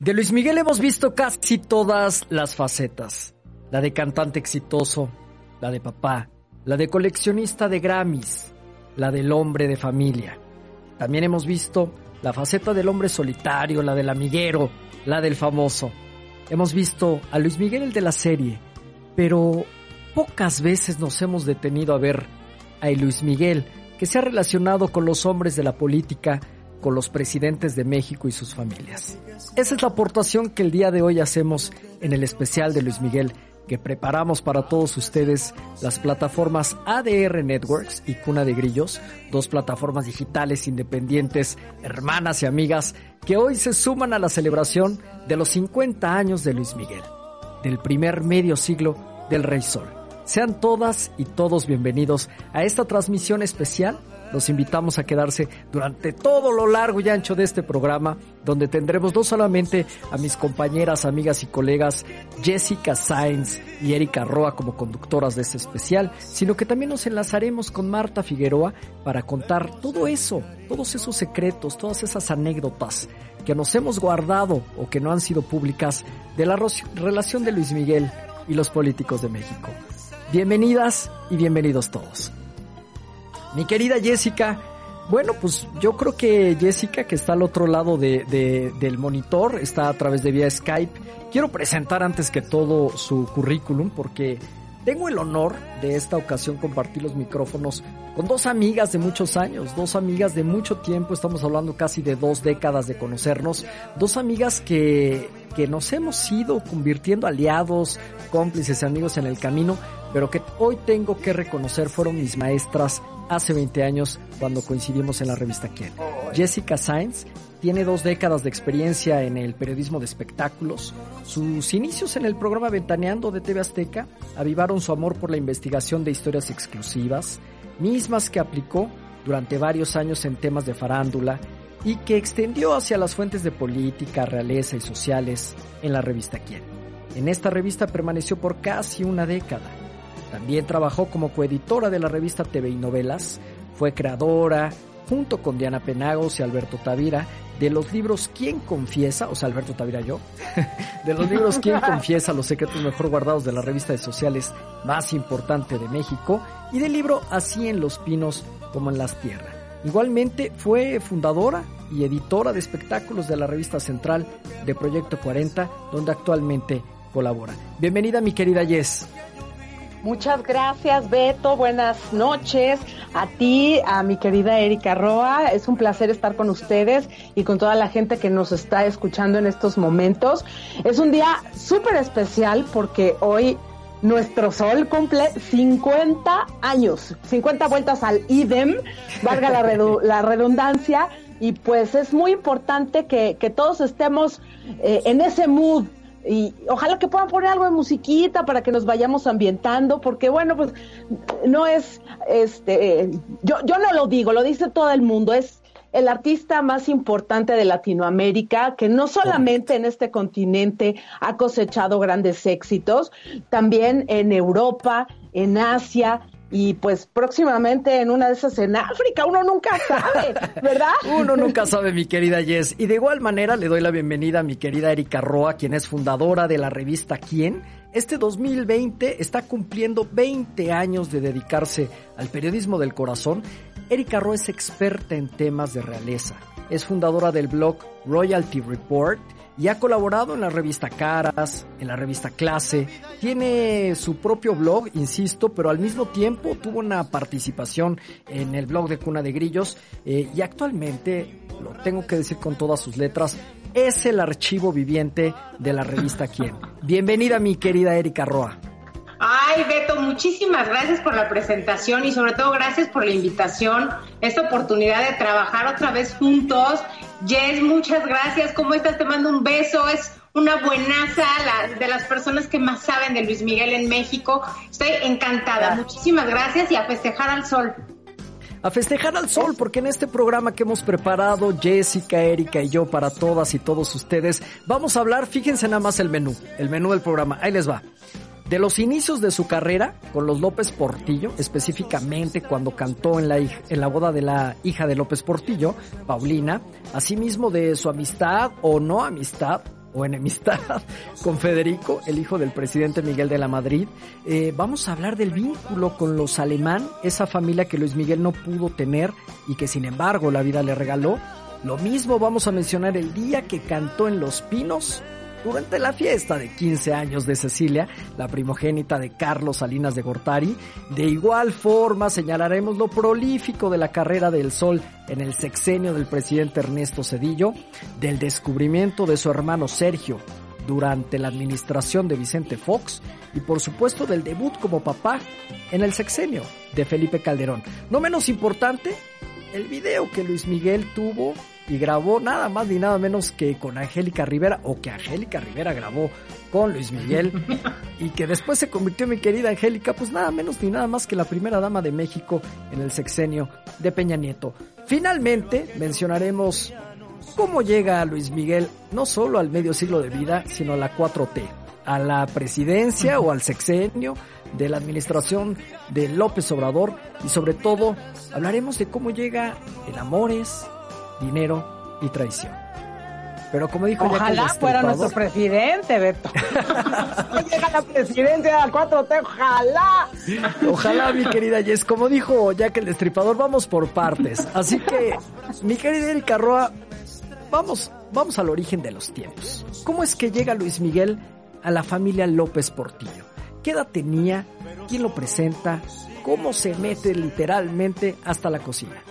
De Luis Miguel hemos visto casi todas las facetas. La de cantante exitoso, la de papá, la de coleccionista de Grammys, la del hombre de familia. También hemos visto la faceta del hombre solitario, la del amiguero, la del famoso. Hemos visto a Luis Miguel el de la serie, pero pocas veces nos hemos detenido a ver a Luis Miguel que se ha relacionado con los hombres de la política, con los presidentes de México y sus familias. Esa es la aportación que el día de hoy hacemos en el especial de Luis Miguel que preparamos para todos ustedes las plataformas ADR Networks y Cuna de Grillos, dos plataformas digitales independientes, hermanas y amigas, que hoy se suman a la celebración de los 50 años de Luis Miguel, del primer medio siglo del Rey Sol. Sean todas y todos bienvenidos a esta transmisión especial los invitamos a quedarse durante todo lo largo y ancho de este programa, donde tendremos no solamente a mis compañeras, amigas y colegas Jessica Sainz y Erika Roa como conductoras de este especial, sino que también nos enlazaremos con Marta Figueroa para contar todo eso, todos esos secretos, todas esas anécdotas que nos hemos guardado o que no han sido públicas de la relación de Luis Miguel y los políticos de México. Bienvenidas y bienvenidos todos. Mi querida Jessica, bueno, pues yo creo que Jessica, que está al otro lado de, del monitor, está a través de vía Skype. Quiero presentar antes que todo su currículum porque tengo el honor de esta ocasión compartir los micrófonos con dos amigas de muchos años, dos amigas de mucho tiempo, estamos hablando casi de dos décadas de conocernos, dos amigas que, que nos hemos ido convirtiendo aliados, cómplices, amigos en el camino, pero que hoy tengo que reconocer fueron mis maestras hace 20 años cuando coincidimos en la revista Quién. Jessica Sainz tiene dos décadas de experiencia en el periodismo de espectáculos. Sus inicios en el programa Ventaneando de TV Azteca avivaron su amor por la investigación de historias exclusivas, mismas que aplicó durante varios años en temas de farándula y que extendió hacia las fuentes de política, realeza y sociales en la revista Quién. En esta revista permaneció por casi una década también trabajó como coeditora de la revista TV y Novelas, fue creadora, junto con Diana Penagos y Alberto Tavira, de los libros ¿Quién confiesa? O sea, Alberto Tavira yo, de los libros ¿Quién confiesa? Los secretos mejor guardados de la revista de sociales más importante de México y del libro Así en los pinos como en las tierras. Igualmente fue fundadora y editora de espectáculos de la revista central de Proyecto 40, donde actualmente colabora. Bienvenida mi querida Jess. Muchas gracias, Beto. Buenas noches a ti, a mi querida Erika Roa. Es un placer estar con ustedes y con toda la gente que nos está escuchando en estos momentos. Es un día súper especial porque hoy nuestro sol cumple 50 años, 50 vueltas al idem, valga la, redundancia. Y pues es muy importante que, todos estemos eh, en ese mood y ojalá que puedan poner algo de musiquita para que nos vayamos ambientando, porque bueno, pues no es, este, yo, yo no lo digo, lo dice todo el mundo, es el artista más importante de Latinoamérica, que no solamente en este continente ha cosechado grandes éxitos, también en Europa, en Asia, y pues próximamente en una de esas en África, uno nunca sabe, ¿verdad? uno nunca sabe, mi querida Jess. Y de igual manera le doy la bienvenida a mi querida Erika Roa, quien es fundadora de la revista Quién. Este 2020 está cumpliendo 20 años de dedicarse al periodismo del corazón. Erika Roa es experta en temas de realeza. Es fundadora del blog Royalty Report y ha colaborado en la revista Caras, en la revista Clase, tiene su propio blog, insisto, pero al mismo tiempo tuvo una participación en el blog de Cuna de Grillos eh, y actualmente, lo tengo que decir con todas sus letras, es el archivo viviente de la revista Quién. Bienvenida mi querida Erika Roa. Ay, Beto, muchísimas gracias por la presentación y sobre todo gracias por la invitación, esta oportunidad de trabajar otra vez juntos. Jess, muchas gracias. ¿Cómo estás? Te mando un beso. Es una buenaza de las personas que más saben de Luis Miguel en México. Estoy encantada. Muchísimas gracias y a festejar al sol a festejar al sol, porque en este programa que hemos preparado Jessica, Erika y yo para todas y todos ustedes, vamos a hablar, fíjense nada más el menú, el menú del programa, ahí les va. De los inicios de su carrera con los López Portillo, específicamente cuando cantó en la, en la boda de la hija de López Portillo, Paulina, asimismo de su amistad o no amistad o enemistad con Federico, el hijo del presidente Miguel de la Madrid. Eh, vamos a hablar del vínculo con los alemán, esa familia que Luis Miguel no pudo tener y que sin embargo la vida le regaló. Lo mismo vamos a mencionar el día que cantó en Los Pinos durante la fiesta de 15 años de Cecilia, la primogénita de Carlos Salinas de Gortari. De igual forma señalaremos lo prolífico de la carrera del Sol en el sexenio del presidente Ernesto Cedillo, del descubrimiento de su hermano Sergio durante la administración de Vicente Fox y por supuesto del debut como papá en el sexenio de Felipe Calderón. No menos importante, el video que Luis Miguel tuvo y grabó nada más ni nada menos que con Angélica Rivera o que Angélica Rivera grabó con Luis Miguel y que después se convirtió mi querida Angélica pues nada menos ni nada más que la primera dama de México en el sexenio de Peña Nieto. Finalmente mencionaremos cómo llega Luis Miguel no solo al medio siglo de vida sino a la 4T, a la presidencia o al sexenio de la administración de López Obrador y sobre todo hablaremos de cómo llega el Amores, dinero y traición. Pero como dijo Ojalá fuera nuestro presidente, Beto. llega la presidencia de la 4T, ojalá. Ojalá, mi querida Jess. Como dijo Jack el Destripador, vamos por partes. Así que, mi querida Erika Roa, vamos, vamos al origen de los tiempos. ¿Cómo es que llega Luis Miguel a la familia López Portillo? ¿Qué edad tenía? ¿Quién lo presenta? ¿Cómo se mete literalmente hasta la cocina?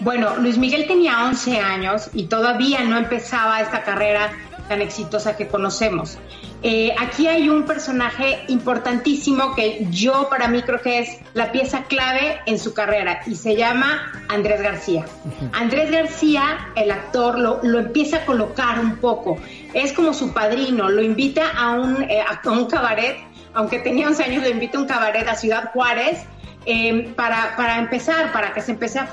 Bueno, Luis Miguel tenía 11 años y todavía no empezaba esta carrera tan exitosa que conocemos. Eh, aquí hay un personaje importantísimo que yo para mí creo que es la pieza clave en su carrera y se llama Andrés García. Andrés García, el actor, lo, empieza a colocar un poco. Es como su padrino, lo invita a un, eh, a un cabaret, aunque tenía 11 años, lo invita a un cabaret a Ciudad Juárez Em, para, para, empezar, para que se empiece a,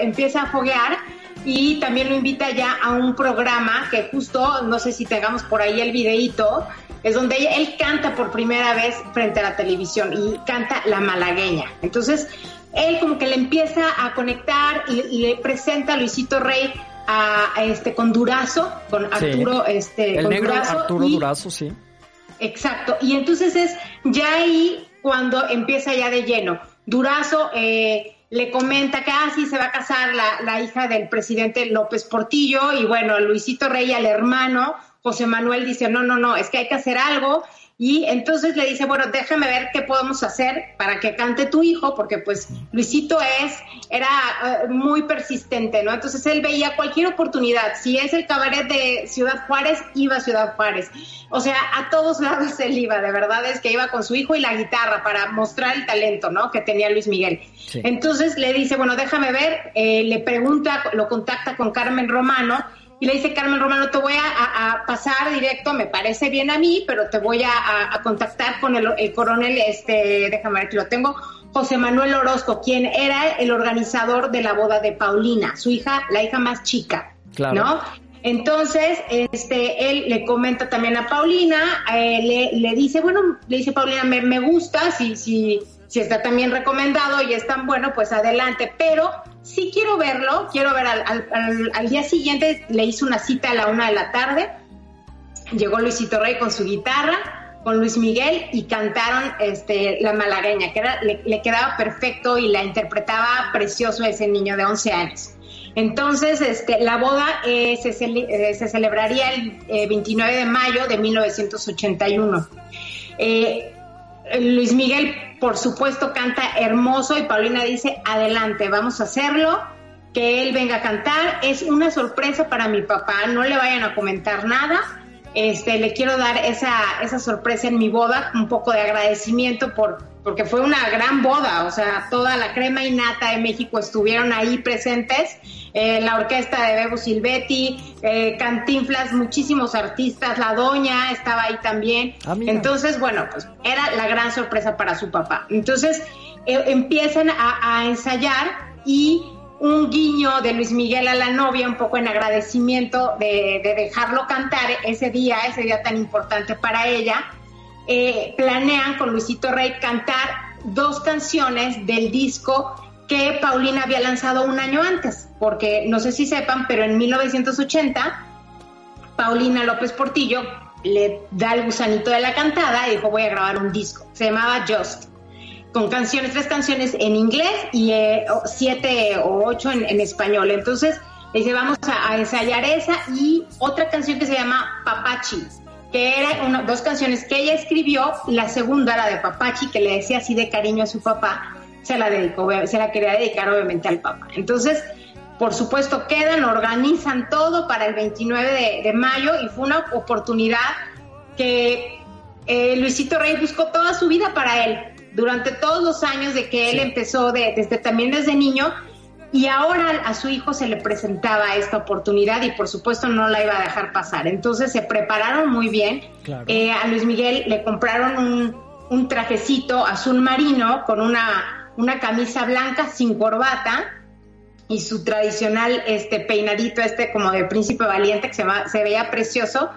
empiece a foguear y también lo invita ya a un programa que justo, no sé si tengamos por ahí el videíto, es donde él canta por primera vez frente a la televisión y canta La Malagueña. Entonces, él como que le empieza a conectar y, le presenta a Luisito Rey a, este con Durazo, con Arturo, este, el con negro Arturo Durazo, sí. Exacto. Y entonces es ya ahí cuando empieza ya de lleno. Durazo eh, le comenta que así ah, se va a casar la, la, hija del presidente López Portillo y bueno, Luisito Rey al hermano, José Manuel dice, no, no, no, es que hay que hacer algo y entonces le dice, bueno, déjame ver qué podemos hacer para que cante tu hijo, porque pues Luisito es, era eh, muy persistente, ¿no? Entonces él veía cualquier oportunidad. Si es el cabaret de Ciudad Juárez, iba a Ciudad Juárez. O sea, a todos lados él iba, de verdad es que iba con su hijo y la guitarra para mostrar el talento, ¿no? Que tenía Luis Miguel. Entonces le dice, bueno, déjame ver, eh, le pregunta, lo contacta con Carmen Romano y le dice Carmen Romano, te voy a, pasar directo, me parece bien a mí, pero te voy a, contactar con el, coronel, este, déjame ver, aquí lo tengo, José Manuel Orozco, quien era el organizador de la boda de Paulina, su hija, la hija más chica, ¿no? Entonces, este, él le comenta también a Paulina, eh, le, dice, bueno, le dice Paulina, me, me gusta, si, si, si está también recomendado y es tan bueno, pues adelante, pero sí quiero verlo, quiero ver al, día siguiente, le hice una cita a la una de la tarde, llegó Luisito Rey con su guitarra, con Luis Miguel y cantaron este, La Malagueña, que le, quedaba perfecto y la interpretaba precioso ese niño de 11 años. Entonces, este, la boda eh, se, eh, se, celebraría el 29 eh, de mayo de 1981. Luis Miguel por supuesto canta hermoso y Paulina dice, adelante, vamos a hacerlo, que él venga a cantar. Es una sorpresa para mi papá, no le vayan a comentar nada. Este, le quiero dar esa, esa sorpresa en mi boda, un poco de agradecimiento por, porque fue una gran boda, o sea, toda la crema y nata de México estuvieron ahí presentes, eh, la orquesta de Bebo Silvetti, eh, Cantinflas, muchísimos artistas, la doña estaba ahí también. Ah, Entonces, bueno, pues era la gran sorpresa para su papá. Entonces, eh, empiezan a, ensayar y un guiño de Luis Miguel a la novia, un poco en agradecimiento de, de dejarlo cantar ese día, ese día tan importante para ella eh, planean con Luisito Rey cantar dos canciones del disco que Paulina había lanzado un año antes, porque no sé si sepan, pero en 1980 Paulina López Portillo le da el gusanito de la cantada y dijo voy a grabar un disco. Se llamaba Just, con canciones, tres canciones en inglés y eh, siete o ocho en, español. Entonces dice vamos a, ensayar esa y otra canción que se llama Papachi, que era dos canciones que ella escribió. La segunda, la de Papachi, que le decía así de cariño a su papá, se la dedicó, se la quería dedicar obviamente al papá. Entonces por supuesto, quedan, organizan todo para el 29 de, mayo y fue una oportunidad que eh, Luisito Rey buscó toda su vida para él, durante todos los años de que él empezó, desde, también desde niño, y ahora a su hijo se le presentaba esta oportunidad y por supuesto no la iba a dejar pasar. Entonces se prepararon muy bien. Eh, a Luis Miguel le compraron un, un trajecito azul marino con una, una camisa blanca sin corbata y su tradicional este peinadito este como de príncipe valiente que se, se veía precioso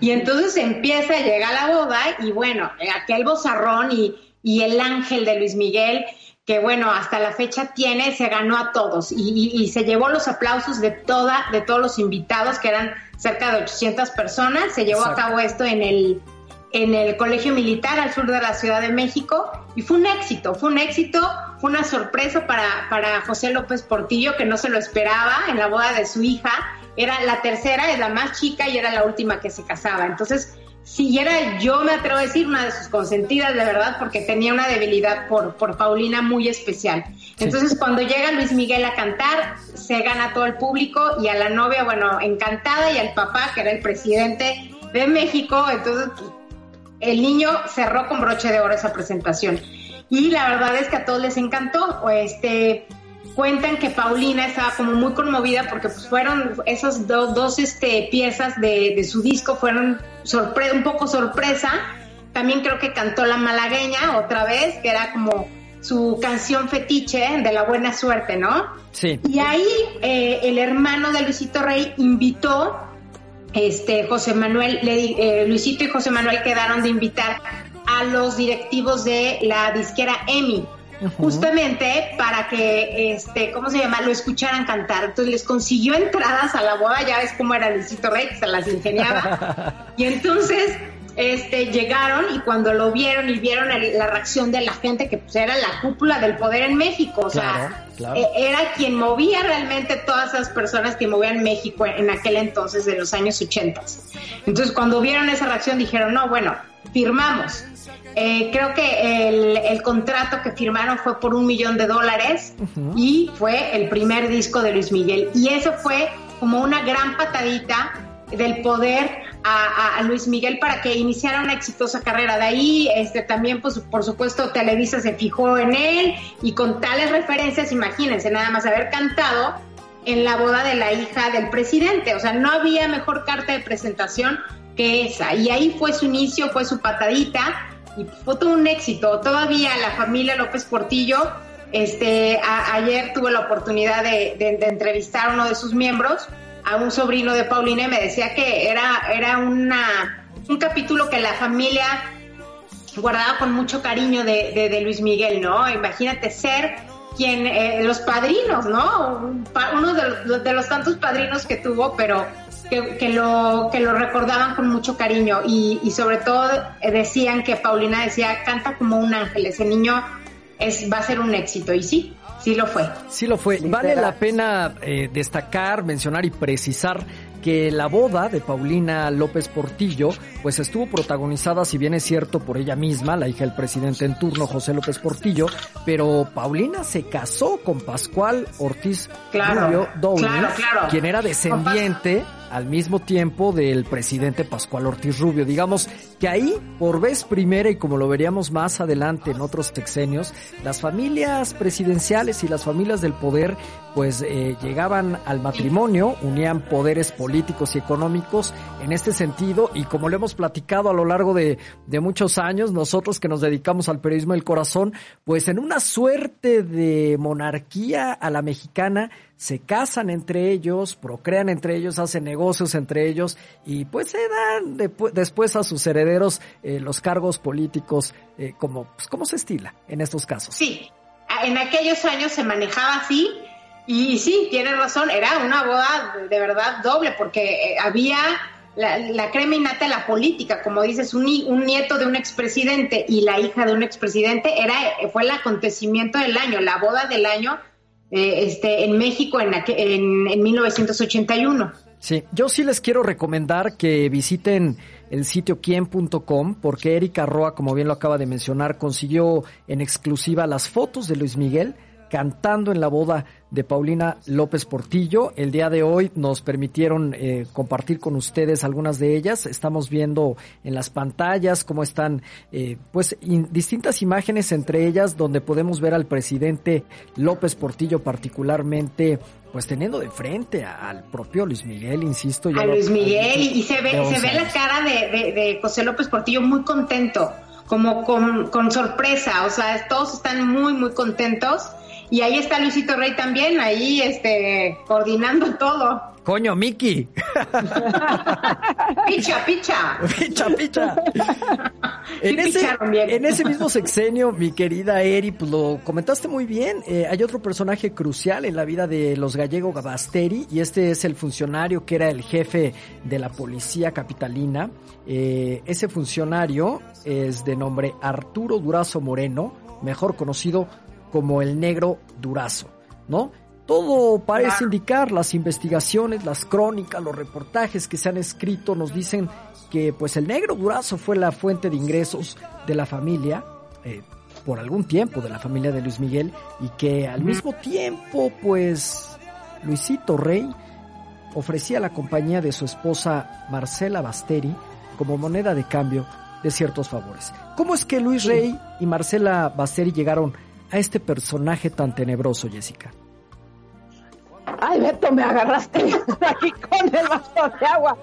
y entonces empieza a llegar la boda y bueno, aquel bozarrón y, y el ángel de Luis Miguel que bueno, hasta la fecha tiene, se ganó a todos. Y, y, se llevó los aplausos de toda, de todos los invitados, que eran cerca de 800 personas. Se llevó a cabo esto en el en el Colegio Militar al sur de la Ciudad de México. Y fue un éxito, fue un éxito, fue una sorpresa para, para José López Portillo que no se lo esperaba en la boda de su hija, era la tercera, es la más chica y era la última que se casaba, entonces si era yo me atrevo a decir una de sus consentidas de verdad porque tenía una debilidad por, por Paulina muy especial. Entonces cuando llega Luis Miguel a cantar, se gana todo el público y a la novia, bueno, encantada y al papá que era el presidente de México, entonces el niño cerró con broche de oro esa presentación. Y la verdad es que a todos les encantó. Este, cuentan que Paulina estaba como muy conmovida porque pues, fueron esas dos este, piezas de, su disco, fueron un poco sorpresa. También creo que cantó La Malagueña otra vez, que era como su canción fetiche de la buena suerte, ¿no? Sí. Y ahí eh, el hermano de Luisito Rey invitó este José Manuel, eh, Luisito y José Manuel quedaron de invitar a los directivos de la disquera EMI, justamente para que, este, ¿cómo se llama? Lo escucharan cantar. Entonces les consiguió entradas a la boda, ya ves cómo era Luisito Rey, que se las ingeniaba. y entonces este, llegaron y cuando lo vieron y vieron la reacción de la gente, que pues era la cúpula del poder en México, o sea, eh, era quien movía realmente todas esas personas que movían México en, aquel entonces de los años 80. Entonces cuando vieron esa reacción dijeron, no, bueno, firmamos. Eh, creo que el, contrato que firmaron fue por un millón de dólares y fue el primer disco de Luis Miguel. Y eso fue como una gran patadita del poder a, Luis Miguel para que iniciara una exitosa carrera. De ahí, este, también, pues, por supuesto, Televisa se fijó en él y con tales referencias, imagínense, nada más haber cantado en la boda de la hija del presidente. O sea, no había mejor carta de presentación que esa. Y ahí fue su inicio, fue su patadita y fue todo un éxito. Todavía la familia López Portillo, este, ayer tuve la oportunidad de, entrevistar a uno de sus miembros a un sobrino de Paulina y me decía que era, era una, un capítulo que la familia guardaba con mucho cariño de, de, Luis Miguel, ¿no? Imagínate ser quien, eh, los padrinos, ¿no? Uno de, los tantos padrinos que tuvo, pero que, que, lo, que lo recordaban con mucho cariño y, y sobre todo decían que Paulina decía, canta como un ángel, ese niño es, va a ser un éxito y sí, Sí lo fue. Sí lo fue. Vale la pena eh, destacar, mencionar y precisar que la boda de Paulina López Portillo pues estuvo protagonizada, si bien es cierto, por ella misma, la hija del presidente en turno, José López Portillo, pero Paulina se casó con Pascual Ortiz Rubio quien era descendiente al mismo tiempo del presidente Pascual Ortiz Rubio. Digamos que ahí, por vez primera y como lo veríamos más adelante en otros sexenios, las familias presidenciales y las familias del poder pues eh, llegaban al matrimonio, unían poderes políticos y económicos en este sentido y como lo hemos platicado a lo largo de, de muchos años, nosotros que nos dedicamos al periodismo del corazón, pues en una suerte de monarquía a la mexicana, se casan entre ellos, procrean entre ellos, hacen negocios entre ellos y pues se dan después a sus herederos eh, los cargos políticos eh, como, pues, como se estila en estos casos. Sí, en aquellos años se manejaba así y sí, tiene razón, era una boda de verdad doble porque eh, había la, crema innata de la política, como dices, un, un nieto de un expresidente y la hija de un expresidente, era, fue el acontecimiento del año, la boda del año eh, este, en México en, en, en 1981. Sí, yo sí les quiero recomendar que visiten el sitio quien.com porque Erika Roa, como bien lo acaba de mencionar, consiguió en exclusiva las fotos de Luis Miguel cantando en la boda de Paulina López Portillo. El día de hoy nos permitieron eh, compartir con ustedes algunas de ellas. Estamos viendo en las pantallas cómo están eh, pues distintas imágenes entre ellas donde podemos ver al presidente López Portillo particularmente pues teniendo de frente al propio Luis Miguel, insisto. a Luis Miguel y, se ve, se ve la cara de, de José López Portillo muy contento como con, con, sorpresa, o sea, todos están muy, muy contentos y ahí está Luisito Rey también, ahí este, coordinando todo. Coño, Miki. picha, picha. Picha, picha. En ese, en ese, mismo sexenio, mi querida Eri, pues lo comentaste muy bien. Eh, hay otro personaje crucial en la vida de los gallegos Gabasteri, y este es el funcionario que era el jefe de la policía capitalina. Eh, ese funcionario es de nombre Arturo Durazo Moreno, mejor conocido como el negro Durazo, ¿no? Todo parece indicar, las investigaciones, las crónicas, los reportajes que se han escrito nos dicen que pues el negro Durazo fue la fuente de ingresos de la familia, eh, por algún tiempo de la familia de Luis Miguel, y que al mismo tiempo pues Luisito Rey ofrecía la compañía de su esposa Marcela Basteri como moneda de cambio de ciertos favores. ¿Cómo es que Luis Rey y Marcela Basteri llegaron a este personaje tan tenebroso, Jessica? Ay, Beto, me agarraste aquí con el vaso de agua.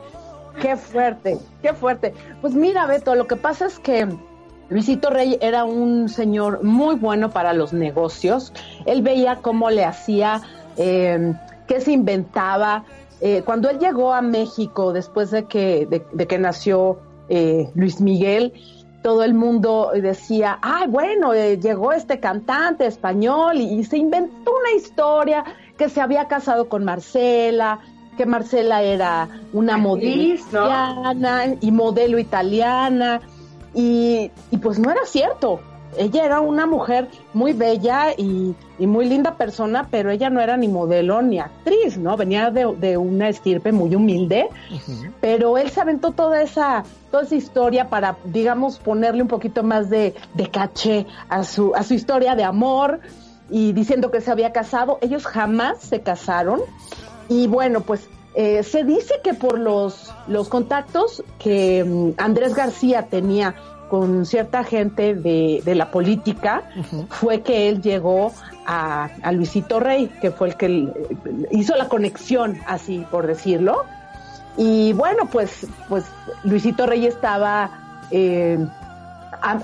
Qué fuerte, qué fuerte. Pues mira, Beto, lo que pasa es que Luisito Rey era un señor muy bueno para los negocios. Él veía cómo le hacía, eh, qué se inventaba. Eh, cuando él llegó a México, después de que, de, que nació eh, Luis Miguel, todo el mundo decía, ay, bueno, eh, llegó este cantante español y, se inventó una historia que se había casado con Marcela, que Marcela era una modelo y modelo italiana, y, y pues no era cierto ella era una mujer muy bella y, muy linda persona, pero ella no era ni modelo ni actriz, ¿no? Venía de, una estirpe muy humilde, pero él se aventó toda esa, toda esa historia para, digamos, ponerle un poquito más de, caché a su, a su historia de amor y diciendo que se había casado. Ellos jamás se casaron y bueno, pues eh, se dice que por los, los contactos que mm, Andrés García tenía con cierta gente de, la política fue que él llegó a, Luisito Rey, que fue el que hizo la conexión, así por decirlo. Y bueno, pues, pues Luisito Rey estaba eh,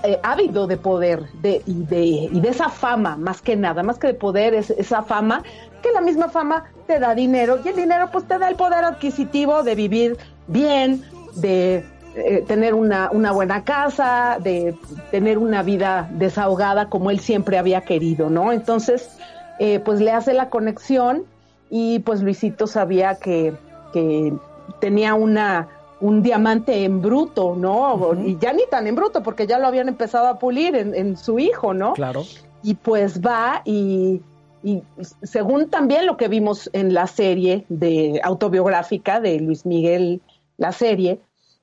eh, ávido de poder de, y, de, y de esa fama, más que nada, más que de poder, es esa fama, que la misma fama te da dinero y el dinero pues te da el poder adquisitivo de vivir bien, de eh, tener una, una, buena casa, de tener una vida desahogada como él siempre había querido, ¿no? Entonces, eh, pues le hace la conexión y pues Luisito sabía que, que tenía una, un diamante en bruto, ¿no? Y ya ni tan en bruto, porque ya lo habían empezado a pulir en, en su hijo, ¿no? Claro. Y pues va y, y, según también lo que vimos en la serie de autobiográfica de Luis Miguel, la serie,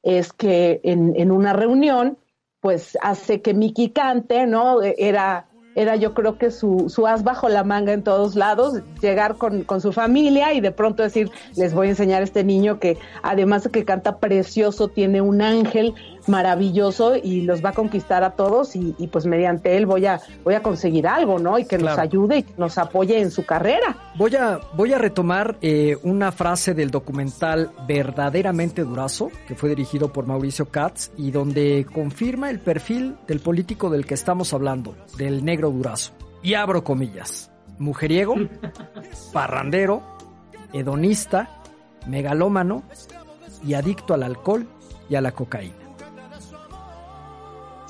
es que en, en una reunión, pues hace que Miki cante, ¿no? Era era yo creo que su, su as bajo la manga en todos lados, llegar con, con, su familia y de pronto decir, les voy a enseñar a este niño que además de que canta precioso, tiene un ángel maravilloso y los va a conquistar a todos y, pues mediante él voy a, voy a conseguir algo, ¿no? Y que nos ayude y nos apoye en su carrera. Voy a, voy a retomar eh, una frase del documental Verdaderamente Durazo, que fue dirigido por Mauricio Katz y donde confirma el perfil del político del que estamos hablando, del negro Durazo. Y abro comillas. Mujeriego, parrandero, hedonista, megalómano y adicto al alcohol y a la cocaína.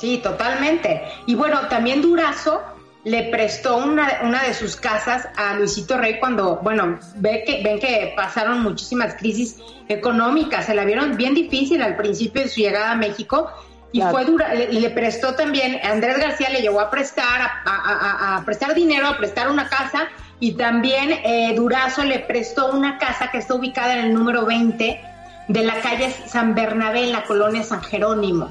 Sí, totalmente. Y bueno, también Durazo le prestó una, una de sus casas a Luisito Rey cuando, bueno, ve que, ven que pasaron muchísimas crisis económicas, se la vieron bien difícil al principio de su llegada a México y fue dura, le prestó también, Andrés García le llegó a prestar, a, prestar dinero, a prestar una casa, y también eh, Durazo le prestó una casa que está ubicada en el número 20 de la calle San Bernabé en la colonia San Jerónimo.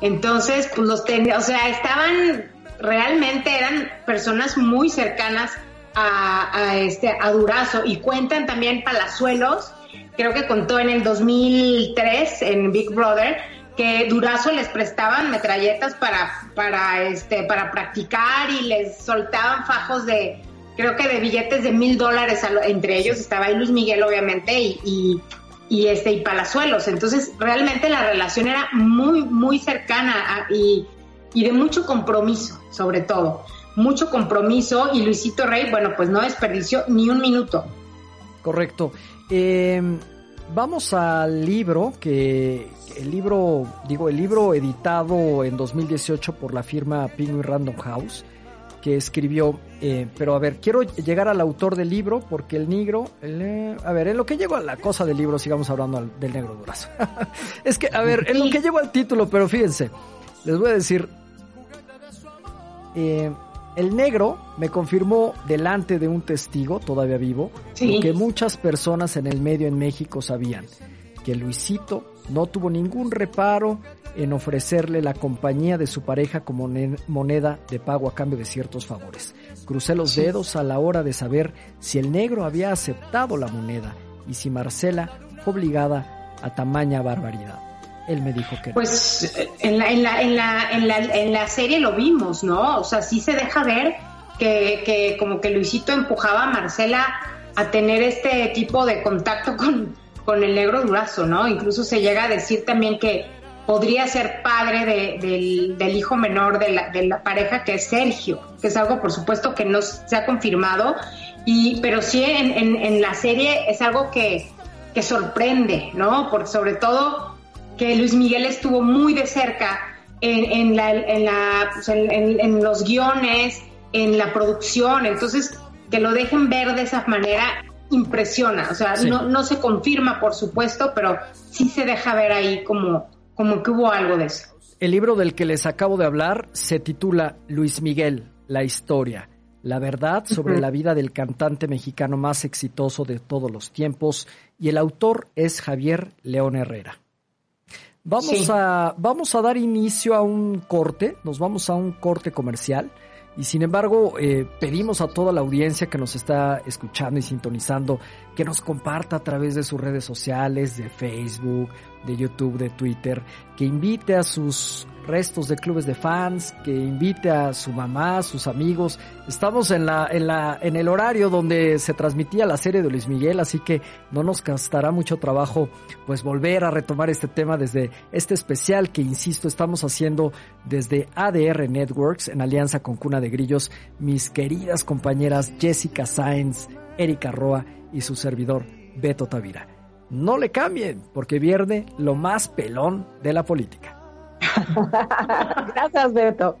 Entonces, pues los tenía, o sea, estaban realmente eran personas muy cercanas a, este a Durazo y cuentan también Palazuelos, creo que contó en el 2003 en Big Brother que Durazo les prestaban metralletas para para este para practicar y les soltaban fajos de creo que de billetes de mil dólares entre ellos estaba ahí Luis Miguel obviamente y, y, este y Palazuelos. Entonces realmente la relación era muy muy cercana y, y de mucho compromiso sobre todo. Mucho compromiso y Luisito Rey bueno pues no desperdició ni un minuto. Correcto. Eh, vamos al libro que el libro, digo, el libro editado en 2018 por la firma Penguin Random House, que escribió, eh, pero a ver, quiero llegar al autor del libro porque el negro, a ver, en lo que llego a la cosa del libro, sigamos hablando del negro durazo. es que, a ver, en lo que llego al título, pero fíjense, les voy a decir, eh, el negro me confirmó delante de un testigo, todavía vivo, que muchas personas en el medio en México sabían, que Luisito no tuvo ningún reparo en ofrecerle la compañía de su pareja como moneda de pago a cambio de ciertos favores. Crucé los dedos a la hora de saber si el negro había aceptado la moneda y si Marcela fue obligada a tamaña barbaridad. Él me dijo que Pues en la, en la, en la, en la, en la serie lo vimos, ¿no? O sea, sí se deja ver que, que como que Luisito empujaba a Marcela a tener este tipo de contacto con, con el negro durazo, ¿no? Incluso se llega a decir también que podría ser padre del, hijo menor de la, pareja que es Sergio, que es algo por supuesto que no se ha confirmado, y, pero sí en, la serie es algo que, sorprende, ¿no? Porque sobre todo que Luis Miguel estuvo muy de cerca en, la, en, la, pues, en los guiones, en la producción, entonces que lo dejen ver de esa manera impresiona, o sea, no, no se confirma, por supuesto, pero sí se deja ver ahí como, como que hubo algo de eso. El libro del que les acabo de hablar se titula Luis Miguel, la historia, la verdad sobre la vida del cantante mexicano más exitoso de todos los tiempos, y el autor es Javier León Herrera. Vamos, a, vamos a dar inicio a un corte, nos vamos a un corte comercial. Y sin embargo, eh, pedimos a toda la audiencia que nos está escuchando y sintonizando que nos comparta a través de sus redes sociales, de Facebook, de YouTube, de Twitter, que invite a sus restos de clubes de fans, que invite a su mamá, a sus amigos. Estamos en la, en la, en el horario donde se transmitía la serie de Luis Miguel, así que no nos gastará mucho trabajo pues volver a retomar este tema desde este especial que insisto estamos haciendo desde ADR Networks en alianza con Cuna de Grillos, mis queridas compañeras Jessica Sainz, Erika Roa y su servidor Beto Tavira. No le cambien, porque viene lo más pelón de la política. Gracias, Beto.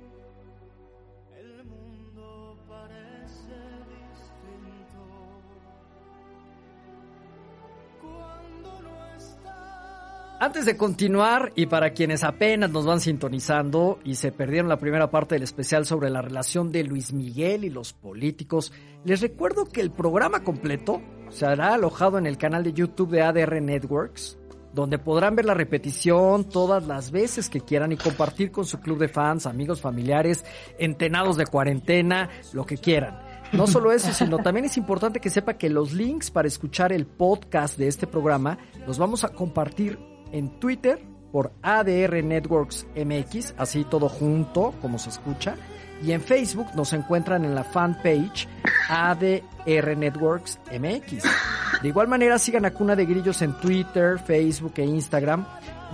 Antes de continuar, y para quienes apenas nos van sintonizando y se perdieron la primera parte del especial sobre la relación de Luis Miguel y los políticos, les recuerdo que el programa completo será alojado en el canal de YouTube de ADR Networks donde podrán ver la repetición todas las veces que quieran y compartir con su club de fans, amigos, familiares, entenados de cuarentena, lo que quieran. No solo eso, sino también es importante que sepa que los links para escuchar el podcast de este programa los vamos a compartir en Twitter por ADR Networks MX, así todo junto, como se escucha. Y en Facebook nos encuentran en la fanpage ADR Networks MX. De igual manera sigan a Cuna de Grillos en Twitter, Facebook e Instagram.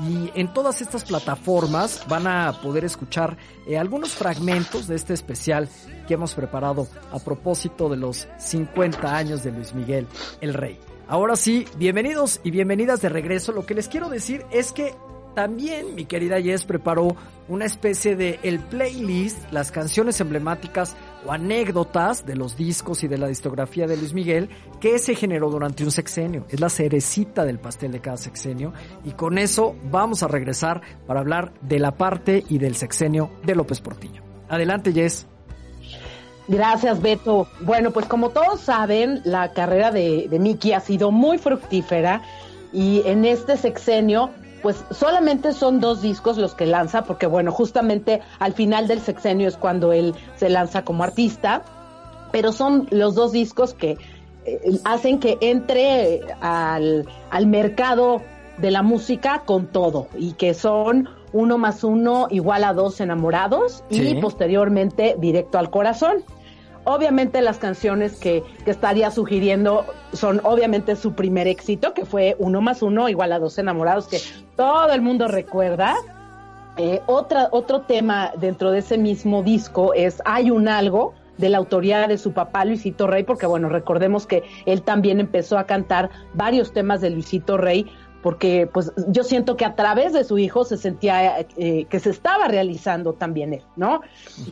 Y en todas estas plataformas van a poder escuchar eh, algunos fragmentos de este especial que hemos preparado a propósito de los 50 años de Luis Miguel, el Rey. Ahora sí, bienvenidos y bienvenidas de regreso. Lo que les quiero decir es que también mi querida Jess preparó una especie de el playlist, las canciones emblemáticas o anécdotas de los discos y de la discografía de Luis Miguel que se generó durante un sexenio. Es la cerecita del pastel de cada sexenio y con eso vamos a regresar para hablar de la parte y del sexenio de López Portillo. Adelante, Jess. Gracias, Beto. Bueno, pues como todos saben, la carrera de, de Miki ha sido muy fructífera y en este sexenio pues solamente son dos discos los que lanza, porque bueno, justamente al final del sexenio es cuando él se lanza como artista, pero son los dos discos que eh, hacen que entre al, al mercado de la música con todo y que son uno más uno igual a dos enamorados y posteriormente directo al corazón. Obviamente las canciones que, que, estaría sugiriendo son obviamente su primer éxito, que fue Uno más Uno igual a dos enamorados, que todo el mundo recuerda. Eh, otra, otro tema dentro de ese mismo disco es Hay un algo, de la autoría de su papá Luisito Rey, porque bueno, recordemos que él también empezó a cantar varios temas de Luisito Rey, porque pues yo siento que a través de su hijo se sentía eh, que se estaba realizando también él, ¿no?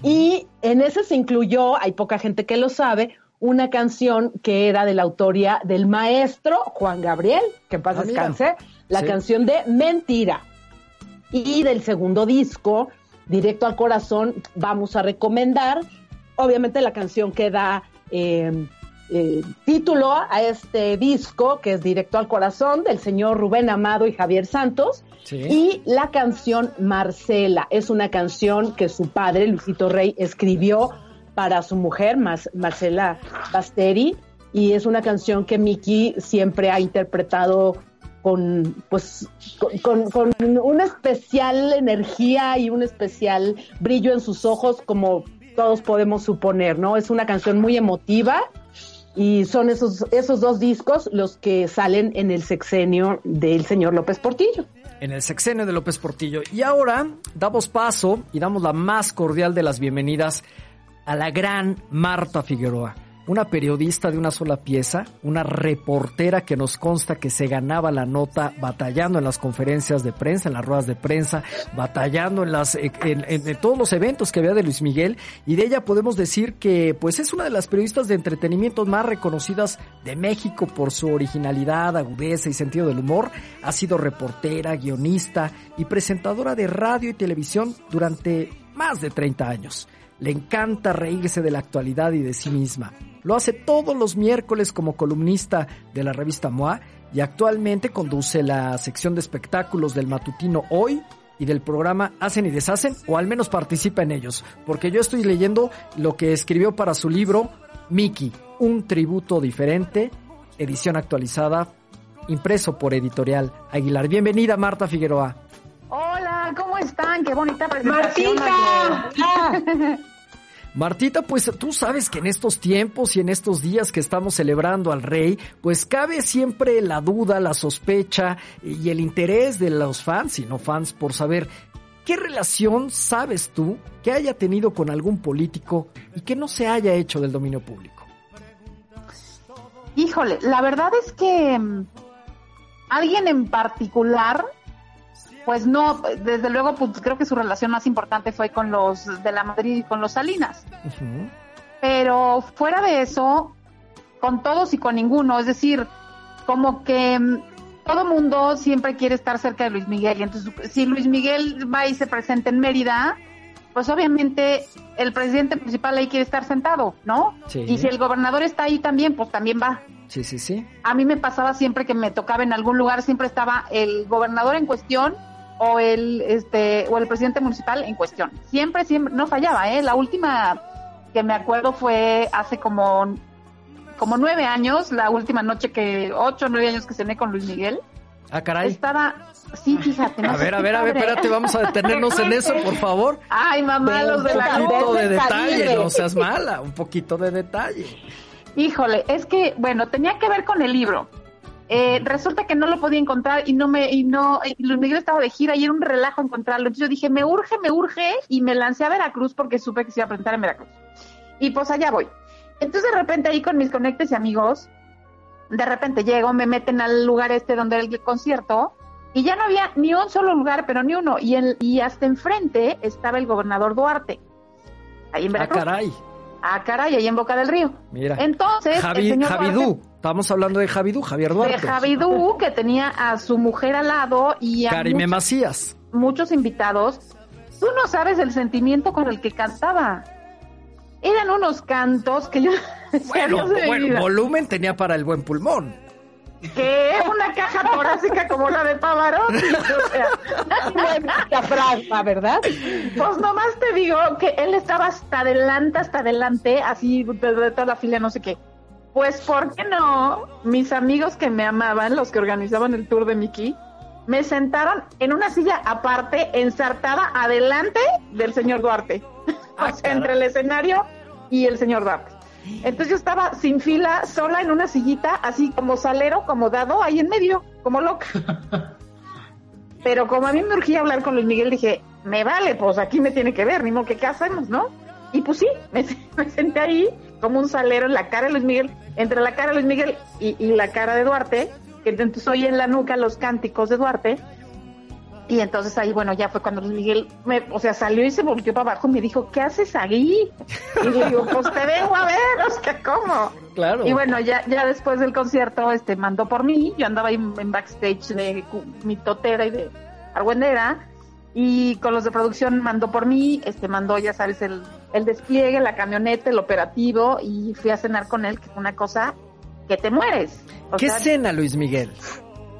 Y en ese se incluyó, hay poca gente que lo sabe, una canción que era de la autoría del maestro Juan Gabriel, que paz ah, descanse, la sí. canción de Mentira. Y del segundo disco, Directo al Corazón, vamos a recomendar, obviamente la canción que da... Eh, eh, título a este disco, que es Directo al Corazón, del señor Rubén Amado y Javier Santos. Sí. Y la canción Marcela es una canción que su padre, Luisito Rey, escribió para su mujer, Marcela Basteri, y es una canción que Miki siempre ha interpretado con pues con, con, una especial energía y un especial brillo en sus ojos como todos podemos suponer, ¿no? Es una canción muy emotiva y son esos, esos dos discos los que salen en el sexenio del señor López Portillo. En el sexenio de López Portillo. Y ahora damos paso y damos la más cordial de las bienvenidas a la gran Marta Figueroa una periodista de una sola pieza, una reportera que nos consta que se ganaba la nota batallando en las conferencias de prensa, en las ruedas de prensa, batallando en las en, en, en, todos los eventos que había de Luis Miguel y de ella podemos decir que pues es una de las periodistas de entretenimiento más reconocidas de México por su originalidad, agudeza y sentido del humor. Ha sido reportera, guionista y presentadora de radio y televisión durante más de 30 años. Le encanta reírse de la actualidad y de sí misma. Lo hace todos los miércoles como columnista de la revista MOA y actualmente conduce la sección de espectáculos del matutino Hoy y del programa Hacen y Deshacen, o al menos participa en ellos, porque yo estoy leyendo lo que escribió para su libro Mickey, un tributo diferente, edición actualizada, impreso por editorial Aguilar. Bienvenida Marta Figueroa. Hola, ¿cómo están? Qué bonita presentación. Martita. Martita, pues tú sabes que en estos tiempos y en estos días que estamos celebrando al rey, pues cabe siempre la duda, la sospecha y el interés de los fans y no fans por saber qué relación sabes tú que haya tenido con algún político y que no se haya hecho del dominio público. Híjole, la verdad es que mm, alguien en particular pues no, desde luego, pues creo que su relación más importante fue con los de la Madrid y con los Salinas. Uh -huh. Pero fuera de eso, con todos y con ninguno, es decir, como que mm, todo mundo siempre quiere estar cerca de Luis Miguel. Y entonces, si Luis Miguel va y se presenta en Mérida, pues obviamente el presidente principal ahí quiere estar sentado, ¿no? Sí. Y si el gobernador está ahí también, pues también va. Sí, sí, sí. A mí me pasaba siempre que me tocaba en algún lugar, siempre estaba el gobernador en cuestión o el este o el presidente municipal en cuestión. Siempre, siempre, no fallaba, ¿eh? La última que me acuerdo fue hace como, como nueve años, la última noche que, ocho nueve años que cené con Luis Miguel. Ah, caray. Estaba, sí, fíjate. No a ver, a ver, a ver, espérate, vamos a detenernos en eso, por favor. Ay, mamá, los de la Un poquito de detalle, no seas mala, un poquito de detalle. Híjole, es que, bueno, tenía que ver con el libro. Eh, resulta que no lo podía encontrar y no me, y no, y Luis Miguel estaba de gira y era un relajo encontrarlo. Entonces yo dije, me urge, me urge, y me lancé a Veracruz porque supe que se iba a presentar en Veracruz. Y pues allá voy. Entonces de repente ahí con mis conectes y amigos, de repente llego, me meten al lugar este donde era el concierto, y ya no había ni un solo lugar, pero ni uno. Y, el, y hasta enfrente estaba el gobernador Duarte, ahí en Veracruz. Ah, caray. Ah, caray, ahí en Boca del Río. Mira. Entonces, Javi, el señor Javidú. Duarte- Estamos hablando de Javidú, Javier Duarte. de Javidú, que tenía a su mujer al lado y a Karime muchos, Macías. muchos invitados. Tú no sabes el sentimiento con el que cantaba. Eran unos cantos que yo... Bueno, bueno, volumen tenía para el buen pulmón. que una caja torácica como la de Pavarotti. O sea, frasma, ¿verdad? pues nomás te digo que él estaba hasta adelante, hasta adelante, así de, de toda la fila, no sé qué. Pues, ¿por qué no? Mis amigos que me amaban, los que organizaban el tour de Mickey, me sentaron en una silla aparte, ensartada adelante del señor Duarte. Ah, o sea, entre el escenario y el señor Duarte. Entonces yo estaba sin fila, sola en una sillita, así como salero, como dado, ahí en medio, como loca. Pero como a mí me urgía hablar con Luis Miguel, dije, me vale, pues aquí me tiene que ver, ni modo que qué hacemos, ¿no? Y pues sí, me, me senté ahí como un salero en la cara de Luis Miguel, entre la cara de Luis Miguel y, y la cara de Duarte, que entonces oí en la nuca los cánticos de Duarte. Y entonces ahí, bueno, ya fue cuando Luis Miguel, me, o sea, salió y se volvió para abajo y me dijo, ¿qué haces ahí? Y le digo, pues te vengo a ver, o sea, ¿cómo? Claro. Y bueno, ya, ya después del concierto, este, mandó por mí, yo andaba ahí en backstage de mi totera y de argüendera, y con los de producción mandó por mí, este, mandó, ya sabes, el, el despliegue, la camioneta, el operativo, y fui a cenar con él, que fue una cosa que te mueres. O ¿Qué sea, cena, Luis Miguel?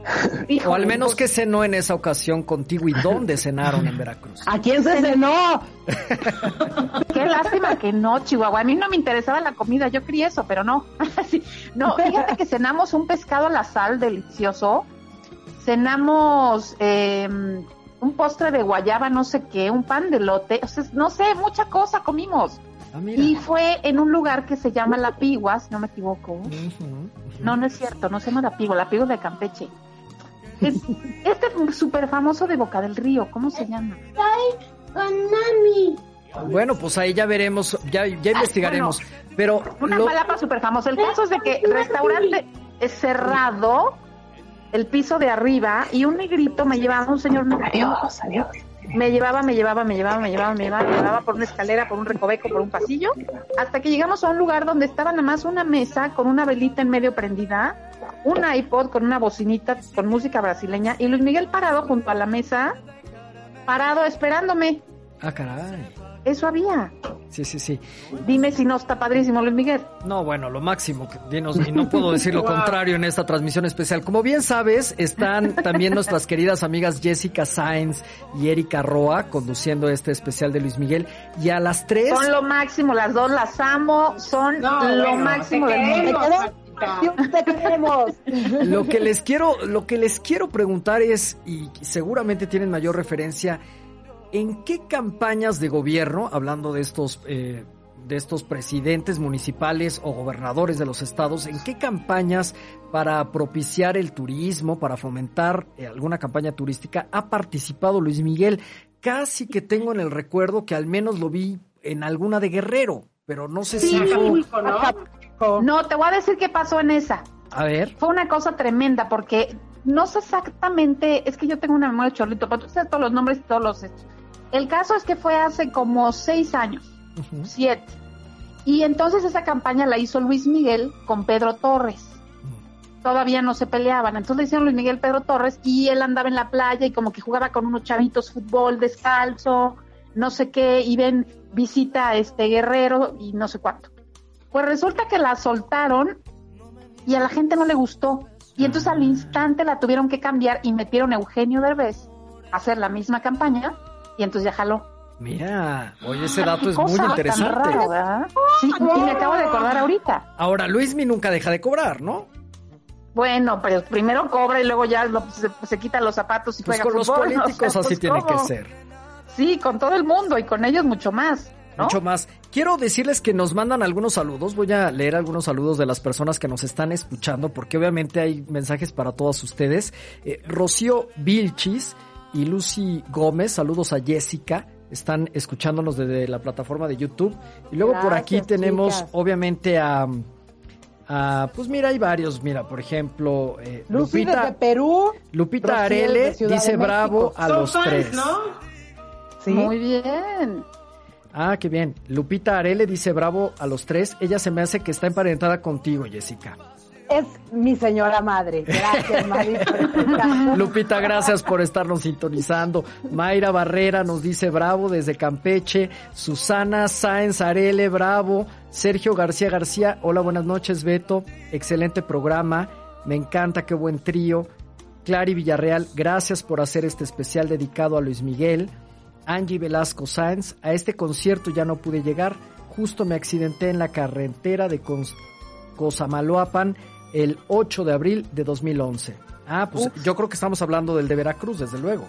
híjole, O al menos pues, que cenó en esa ocasión contigo y dónde cenaron en Veracruz. ¿A quién se cenó? Qué lástima que no, Chihuahua. A mí no me interesaba la comida, yo quería eso, pero no. No, fíjate que cenamos un pescado a la sal delicioso. Cenamos eh, un postre de guayaba, no sé qué, un pan de lote. O sea, no sé, mucha cosa comimos. Ah. Y fue en un lugar que se llama La Pigua, si no me equivoco. No, no es cierto, no se llama La Pigua, La Pigua de Campeche. Es- Este súper famoso de Boca del Río, ¿cómo se llama? Bueno, pues ahí ya veremos, ya, ya investigaremos. Pero Una lo- palapa súper famosa. El caso es de que el restaurante es cerrado, el piso de arriba, y un negrito me llevaba, un señor negrito, me llevaba, me llevaba, me llevaba, me llevaba, me llevaba, me llevaba por una escalera, por un recoveco, por un pasillo, hasta que llegamos a un lugar donde estaba nada más una mesa con una velita en medio prendida, un iPod con una bocinita con música brasileña, y Luis Miguel parado junto a la mesa, parado esperándome. Ah, caray. Eso había. Sí, sí, sí. Dime si no está padrísimo, Luis Miguel. No, bueno, lo máximo, que- dinos, y no puedo decir lo contrario en esta transmisión especial. Como bien sabes, están también nuestras queridas amigas Jessica Sainz y Erika Roa conduciendo este especial de Luis Miguel. Y a las tres, Son lo máximo, las dos las amo, son No, lo bueno, máximo te queremos. Te queremos. lo que les quiero, lo que les quiero preguntar es, y seguramente tienen mayor referencia, ¿en qué campañas de gobierno, hablando de estos, eh, de estos presidentes municipales o gobernadores de los estados, en qué campañas para propiciar el turismo, para fomentar eh, alguna campaña turística ha participado Luis Miguel? Casi que tengo en el recuerdo que al menos lo vi en alguna de Guerrero, pero no sé si fue... Acapulco, ¿no? No, te voy a decir qué pasó en esa. A ver, Fue una cosa tremenda porque no sé exactamente, es que yo tengo una memoria de chorlito, pero tú sabes todos los nombres y todos los hechos. El caso es que fue hace como seis años, siete. Y entonces esa campaña la hizo Luis Miguel con Pedro Torres. Todavía no se peleaban. Entonces le hicieron Luis Miguel Pedro Torres y él andaba en la playa y como que jugaba con unos chavitos fútbol descalzo, no sé qué, y ven, visita a este guerrero y no sé cuánto. Pues resulta que la soltaron y a la gente no le gustó. Y entonces al instante la tuvieron que cambiar y metieron a Eugenio Derbez a hacer la misma campaña y entonces ya jaló. mira, oye, ese dato es muy interesante. ¿verdad? Sí, y me acabo de acordar ahorita. Ahora, Luismi nunca deja de cobrar, ¿no? Bueno, pero primero cobra y luego ya lo- se, se quita los zapatos y Pues juega con los políticos O sea, así pues, tiene que ser. Sí, con todo el mundo y con ellos mucho más. ¿no? Mucho más. Quiero decirles que nos mandan algunos saludos. Voy a leer algunos saludos de las personas que nos están escuchando, porque obviamente hay mensajes para todos ustedes. Eh, Rocío Vilchis y Lucy Gómez, saludos a Jessica. Están escuchándonos desde la plataforma de YouTube. Y luego por aquí tenemos, chicas. obviamente, a, a- Pues mira, hay varios. Mira, por ejemplo, eh, Lucy Lupita, desde Perú. Lupita Rocío Arele dice bravo a Son los fans, tres. ¿no? Sí. Muy bien. Ah, qué bien. Lupita Arele dice bravo a los tres. Ella se me hace que está emparentada contigo, Jessica. Es mi señora madre. Gracias, Mari. Lupita, gracias por estarnos sintonizando. Mayra Barrera nos dice bravo desde Campeche. Susana Sáenz Arele, bravo. Sergio García García, hola, buenas noches, Beto. Excelente programa. Me encanta, qué buen trío. Clary Villarreal, gracias por hacer este especial dedicado a Luis Miguel. Angie Velasco Sáenz, a este concierto ya no pude llegar, justo me accidenté en la carretera de Cosamaloapan el 8 de abril de 2011. Ah, pues yo creo que estamos hablando del de Veracruz, desde luego.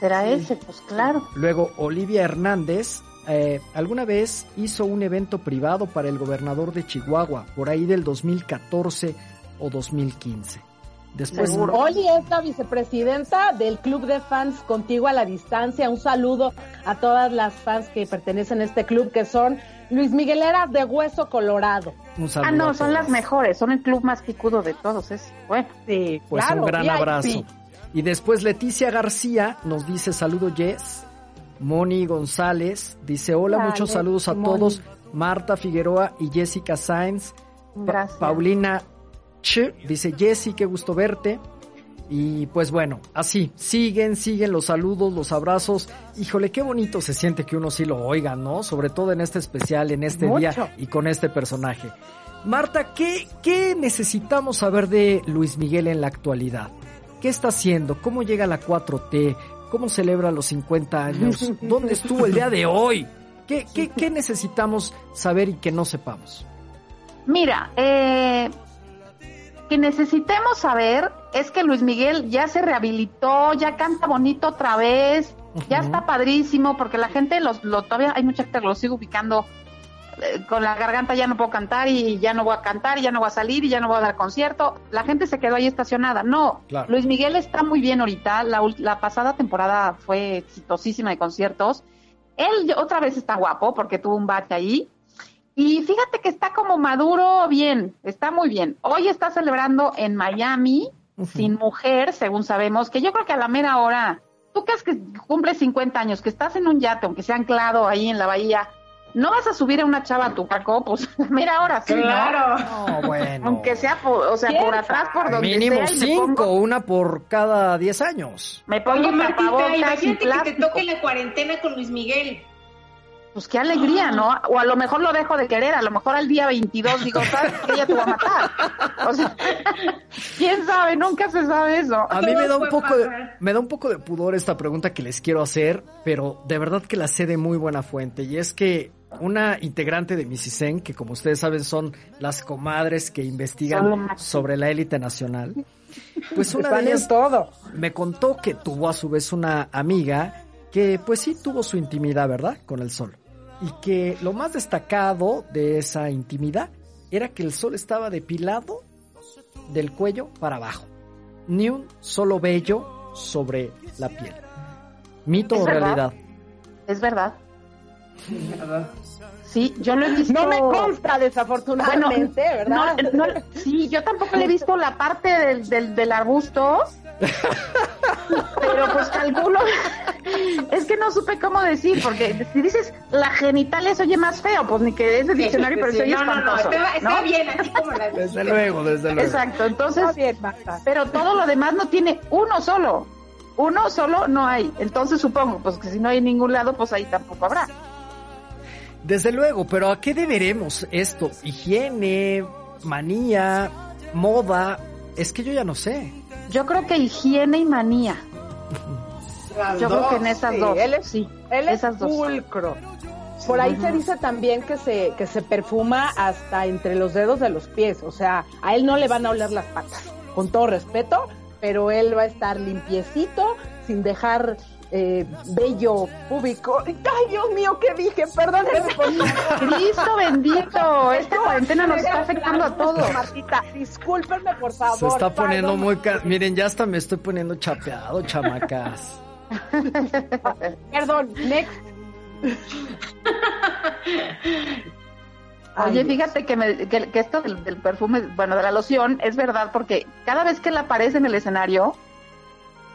Será ese, pues claro. Luego, Olivia Hernández, eh, alguna vez hizo un evento privado para el gobernador de Chihuahua, por ahí del 2014 o 2015. Después, Oli es la vicepresidenta del Club de Fans Contigo a la Distancia. Un saludo a todas las fans que pertenecen a este club, que son Luis Migueleras de Hueso Colorado. ah, no, son las mejores, son el club más picudo de todos, es bueno. Sí, pues un gran abrazo. Y después Leticia García nos dice saludo Jess. Moni González dice hola, muchos saludos a todos. Marta Figueroa y Jessica Sainz. Gracias. Paulina dice Jessy, qué gusto verte. Y pues bueno, así, siguen, siguen los saludos, los abrazos. Híjole, qué bonito se siente que uno sí lo oiga, ¿no? Sobre todo en este especial, en este día y con este personaje. Marta, ¿qué, ¿qué necesitamos saber de Luis Miguel en la actualidad? ¿Qué está haciendo? ¿Cómo llega la 4T? ¿Cómo celebra los 50 años? ¿Dónde estuvo el día de hoy? ¿Qué, qué, qué necesitamos saber y que no sepamos? Mira, eh, que necesitemos saber es que Luis Miguel ya se rehabilitó, ya canta bonito otra vez, ya está padrísimo, porque la gente los, lo, todavía hay mucha gente que lo sigue ubicando eh, con la garganta ya no puedo cantar y ya no voy a cantar y ya no voy a salir y ya no voy a dar concierto. La gente se quedó ahí estacionada. No, Luis Miguel está muy bien ahorita. La, la pasada temporada fue exitosísima de conciertos. Él otra vez está guapo porque tuvo un bache ahí. Y fíjate que está como maduro bien, está muy bien. Hoy está celebrando en Miami, sin mujer, según sabemos, que yo creo que a la mera hora, tú que es que cumple 50 años, que estás en un yate, aunque sea anclado ahí en la bahía, no vas a subir a una chava a tu caco, pues mira ahora sí, claro. ¿no? bueno. Aunque sea por, o sea, por atrás, por donde Mínimo sea. cinco, una por cada 10 años. Me pongo Oye, Martita, tapabocas y imagínate que te toque la cuarentena con Luis Miguel. Pues qué alegría, ¿no? O a lo mejor lo dejo de querer, a lo mejor al día 22 digo, ¿sabes que ella te va a matar? O sea, quién sabe, nunca se sabe eso. A mí me da un poco de, me da un poco de pudor esta pregunta que les quiero hacer, pero de verdad que la sé de muy buena fuente y es que una integrante de Misisen, que como ustedes saben son las comadres que investigan sobre la élite nacional, pues una de ellas todo. me contó que tuvo a su vez una amiga que pues sí tuvo su intimidad, ¿verdad? Con el sol. Y que lo más destacado de esa intimidad era que el sol estaba depilado del cuello para abajo. Ni un solo vello sobre la piel. ¿Mito ¿Es o verdad? realidad? Es verdad. Sí, yo lo he visto. No me consta, Bueno, desafortunadamente, ¿verdad? no, no, sí, yo tampoco le he visto la parte del, del, del arbusto, pero pues calculo, es que no supe cómo decir, porque si dices la genital eso oye más feo, pues ni que es de diccionario, pero Sí, se oye no, no, no, espantoso, está, está ¿no? bien, así como la Desde luego, desde luego. Exacto, entonces, Está bien, Marta. pero todo lo demás no tiene uno solo, uno solo no hay, entonces supongo, pues que si no hay en ningún lado, pues ahí tampoco habrá. Desde luego, pero ¿a qué deberemos esto? ¿Higiene? ¿Manía? ¿Moda? Es que yo ya no sé. Yo creo que higiene y manía. Las Yo creo que en esas sí, dos. Él es, sí, él es esas dos. pulcro. Por ahí se dice también que se, que se perfuma hasta entre los dedos de los pies. O sea, a él no le van a oler las patas. Con todo respeto, pero él va a estar limpiecito, sin dejar eh, vello público. Ay, Dios mío, ¿qué dije? Perdónenme. Cristo bendito, esta cuarentena nos está afectando a todos. Martita, discúlpenme, por favor. Se está poniendo muy... ca- Miren, ya hasta me estoy poniendo chapeado, chamacas. Perdón, next. Ay, Oye, fíjate que, me- que, que esto del, del perfume, bueno, de la loción, es verdad, porque cada vez que él aparece en el escenario,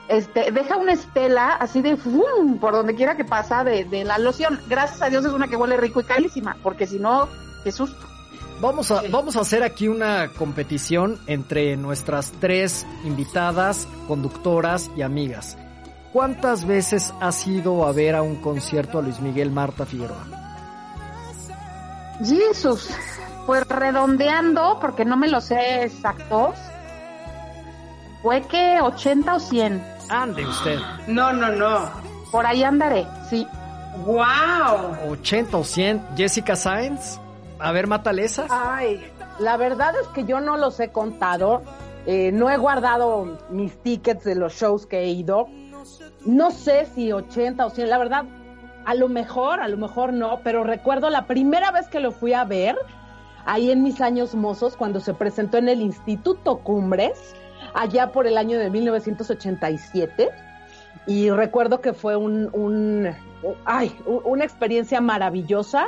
este, deja una estela así de ¡fum! por donde quiera que pasa de, de la loción. Gracias a Dios es una que huele rico y carísima, porque si no, qué susto. Vamos a, vamos a hacer aquí una competición entre nuestras tres invitadas, conductoras y amigas. ¿Cuántas veces has ido a ver a un concierto a Luis Miguel Marta Figueroa? Jesús, pues redondeando, porque no me lo sé exactos, fue que 80 o 100. Ande usted. No, no, no. Por ahí andaré, sí. ¡Wow! 80 o 100. Jessica Sáenz. A ver, mátale esa. Ay, la verdad es que yo no los he contado. Eh, no he guardado mis tickets de los shows que he ido. No sé si 80 o 100. La verdad, a lo mejor, a lo mejor no. Pero recuerdo la primera vez que lo fui a ver, ahí en mis años mozos, cuando se presentó en el Instituto Cumbres, allá por el año de 1987. Y recuerdo que fue un, un ay, una experiencia maravillosa.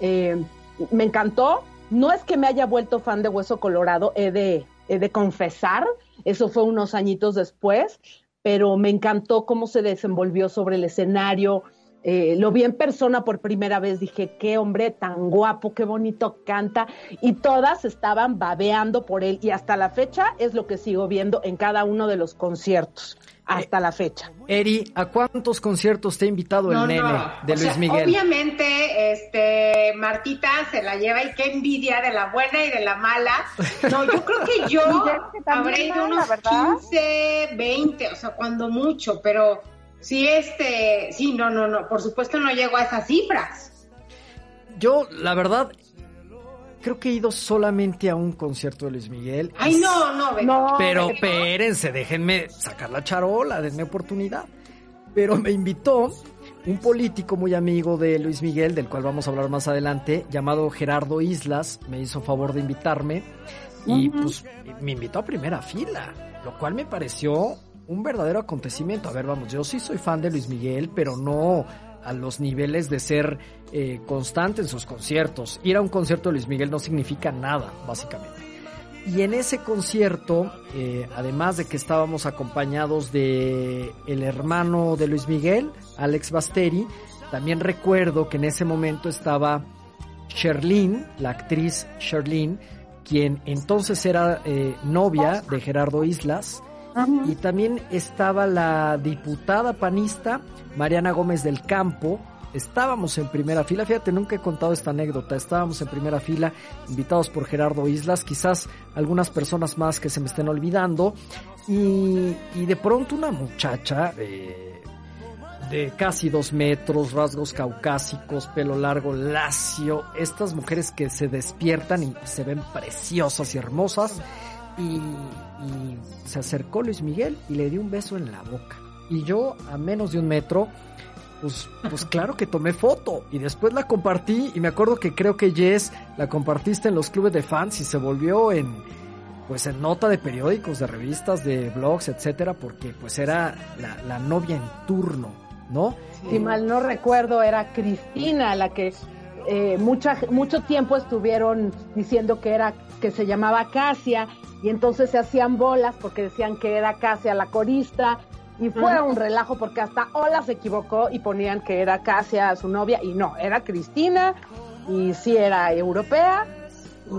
Eh, me encantó. No es que me haya vuelto fan de Hueso Colorado, he de, he de confesar, eso fue unos añitos después, pero me encantó cómo se desenvolvió sobre el escenario. Eh, lo vi en persona por primera vez, dije, qué hombre tan guapo, qué bonito canta, y todas estaban babeando por él, y hasta la fecha es lo que sigo viendo en cada uno de los conciertos hasta la fecha. Eri, ¿a cuántos conciertos te ha invitado el nene no. de O Luis sea, Miguel? Obviamente, este, Martita se la lleva y qué envidia de la buena y de la mala. No, yo creo que yo habré ido unos ¿verdad? 15, 20, o sea, cuando mucho, pero sí, este, sí, no, no, no, por supuesto no llego a esas cifras. Yo, la verdad, creo que he ido solamente a un concierto de Luis Miguel. Ay, no, no, Beto. No, Pero Beto. espérense, déjenme sacar la charola, denme oportunidad. Pero me invitó un político muy amigo de Luis Miguel, del cual vamos a hablar más adelante, llamado Gerardo Islas, me hizo favor de invitarme y pues me invitó a primera fila, lo cual me pareció un verdadero acontecimiento. A ver, vamos, yo sí soy fan de Luis Miguel, pero no a los niveles de ser eh, constante en sus conciertos. Ir a un concierto de Luis Miguel no significa nada, básicamente. Y en ese concierto, eh, además de que estábamos acompañados de el hermano de Luis Miguel, Alex Basteri, también recuerdo que en ese momento estaba Sherlyn, la actriz Sherlyn, quien entonces era eh, novia de Gerardo Islas, y también estaba la diputada panista Mariana Gómez del Campo. Estábamos en primera fila, fíjate, nunca he contado esta anécdota, estábamos en primera fila, invitados por Gerardo Islas, quizás algunas personas más que se me estén olvidando, y, y de pronto una muchacha eh, de casi dos metros, rasgos caucásicos, pelo largo, lacio, estas mujeres que se despiertan y se ven preciosas y hermosas, y, y se acercó Luis Miguel y le dio un beso en la boca. Y yo, a menos de un metro, pues, pues claro que tomé foto y después la compartí y me acuerdo que creo que Jess la compartiste en los clubes de fans y se volvió en pues en nota de periódicos, de revistas, de blogs, etcétera, porque pues era la, la novia en turno, ¿no? Si mal no recuerdo, era Cristina la que eh, mucha, mucho tiempo estuvieron diciendo que era que se llamaba Casia y entonces se hacían bolas porque decían que era Casia la corista y fue un relajo porque hasta Ola se equivocó y ponían que era Casia su novia y no, era Cristina y sí era europea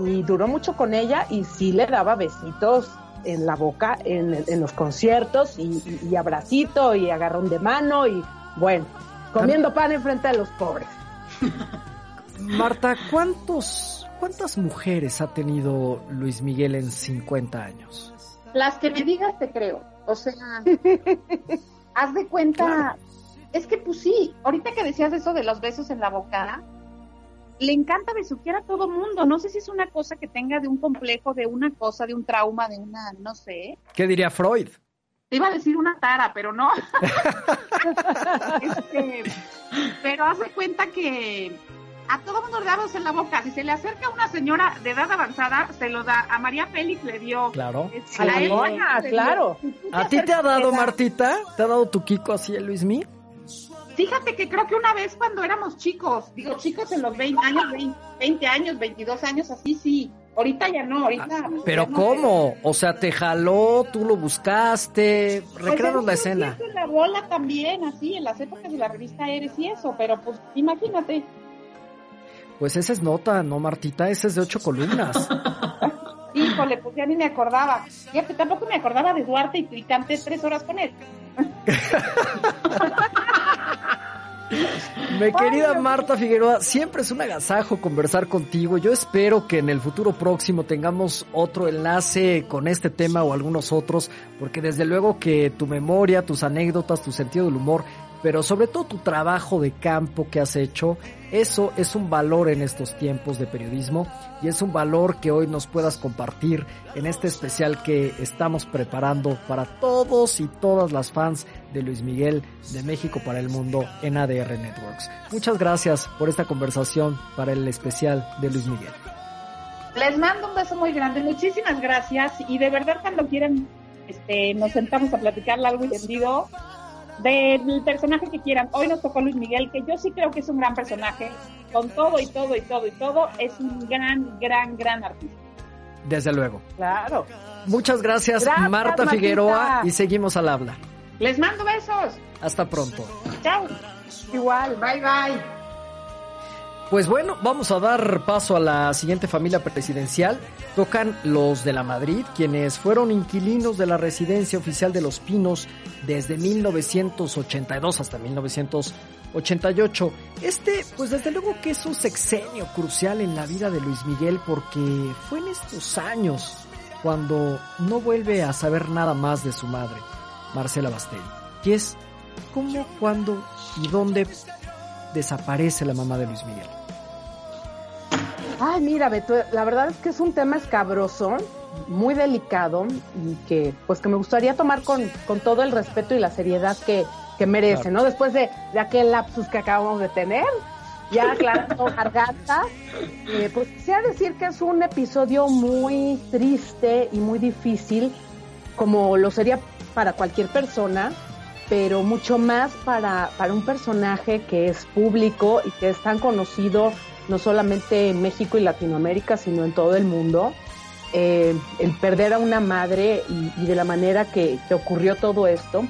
y duró mucho con ella y sí le daba besitos en la boca en, en los conciertos y, y, y abracito y agarrón de mano y bueno, comiendo pan enfrente de los pobres. Marta, ¿cuántos, ¿cuántas mujeres ha tenido Luis Miguel en 50 años? Las que me digas te creo. O sea, haz de cuenta. Claro. Es que pues sí, ahorita que decías eso de los besos en la boca, le encanta besuquear a todo mundo. No sé si es una cosa que tenga de un complejo, de una cosa, de un trauma, de una, no sé. ¿Qué diría Freud? Te iba a decir una tara, pero no. Este, pero haz de cuenta que a todo mundo le da en la boca. Si se le acerca a una señora de edad avanzada, se lo da. A María Félix le dio. Claro. Este, A la a él mona, le dio. claro. ¿A ti te ha dado, da. Martita? ¿Te ha dado tu Kiko así el Luis Mí? Fíjate que creo que una vez cuando éramos chicos, digo chicos en los 20 años, 20, 20 años, 22 años, así sí. Ahorita ya no, ahorita. Ah, pero ¿cómo? O sea, te jaló, tú lo buscaste, pues recrearon la escena. En la bola también, así, en las épocas de la revista Eres y eso, pero pues imagínate. Pues esa es nota, ¿no, Martita? Esa es de ocho columnas. Híjole, pues ya ni me acordaba. Fíjate, tampoco me acordaba de Duarte y, y canté tres horas con él. Mi querida Marta Figueroa, siempre es un agasajo conversar contigo. Yo espero que en el futuro próximo tengamos otro enlace con este tema o algunos otros, porque desde luego que tu memoria, tus anécdotas, tu sentido del humor pero sobre todo tu trabajo de campo que has hecho, eso es un valor en estos tiempos de periodismo y es un valor que hoy nos puedas compartir en este especial que estamos preparando para todos y todas las fans de Luis Miguel de México para el mundo en ADR Networks. Muchas gracias por esta conversación para el especial de Luis Miguel. Les mando un beso muy grande, muchísimas gracias y de verdad cuando quieran este, nos sentamos a platicar largo y tendido del personaje que quieran. Hoy nos tocó Luis Miguel, que yo sí creo que es un gran personaje, con todo y todo y todo y todo, es un gran, gran, gran artista. Desde luego. Claro. Muchas gracias, Marta Figueroa, y seguimos al habla. Les mando besos. Hasta pronto. Chao. Igual, bye bye. Pues bueno, vamos a dar paso a la siguiente familia presidencial. Tocan los de la Madrid, quienes fueron inquilinos de la residencia oficial de Los Pinos desde 1982 hasta 1988. Este, pues desde luego que es un sexenio crucial en la vida de Luis Miguel porque fue en estos años cuando no vuelve a saber nada más de su madre, Marcela Bastelli. Y es cómo, cuándo y dónde desaparece la mamá de Luis Miguel. Ay, mira, Beto, la verdad es que es un tema escabroso, muy delicado y que pues que me gustaría tomar con, con todo el respeto y la seriedad que, que merece, ¿no? Después de, de, aquel lapsus que acabamos de tener, ya aclarando garganta, eh, pues quisiera decir que es un episodio muy triste y muy difícil, como lo sería para cualquier persona, pero mucho más para, para un personaje que es público y que es tan conocido no solamente en México y Latinoamérica, sino en todo el mundo. Eh, el perder a una madre y, de la manera que, ocurrió todo esto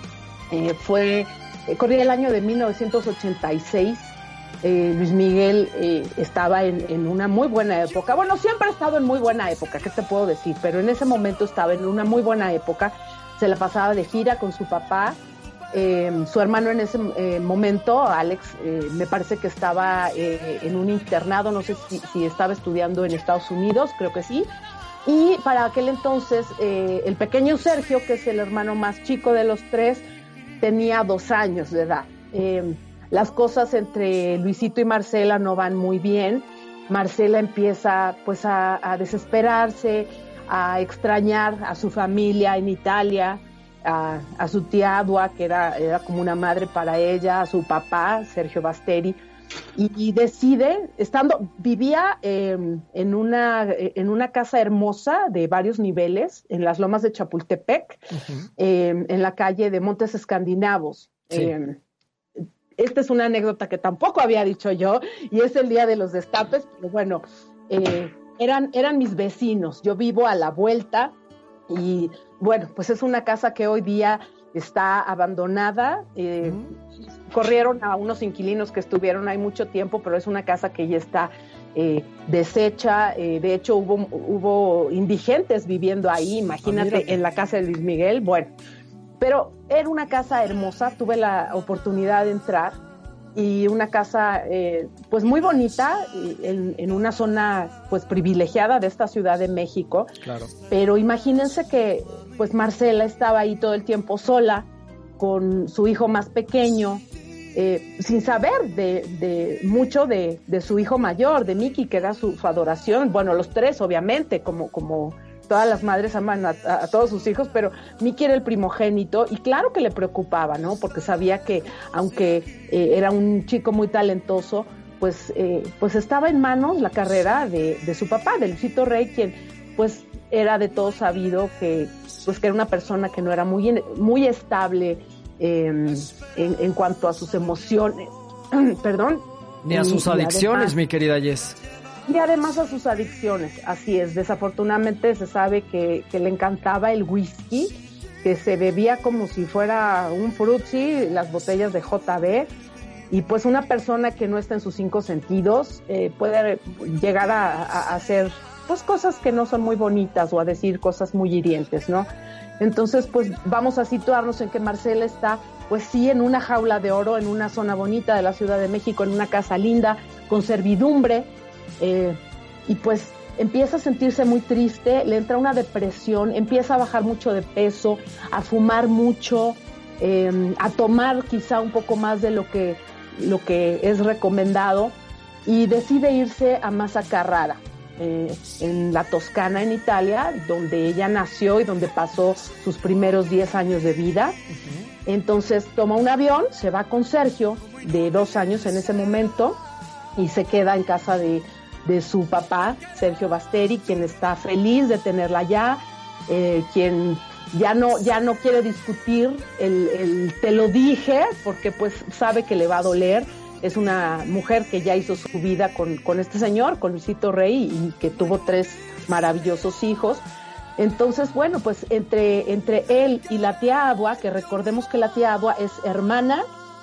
eh, fue, eh, corría el año de 1986. Luis Miguel estaba en, en, una muy buena época. Bueno, siempre ha estado en muy buena época, ¿qué te puedo decir? Pero en ese momento estaba en una muy buena época. Se la pasaba de gira con su papá eh, su hermano en ese eh, momento, Alex, eh, me parece que estaba eh, en un internado, no sé si, estaba estudiando en Estados Unidos, creo que sí. Y para aquel entonces, el pequeño Sergio, que es el hermano más chico de los tres, tenía dos años de edad. las cosas entre Luisito y Marcela no van muy bien. Marcela empieza pues a desesperarse, a extrañar a su familia en Italia a, su tía Adua, que era, era como una madre para ella, a su papá, Sergio Basteri, y, decide, estando, vivía em, en, una, en una casa hermosa de varios niveles, en las lomas de Chapultepec, em, en la calle de Montes Escandinavos. Em, esta es una anécdota que tampoco había dicho yo, y es el día de los destapes, pero bueno, eh, eran, eran mis vecinos. Yo vivo a la vuelta y bueno, pues es una casa que hoy día está abandonada. Eh, corrieron a unos inquilinos que estuvieron ahí mucho tiempo, pero es una casa que ya está eh, deshecha. Eh, de hecho, hubo, hubo indigentes viviendo ahí, imagínate, ah, en la casa de Luis Miguel. Bueno, pero era una casa hermosa, tuve la oportunidad de entrar y una casa eh, pues muy bonita en, en, una zona pues privilegiada de esta ciudad de México. Claro. Pero imagínense que pues Marcela estaba ahí todo el tiempo sola con su hijo más pequeño, eh, sin saber de, mucho de, su hijo mayor, de Mickey, que era su, adoración. Bueno, los tres, obviamente, como, todas las madres aman a, a, todos sus hijos, pero Mickey era el primogénito y claro que le preocupaba, ¿no? Porque sabía que aunque eh, era un chico muy talentoso, pues, eh, pues estaba en manos la carrera de, de su papá, de Luisito Rey, quien pues era de todo sabido que pues que era una persona que no era muy muy estable eh, en, en, cuanto a sus emociones perdón. Ni a sus adicciones además, mi querida Jess. Y además a sus adicciones. Así es, desafortunadamente se sabe que, le encantaba el whisky, que se bebía como si fuera un frutzi, las botellas de JB, y pues una persona que no está en sus cinco sentidos eh, puede llegar a, hacer pues cosas que no son muy bonitas o a decir cosas muy hirientes, ¿no? Entonces, pues vamos a situarnos en que Marcela está, pues sí, en una jaula de oro, en una zona bonita de la Ciudad de México, en una casa linda, con servidumbre, eh, y pues empieza a sentirse muy triste, le entra una depresión, empieza a bajar mucho de peso, a fumar mucho, em, a tomar quizá un poco más de lo que, lo que es recomendado y decide irse a Massa Carrara, eh, en la Toscana, en Italia, donde ella nació y donde pasó sus primeros 10 años de vida. Entonces toma un avión, se va con Sergio, de dos años en ese momento, y se queda en casa de, de su papá, Sergio Basteri, quien está feliz de tenerla allá, eh, quien ya no, ya no quiere discutir el, el, te lo dije, porque pues sabe que le va a doler. Es una mujer que ya hizo su vida con, con este señor, con Luisito Rey, y que tuvo tres maravillosos hijos. Entonces, bueno, pues entre, entre él y la tía Agua, que recordemos que la tía Agua es hermana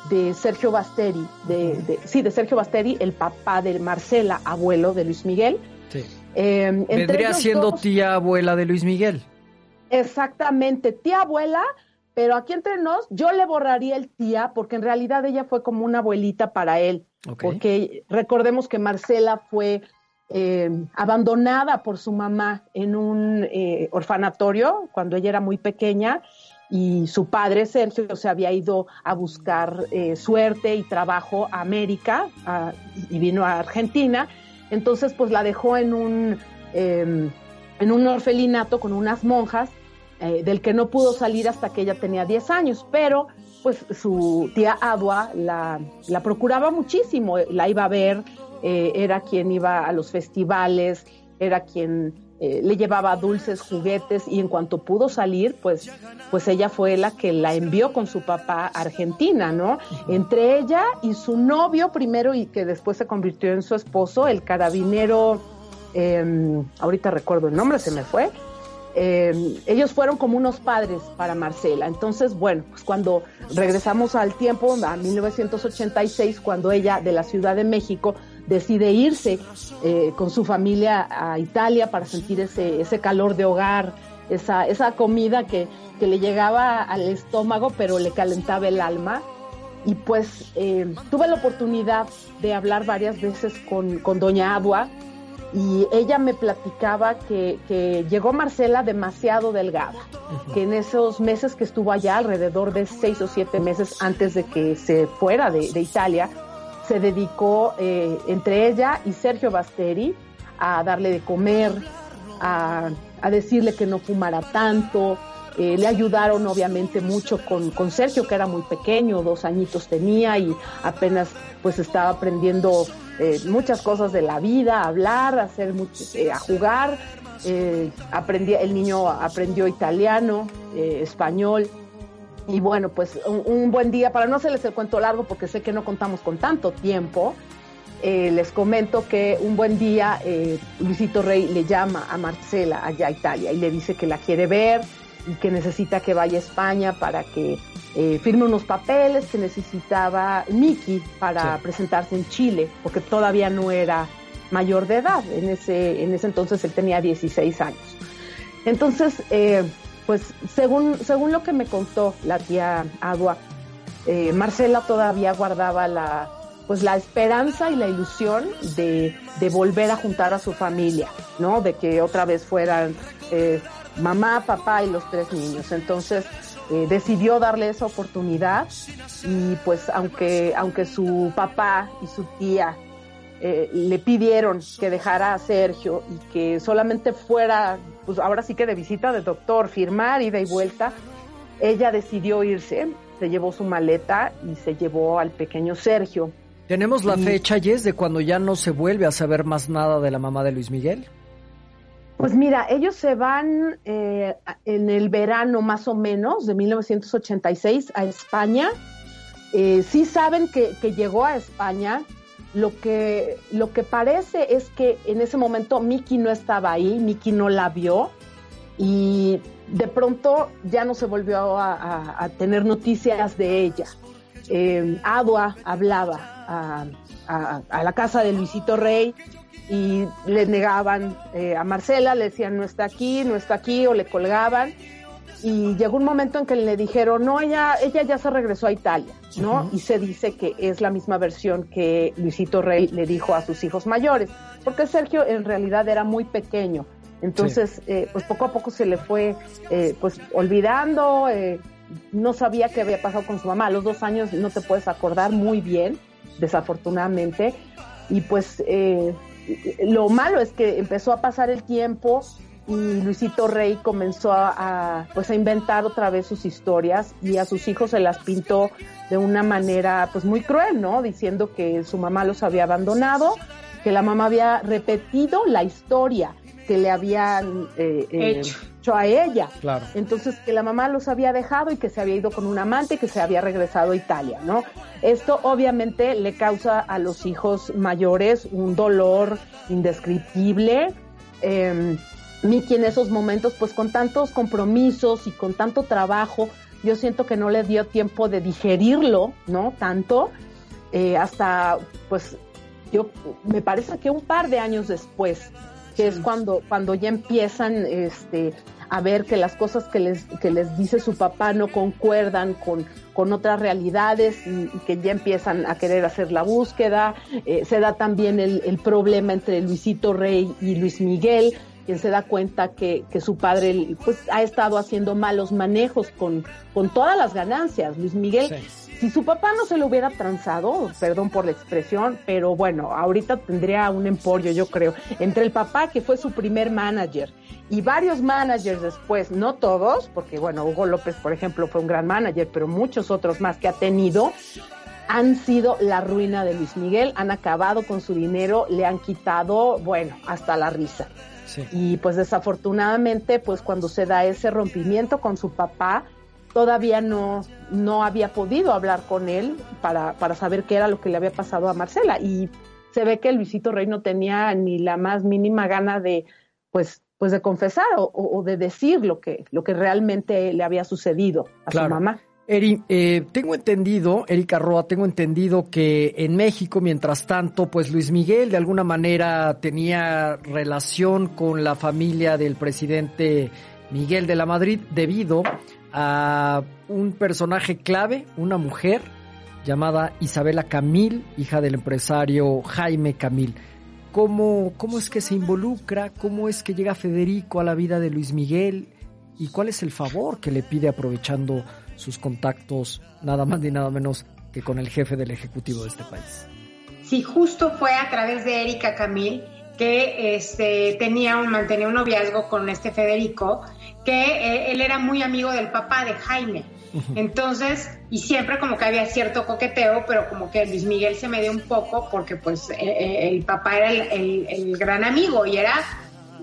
de Sergio Basteri, de, sí, de Sergio Basteri, el papá de Marcela, abuelo de Luis Miguel. Sí. Eh, Vendría siendo tía abuela de Luis Miguel. Exactamente, tía abuela, pero aquí entre nos, yo le borraría el tía, porque en realidad ella fue como una abuelita para él. Porque recordemos que Marcela fue eh, abandonada por su mamá en un eh, orfanatorio cuando ella era muy pequeña y su padre Sergio se había ido a buscar eh, suerte y trabajo a América y vino a Argentina. Entonces, pues la dejó en un, em, en un orfelinato con unas monjas, eh, del que no pudo salir hasta que ella tenía 10 años, pero pues su tía Adua la, la procuraba muchísimo, la iba a ver, eh, era quien iba a los festivales, era quien eh, le llevaba dulces, juguetes y en cuanto pudo salir, pues, pues ella fue la que la envió con su papá a Argentina, ¿no? Entre ella y su novio primero y que después se convirtió en su esposo, el carabinero, em, ahorita recuerdo el nombre, se me fue. Em, ellos fueron como unos padres para Marcela. Entonces, bueno, pues cuando regresamos al tiempo, a 1986, cuando ella de la Ciudad de México decide irse eh, con su familia a Italia para sentir ese, ese calor de hogar, esa, esa comida que, que le llegaba al estómago pero le calentaba el alma. Y pues eh, tuve la oportunidad de hablar varias veces con, con Doña Abua y ella me platicaba que, que, llegó Marcela demasiado delgada, que en esos meses que estuvo allá, alrededor de seis o siete meses antes de que se fuera de, de Italia, se dedicó eh, entre ella y Sergio Basteri a darle de comer, a, decirle que no fumara tanto. Eh, le ayudaron obviamente mucho con, con, Sergio, que era muy pequeño, dos añitos tenía y apenas pues estaba aprendiendo eh, muchas cosas de la vida, hablar, a, a jugar. aprendía, el niño aprendió italiano, español y bueno, pues un, buen día, para no hacerles el cuento largo, porque sé que no contamos con tanto tiempo, eh, les comento que un buen día eh, Luisito Rey le llama a Marcela allá a Italia y le dice que la quiere ver y que necesita que vaya a España para que eh, firme unos papeles que necesitaba Miki para presentarse en Chile, porque todavía no era mayor de edad. En ese, en ese entonces él tenía 16 años. Entonces, pues según, según lo que me contó la tía Agua, eh, Marcela todavía guardaba la, pues la esperanza y la ilusión de, volver a juntar a su familia, ¿no? De que otra vez fueran eh, mamá, papá y los tres niños. Entonces eh, decidió darle esa oportunidad y pues aunque, aunque su papá y su tía eh, le pidieron que dejara a Sergio y que solamente fuera, pues ahora sí que de visita de doctor, firmar, ida y vuelta, ella decidió irse, se llevó su maleta y se llevó al pequeño Sergio. ¿Tenemos la fecha, Jess, de cuando ya no se vuelve a saber más nada de la mamá de Luis Miguel? Pues mira, ellos se van eh, en el verano más o menos de 1986 a España. Eh, sí saben que, que llegó a España, lo que, lo que parece es que en ese momento Miki no estaba ahí, Miki no la vio y de pronto ya no se volvió a, tener noticias de ella. Eh, Adua hablaba a, la casa de Luisito Rey y le negaban eh, a Marcela, le decían no está aquí, no está aquí o le colgaban. Y llegó un momento en que le dijeron, no, ella, ella ya se regresó a Italia, ¿no? Y se dice que es la misma versión que Luisito Rey le dijo a sus hijos mayores, porque Sergio en realidad era muy pequeño, entonces eh, pues poco a poco se le fue eh, pues olvidando, eh, no sabía qué había pasado con su mamá, a los dos años no te puedes acordar muy bien, desafortunadamente, y pues lo malo es que empezó a pasar el tiempo, y Luisito Rey comenzó a, pues a inventar otra vez sus historias y a sus hijos se las pintó de una manera pues muy cruel, ¿no? Diciendo que su mamá los había abandonado, que la mamá había repetido la historia que le habían eh, eh, hecho. A ella. Claro. Entonces que la mamá los había dejado y que se había ido con un amante y que se había regresado a Italia, ¿no? Esto obviamente le causa a los hijos mayores un dolor indescriptible. Eh, Miki en esos momentos, pues con tantos compromisos y con tanto trabajo, yo siento que no le dio tiempo de digerirlo, ¿no? Tanto, eh, hasta, pues, yo, me parece que un par de años después, que es cuando, cuando ya empiezan, este, a ver que las cosas que les, que les dice su papá no concuerdan con, con otras realidades y, que ya empiezan a querer hacer la búsqueda. Eh, se da también el, el, problema entre Luisito Rey y Luis Miguel, quien se da cuenta que, que su padre pues, ha estado haciendo malos manejos con, con todas las ganancias. Luis Miguel, si su papá no se lo hubiera transado, perdón por la expresión, pero bueno, ahorita tendría un emporio, yo creo, entre el papá que fue su primer manager y varios managers después, no todos, porque bueno, Hugo López, por ejemplo, fue un gran manager, pero muchos otros más que ha tenido, han sido la ruina de Luis Miguel, han acabado con su dinero, le han quitado, bueno, hasta la risa. Y pues desafortunadamente, pues cuando se da ese rompimiento con su papá, todavía no, no había podido hablar con él para, para saber qué era lo que le había pasado a Marcela. Y se ve que Luisito Rey no tenía ni la más mínima gana de, pues, pues de confesar o, de decir lo que, lo que realmente le había sucedido a su mamá. Eri, eh, tengo entendido, Erika Roa, tengo entendido que en México, mientras tanto, pues Luis Miguel de alguna manera tenía relación con la familia del presidente Miguel de la Madrid debido a un personaje clave, una mujer llamada Isabela Camil, hija del empresario Jaime Camil. ¿Cómo, ¿Cómo es que se involucra? ¿Cómo es que llega Federico a la vida de Luis Miguel? ¿Y cuál es el favor que le pide aprovechando sus contactos nada más ni nada menos que con el jefe del Ejecutivo de este país. Sí, justo fue a través de Erika Camil que este, tenía un, mantenía un noviazgo con este Federico, que eh, él era muy amigo del papá de Jaime. Entonces, y siempre como que había cierto coqueteo, pero como que Luis Miguel se me dio un poco porque pues eh, eh, el papá era el, el gran amigo y era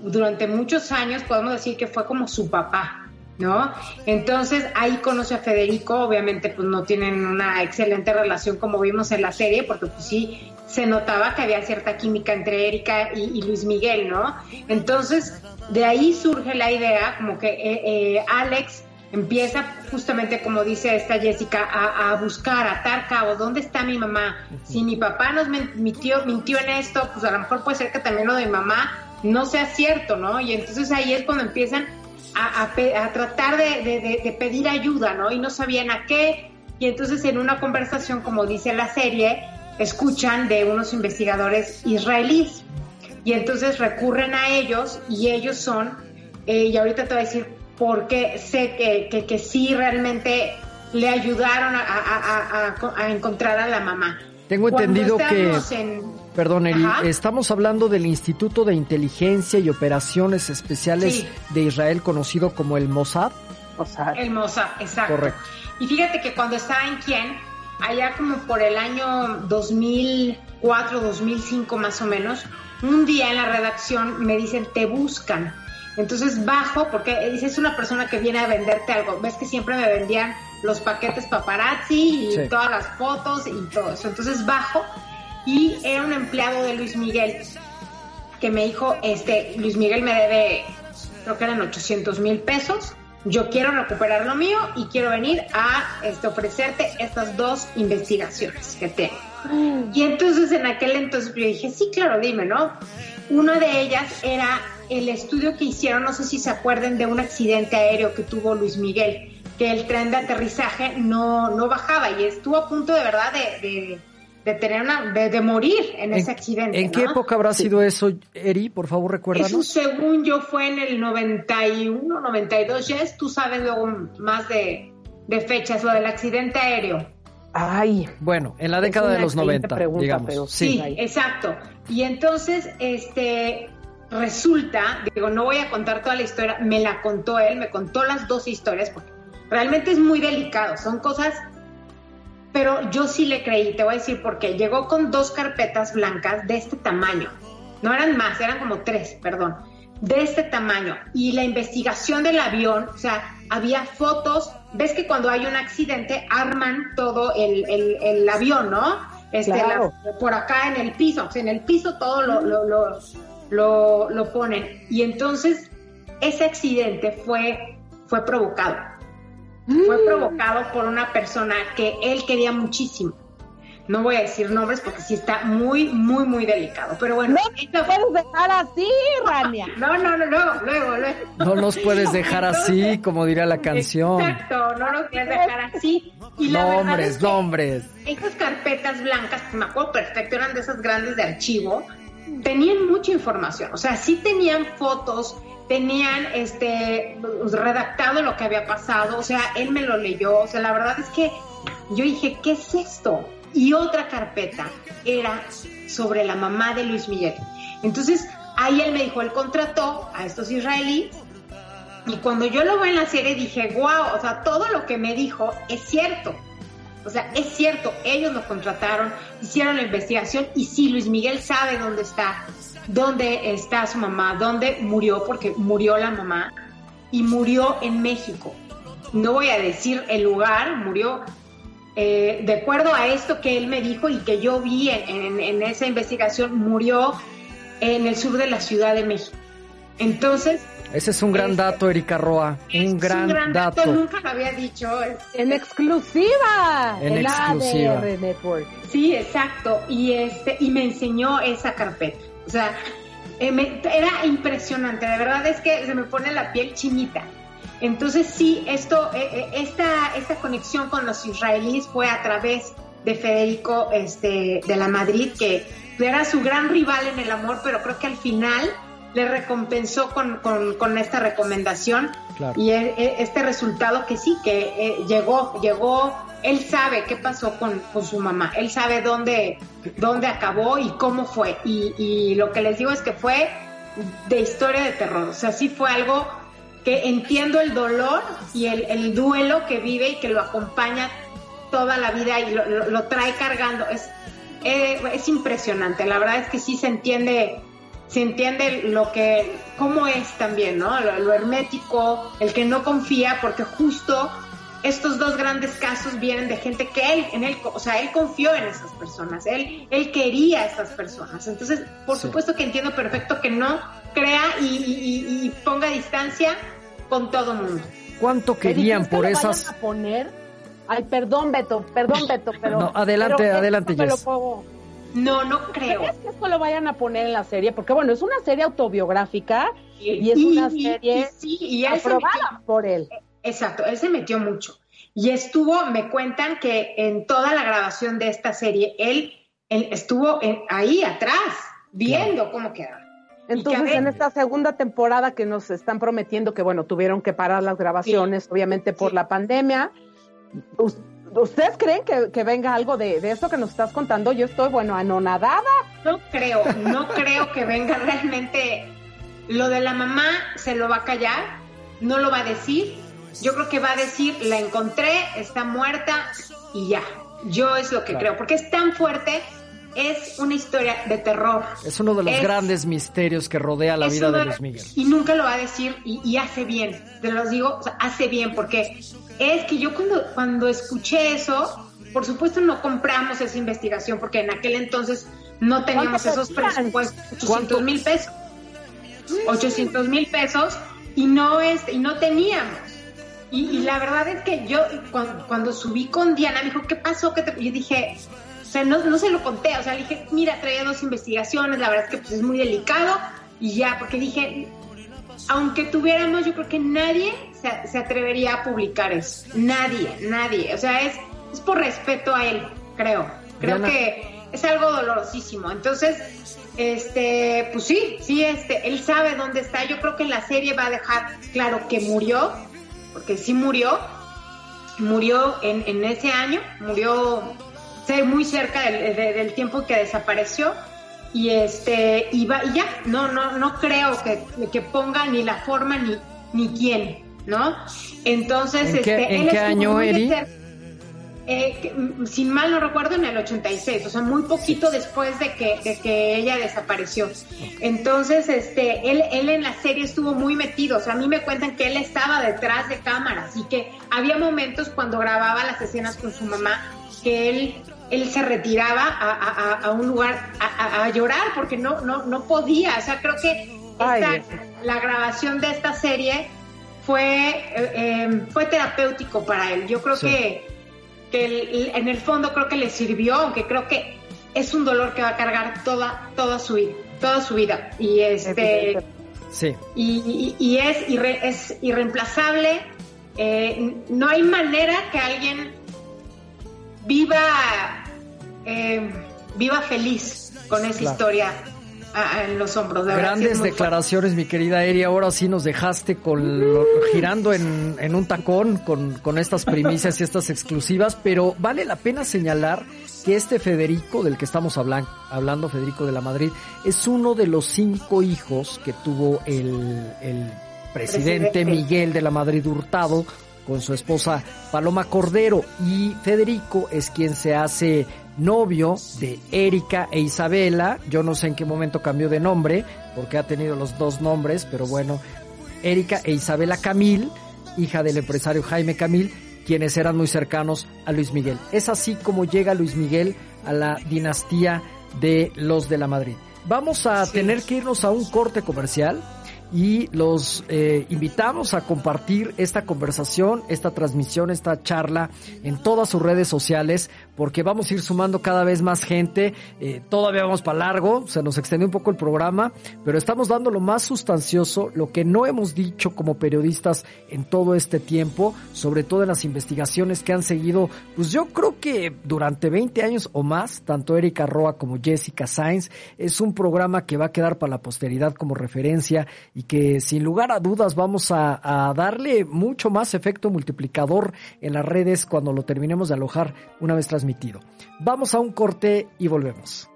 durante muchos años, podemos decir que fue como su papá. ¿no? Entonces ahí conoce a Federico, obviamente pues no tienen una excelente relación como vimos en la serie, porque pues sí se notaba que había cierta química entre Erika y, Luis Miguel, ¿no? Entonces de ahí surge la idea como que eh, eh, Alex empieza justamente como dice esta Jessica a, buscar, a atar cabos, ¿dónde está mi mamá? Si mi papá nos mintió, mintió en esto, pues a lo mejor puede ser que también lo de mi mamá no sea cierto, ¿no? Y entonces ahí es cuando empiezan a, tratar de, pedir ayuda, ¿no? Y no sabían a qué. Y entonces en una conversación, como dice la serie, escuchan de unos investigadores israelíes. Y entonces recurren a ellos y ellos son, eh, y ahorita te voy a decir por qué sé que, que, sí realmente le ayudaron a, encontrar a la mamá. Tengo entendido que... Perdón, Eri, estamos hablando del Instituto de Inteligencia y Operaciones Especiales de Israel, conocido como el Mossad. El Mossad, exacto. Correcto. Y fíjate que cuando estaba en Kien, allá como por el año 2004, 2005 más o menos, un día en la redacción me dicen, te buscan. Entonces bajo, porque dice, es una persona que viene a venderte algo. Ves que siempre me vendían los paquetes paparazzi y todas las fotos y todo eso. Entonces bajo y era un empleado de Luis Miguel que me dijo, este, Luis Miguel me debe, creo que eran 800 mil pesos, yo quiero recuperar lo mío y quiero venir a este, ofrecerte estas dos investigaciones que tengo. Y entonces en aquel entonces yo dije, sí, claro, dime, ¿no? Una de ellas era el estudio que hicieron, no sé si se acuerden de un accidente aéreo que tuvo Luis Miguel, que el tren de aterrizaje no, no bajaba y estuvo a punto de verdad de, de, tener una, de, morir en, ese accidente. ¿En qué época habrá sido eso, Eri? Por favor, recuérdanos. Eso según yo fue en el 91, 92, ya es, tú sabes luego más de, de fechas, lo del accidente aéreo. Ay, bueno, en la década de los 90, digamos. sí, exacto. Y entonces, este, resulta, digo, no voy a contar toda la historia, me la contó él, me contó las dos historias, porque realmente es muy delicado, son cosas, pero yo sí le creí, te voy a decir por qué. Llegó con dos carpetas blancas de este tamaño, no eran más, eran como tres, perdón, de este tamaño. Y la investigación del avión, o sea, había fotos, ves que cuando hay un accidente arman todo el, el, avión, ¿no? Este, por acá en el piso, o sea, en el piso todo lo, lo lo, lo ponen. Y entonces ese accidente fue, fue provocado. Fue mm. provocado por una persona que él quería muchísimo. No voy a decir nombres porque sí está muy, muy, muy delicado. Pero bueno. No puedes dejar así, Rania. No, no, no, luego, luego, luego. No nos puedes dejar así, como diría la canción. Exacto, no nos puedes dejar así. Y la nombres, nombres. Esas carpetas blancas, me acuerdo perfecto, eran de esas grandes de archivo tenían mucha información, o sea, sí tenían fotos, tenían este redactado lo que había pasado, o sea, él me lo leyó, o sea, la verdad es que yo dije, ¿qué es esto? Y otra carpeta era sobre la mamá de Luis Miguel. Entonces, ahí él me dijo, él contrató a estos israelíes y cuando yo lo veo en la serie dije, wow, o sea, todo lo que me dijo es cierto. O sea, es cierto, ellos lo contrataron, hicieron la investigación y sí, Luis Miguel sabe dónde está, dónde está su mamá, dónde murió, porque murió la mamá y murió en México. No voy a decir el lugar, murió eh, de acuerdo a esto que él me dijo y que yo vi en esa investigación, murió en el sur de la Ciudad de México. Entonces, ese es un gran dato, Erika Roa. Un gran, dato. Nunca lo había dicho. En exclusiva. En, exclusiva. Network. Sí, exacto. Y este y me enseñó esa carpeta. O sea, eh, era impresionante. De verdad es que se me pone la piel chinita. Entonces sí, esto, eh, eh, esta, esta conexión con los israelíes fue a través de Federico este, de la Madrid, que era su gran rival en el amor, pero creo que al final le recompensó con, con, esta recomendación y e, e, este resultado que sí, que eh, llegó, llegó, él sabe qué pasó con, con, su mamá, él sabe dónde, dónde acabó y cómo fue. Y, lo que les digo es que fue de historia de terror, o sea, sí fue algo que entiendo el dolor y el, el duelo que vive y que lo acompaña toda la vida y lo, lo, trae cargando. Es, eh, es impresionante, la verdad es que sí se entiende se entiende lo que, cómo es también, ¿no? Lo, hermético, el que no confía, porque justo estos dos grandes casos vienen de gente que él, en él, o sea, él confió en esas personas, él, él quería a esas personas. Entonces, por supuesto que entiendo perfecto que no crea y, ponga distancia con todo mundo. ¿Cuánto querían por esas? A poner? Ay, perdón, Beto, perdón, Beto, pero. No, adelante, adelante, Jess. No, no creo. ¿Crees que esto lo vayan a poner en la serie? Porque bueno, es una serie autobiográfica y, es una serie y, aprobada por él. Exacto, él se metió mucho. Y estuvo, me cuentan que en toda la grabación de esta serie, él, estuvo ahí atrás, viendo cómo quedaba. Entonces, en esta segunda temporada que nos están prometiendo que, bueno, tuvieron que parar las grabaciones, obviamente por la pandemia, ¿Ustedes creen que, venga algo de, de, esto que nos estás contando? Yo estoy, bueno, anonadada. No creo, no creo que venga realmente. Lo de la mamá se lo va a callar, no lo va a decir. Yo creo que va a decir, la encontré, está muerta y ya. Yo es lo que creo, porque es tan fuerte, es una historia de terror. Es uno de los grandes misterios que rodea la vida de Luis Miguel. Y nunca lo va a decir y, hace bien, te lo digo, hace bien, porque es que yo cuando, cuando escuché eso, por supuesto no compramos esa investigación porque en aquel entonces no teníamos esos presupuestos, 800 mil pesos. 800 mil pesos y no, es, y no teníamos. Y, la verdad es que yo cuando, subí con Diana, me dijo, ¿qué pasó? ¿Qué te? Yo dije, o sea, no, no se lo conté, o sea, le dije, mira, traía dos investigaciones, la verdad es que pues, es muy delicado y ya, porque dije, aunque tuviéramos, yo creo que nadie se, atrevería a publicar eso, nadie, nadie, o sea, es, es por respeto a él, creo, creo que es algo dolorosísimo, entonces este, pues sí, sí, este, él sabe dónde está. Yo creo que en la serie va a dejar claro que murió, porque sí murió, murió en, en ese año, murió muy cerca del, tiempo que desapareció y este y, va, y ya no no no creo que, que ponga ni la forma ni ni quién no entonces ¿En qué, este ¿en qué año Eri? Eh, sin mal no recuerdo, en el 86, o sea, muy poquito después de que, de que ella desapareció. Entonces, este, él, él en la serie estuvo muy metido, o sea, a mí me cuentan que él estaba detrás de cámaras y que había momentos cuando grababa las escenas con su mamá que él él se retiraba a, a, un lugar a, llorar porque no, no, no podía. O sea, creo que la grabación de esta serie fue, eh, em, fue terapéutico para él. Yo creo que que en el fondo creo que le sirvió, aunque creo que es un dolor que va a cargar toda, toda su vida, toda su vida. Y este sí. y, y, es, es irreemplazable. Eh, no hay manera que alguien viva eh, viva feliz con esa historia en los hombros. Grandes declaraciones, mi querida Eri. Ahora sí nos dejaste con girando en, un tacón con, con estas primicias y estas exclusivas, pero vale la pena señalar que este Federico, del que estamos hablando, Federico de la Madrid, es uno de los cinco hijos que tuvo el, el presidente Miguel de la Madrid Hurtado con su esposa Paloma Cordero y Federico es quien se hace novio de Erika e Isabela. Yo no sé en qué momento cambió de nombre, porque ha tenido los dos nombres, pero bueno, Erika e Isabela Camil, hija del empresario Jaime Camil, quienes eran muy cercanos a Luis Miguel. Es así como llega Luis Miguel a la dinastía de los de la Madrid. Vamos a tener que irnos a un corte comercial y los eh, invitamos a compartir esta conversación, esta transmisión, esta charla en todas sus redes sociales porque vamos a ir sumando cada vez más gente. Eh, todavía vamos para largo, se nos extendió un poco el programa, pero estamos dando lo más sustancioso, lo que no hemos dicho como periodistas en todo este tiempo, sobre todo en las investigaciones que han seguido, pues yo creo que durante 20 años o más, tanto Erika Roa como Jessica Sainz, es un programa que va a quedar para la posteridad como referencia y que sin lugar a dudas vamos a, darle mucho más efecto multiplicador en las redes cuando lo terminemos de alojar una vez transmitido Vamos a un corte y volvemos.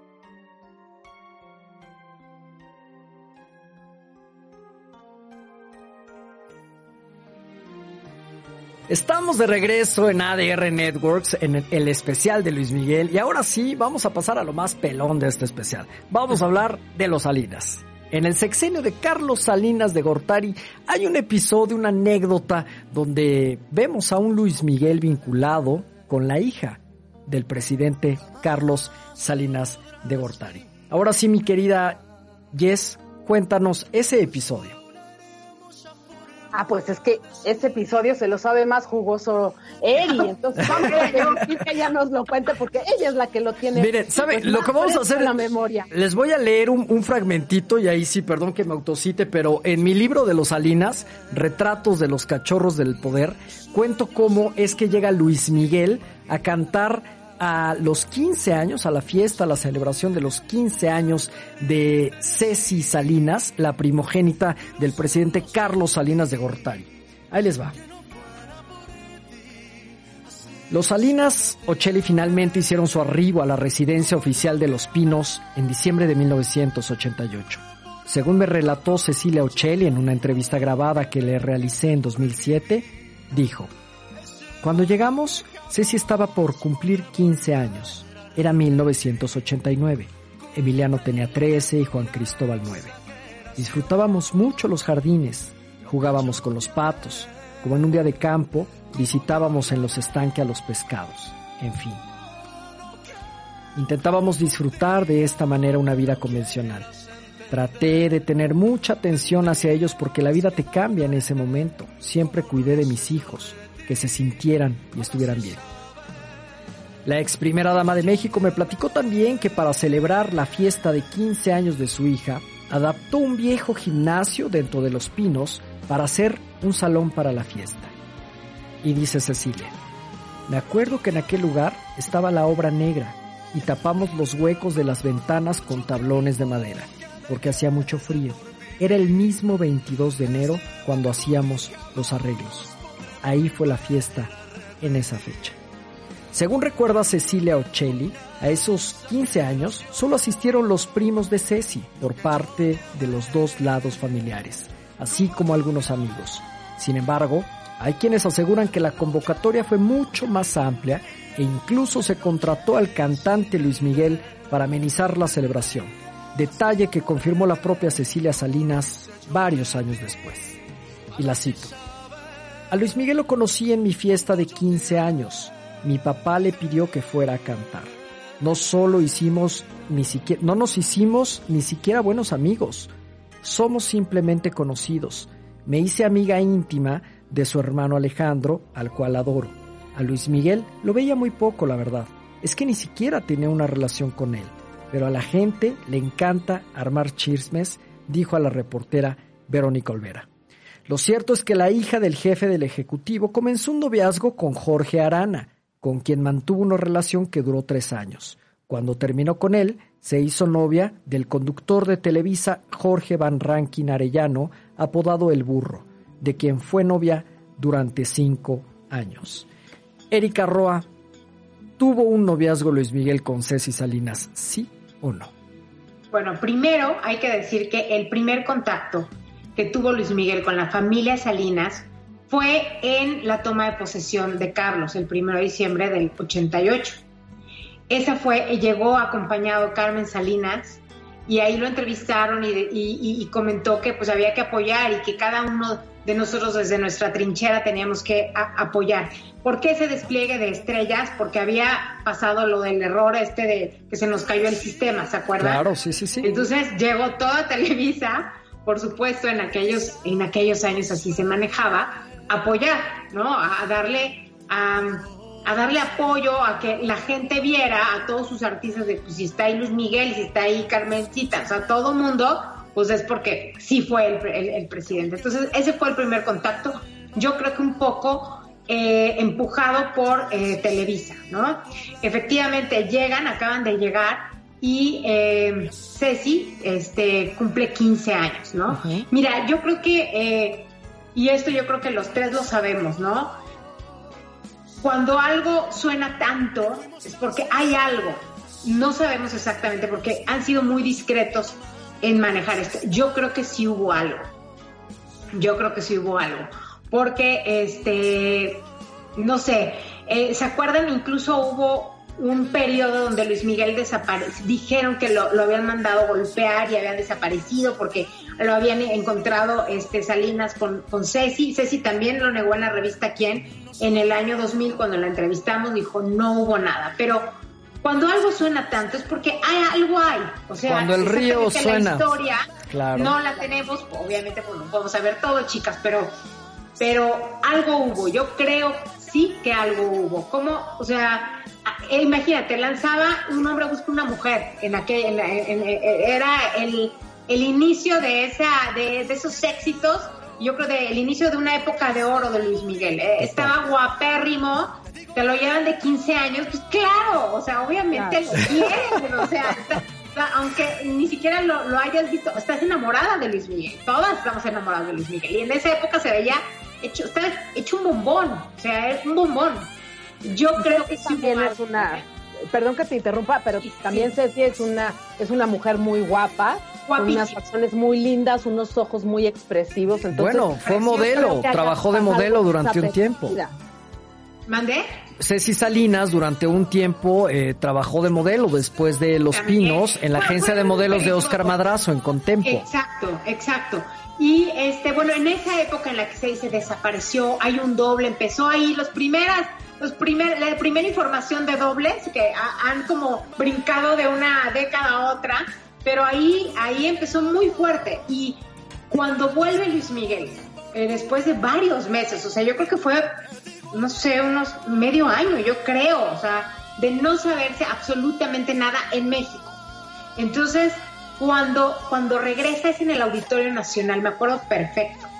Estamos de regreso en ADR Networks, en el especial de Luis Miguel, y ahora sí vamos a pasar a lo más pelón de este especial. Vamos a hablar de los Salinas. En el sexenio de Carlos Salinas de Gortari hay un episodio, una anécdota, donde vemos a un Luis Miguel vinculado con la hija del presidente Carlos Salinas de Gortari. Ahora sí, mi querida Jess, cuéntanos ese episodio. Ah, pues es que ese episodio se lo sabe más jugoso Eri, entonces vamos a que ella nos lo cuente porque ella es la que lo tiene. Miren, ¿sabe? Pues, lo que vamos a hacer en la memoria. Les voy a leer un, un, fragmentito y ahí sí, perdón que me autocite, pero en mi libro de los Salinas, Retratos de los cachorros del poder, cuento cómo es que llega Luis Miguel a cantar a los 15 años, a la fiesta, a la celebración de los 15 años de Ceci Salinas, la primogénita del presidente Carlos Salinas de Gortari. Ahí les va. Los Salinas Ocelli finalmente hicieron su arribo a la residencia oficial de Los Pinos en diciembre de 1988. Según me relató Cecilia Ocelli en una entrevista grabada que le realicé en 2007, dijo, Cuando llegamos, Ceci estaba por cumplir 15 años. Era 1989. Emiliano tenía 13 y Juan Cristóbal 9. Disfrutábamos mucho los jardines, jugábamos con los patos, como en un día de campo, visitábamos en los estanques a los pescados. en fin. Intentábamos disfrutar de esta manera una vida convencional. Traté de tener mucha atención hacia ellos porque la vida te cambia en ese momento. Siempre cuidé de mis hijos, que se sintieran y estuvieran bien. La ex primera dama de México me platicó también que para celebrar la fiesta de 15 años de su hija, adaptó un viejo gimnasio dentro de los pinos para hacer un salón para la fiesta. Y dice Cecilia, me acuerdo que en aquel lugar estaba la obra negra y tapamos los huecos de las ventanas con tablones de madera, porque hacía mucho frío. Era el mismo 22 de enero cuando hacíamos los arreglos. Ahí fue la fiesta en esa fecha. Según recuerda Cecilia Ocelli, a esos 15 años solo asistieron los primos de Ceci por parte de los dos lados familiares, así como algunos amigos. Sin embargo, hay quienes aseguran que la convocatoria fue mucho más amplia e incluso se contrató al cantante Luis Miguel para amenizar la celebración, detalle que confirmó la propia Cecilia Salinas varios años después. Y la cito. A Luis Miguel lo conocí en mi fiesta de 15 años mi papá le pidió que fuera a cantar. No solo hicimos ni siquiera, no nos hicimos ni siquiera buenos amigos. Somos simplemente conocidos. Me hice amiga íntima de su hermano Alejandro, al cual adoro. A Luis Miguel lo veía muy poco, la verdad. Es que ni siquiera tenía una relación con él. Pero a la gente le encanta armar chismes, dijo a la reportera Verónica Olvera. Lo cierto es que la hija del jefe del Ejecutivo comenzó un noviazgo con Jorge Arana, con quien mantuvo una relación que duró tres años. Cuando terminó con él, se hizo novia del conductor de Televisa Jorge Van Rankin Arellano, apodado El Burro, de quien fue novia durante cinco años. Erika Roa, ¿tuvo un noviazgo Luis Miguel con Ceci Salinas, sí o no? Bueno, primero hay que decir que el primer contacto que tuvo Luis Miguel con la familia Salinas fue en la toma de posesión de Carlos el 1 de diciembre del 88. Esa fue, llegó acompañado Carmen Salinas y ahí lo entrevistaron y, comentó que pues había que apoyar y que cada uno de nosotros desde nuestra trinchera teníamos que apoyar. ¿Por qué ese despliegue de estrellas? Porque había pasado lo del error este de que se nos cayó el sistema, ¿se acuerdan? Claro, sí, sí, sí. Entonces llegó toda Televisa, por supuesto en aquellos, en aquellos años así se manejaba, apoyar, ¿no? A, darle, a, darle apoyo a que la gente viera a todos sus artistas de, pues si está ahí Luis Miguel, si está ahí Carmencita, o sea, todo mundo, pues es porque sí fue el, presidente. Entonces, ese fue el primer contacto. Yo creo que un poco eh, empujado por eh, Televisa, ¿no? Efectivamente, llegan, acaban de llegar y eh, Ceci este, cumple 15 años, ¿no? Mira, yo creo que eh, y esto yo creo que los tres lo sabemos, ¿no? Cuando algo suena tanto es porque hay algo. No sabemos exactamente porque han sido muy discretos en manejar esto. Yo creo que sí hubo algo. Yo creo que sí hubo algo. Porque, este, no sé, eh, ¿se acuerdan? Incluso hubo un periodo donde Luis Miguel desapareció, dijeron que lo, lo, habían mandado golpear y habían desaparecido porque lo habían encontrado este, Salinas con, con Ceci. Ceci también lo negó en la revista Quién en el año 2000 cuando la entrevistamos, dijo no hubo nada. Pero cuando algo suena tanto es porque hay algo hay. O sea, cuando el río suena. La historia no la tenemos, obviamente pues no podemos saber todo, chicas, pero, pero algo hubo. Yo creo sí que algo hubo. ¿Cómo? O sea, imagínate, lanzaba un hombre busca una mujer en aquel, era el el inicio de, esa, de, esos éxitos, yo creo de el inicio de una época de oro de Luis Miguel. Eh, estaba guapérrimo, te lo llevan de 15 años, pues claro, o sea, obviamente lo quieren, o sea, aunque ni siquiera lo, lo, hayas visto, estás enamorada de Luis Miguel, todas estamos enamoradas de Luis Miguel, y en esa época se veía hecho, está hecho un bombón, o sea, es un bombón. Yo creo que también es una, perdón que te interrumpa, pero también Ceci es una, es una mujer muy guapa, con unas facciones muy lindas, unos ojos muy expresivos. bueno, fue modelo, trabajó de modelo durante un tiempo. ¿Mandé? Ceci Salinas durante un tiempo eh, trabajó de modelo después de Los Pinos en la agencia de modelos de Oscar Madrazo en Contempo. Exacto, exacto. Y este, bueno, en esa época en la que se, se desapareció, hay un doble, empezó ahí, los primeras los primer, la primera información de dobles que han como brincado de una década a otra, pero ahí, ahí empezó muy fuerte. Y cuando vuelve Luis Miguel, eh, después de varios meses, o sea, yo creo que fue, no sé, unos medio año, yo creo, o sea, de no saberse absolutamente nada en México. Entonces, cuando, cuando regresa es en el Auditorio Nacional, me acuerdo perfecto.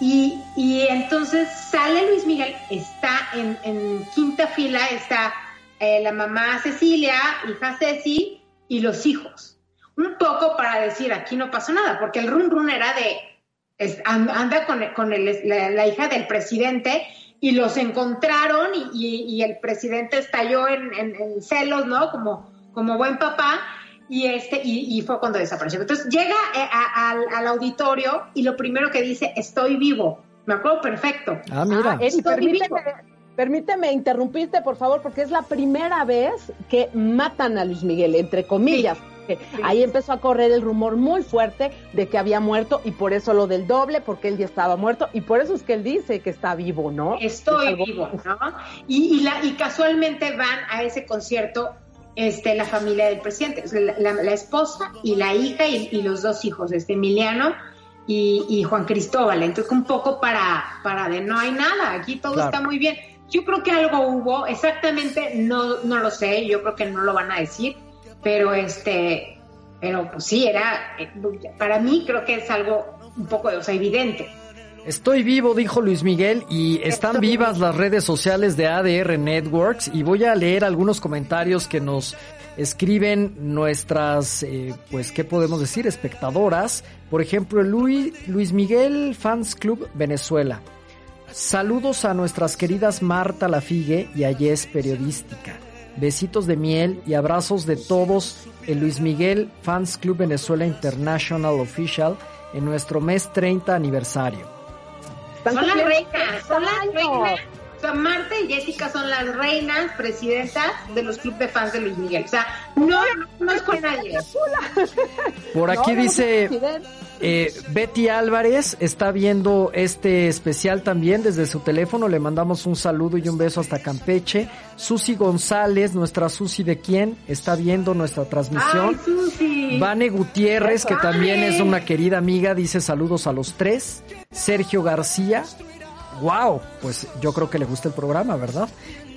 Y, y entonces sale Luis Miguel, está en, en quinta fila, está eh, la mamá Cecilia, hija Ceci y los hijos. Un poco para decir, aquí no pasó nada, porque el run run era de, anda con, con el, la, hija del presidente y los encontraron y, y, el presidente estalló en, en, celos, ¿no? Como, como buen papá y este y, fue cuando desapareció. Entonces llega eh, al, auditorio y lo primero que dice, estoy vivo. Me acuerdo perfecto. Ah, mira. Ah, permíteme, interrumpirte, por favor, porque es la primera vez que matan a Luis Miguel, entre comillas. Ahí empezó a correr el rumor muy fuerte de que había muerto y por eso lo del doble, porque él ya estaba muerto y por eso es que él dice que está vivo, ¿no? Estoy vivo, ¿no? Y, la, y casualmente van a ese concierto este, la familia del presidente, la, esposa y la hija y, los dos hijos, este Emiliano y, Juan Cristóbal. Entonces, un poco para, para de no hay nada, aquí todo está muy bien. Yo creo que algo hubo, exactamente no, no lo sé, yo creo que no lo van a decir, pero este, pero pues sí, era, eh, para mí creo que es algo un poco, o sea, evidente. Estoy vivo, dijo Luis Miguel, y están vivas las redes sociales de ADR Networks y voy a leer algunos comentarios que nos escriben nuestras, eh, pues, ¿qué podemos decir? Espectadoras. Por ejemplo, Luis, Luis Miguel Fans Club Venezuela. Saludos a nuestras queridas Marta Lafigue y a Yes Periodística. Besitos de miel y abrazos de todos el Luis Miguel Fans Club Venezuela International Official en nuestro mes 30 aniversario son las reinas, son las reinas. O sea, Marta y Jessica son las reinas presidentas de los clubes de fans de Luis Miguel. O sea, no, no es con nadie. Por aquí dice eh, Betty Álvarez está viendo este especial también desde su teléfono. Le mandamos un saludo y un beso hasta Campeche. Susi González, nuestra Susi de quién, está viendo nuestra transmisión. Ay, Susi. Vane Gutiérrez, que también es una querida amiga, dice saludos a los tres. Sergio García. Wow, pues yo creo que le gusta el programa, ¿verdad?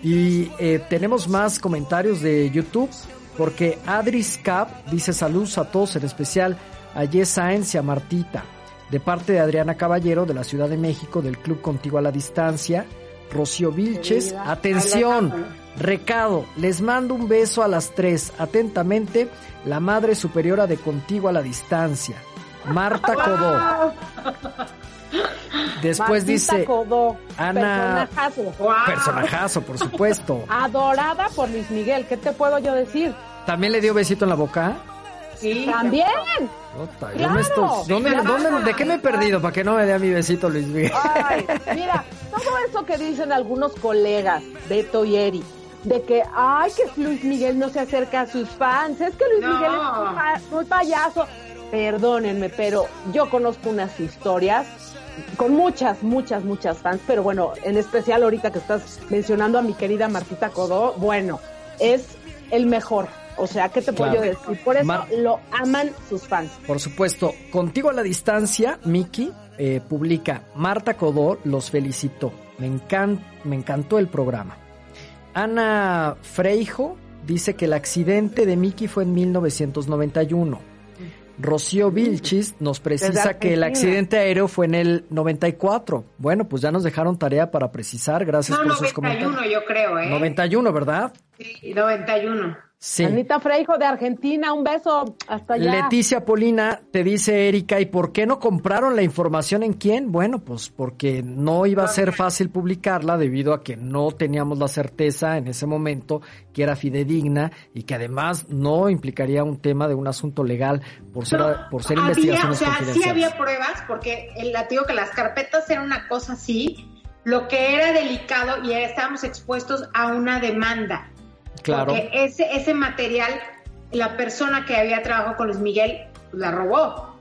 Y eh, tenemos más comentarios de YouTube, porque Adris Cap dice saludos a todos, en especial a Sáenz y a Martita, de parte de Adriana Caballero de la Ciudad de México, del Club Contigo a la Distancia, Rocío Vilches, atención, recado, les mando un beso a las tres, atentamente, la Madre Superiora de Contigo a la Distancia, Marta Codó. Después dice Ana personajazo. personajazo, por supuesto. Adorada por Luis Miguel, ¿qué te puedo yo decir? ¿También le dio besito en la boca? Sí. También. ¿De qué me he perdido para que no me dé a mi besito Luis Miguel? Ay, mira, todo eso que dicen algunos colegas, Beto y Eri, de que, ay, que Luis Miguel no se acerca a sus fans, es que Luis Miguel es muy payaso. Perdónenme, pero yo conozco unas historias con muchas, muchas, muchas fans, pero bueno, en especial ahorita que estás mencionando a mi querida Martita Codó, bueno, es el mejor. O sea, ¿qué te puedo decir? Por eso lo aman sus fans. Por supuesto. Contigo a la distancia, Miki eh, publica, Marta Codó los felicitó. Me, me encantó el programa. Ana Freijo dice que el accidente de Miki fue en 1991 Rocío Vilchis nos precisa que el accidente aéreo fue en el 94. Bueno, pues ya nos dejaron tarea para precisar. Gracias por sus comentarios. 91 yo creo, ¿eh? 91, ¿verdad? Sí, 91. Sí. Anita Freijo de Argentina, un beso hasta allá. Leticia Polina te dice Erika, ¿y por qué no compraron la información en quién? Bueno, pues porque no iba a ser fácil publicarla debido a que no teníamos la certeza en ese momento que era fidedigna y que además no implicaría un tema de un asunto legal por ser, por ser investigaciones o sea, Sí había pruebas porque el, digo que las carpetas eran una cosa así, lo que era delicado y estábamos expuestos a una demanda. Claro. Porque ese, ese material, la persona que había trabajado con Luis Miguel la robó.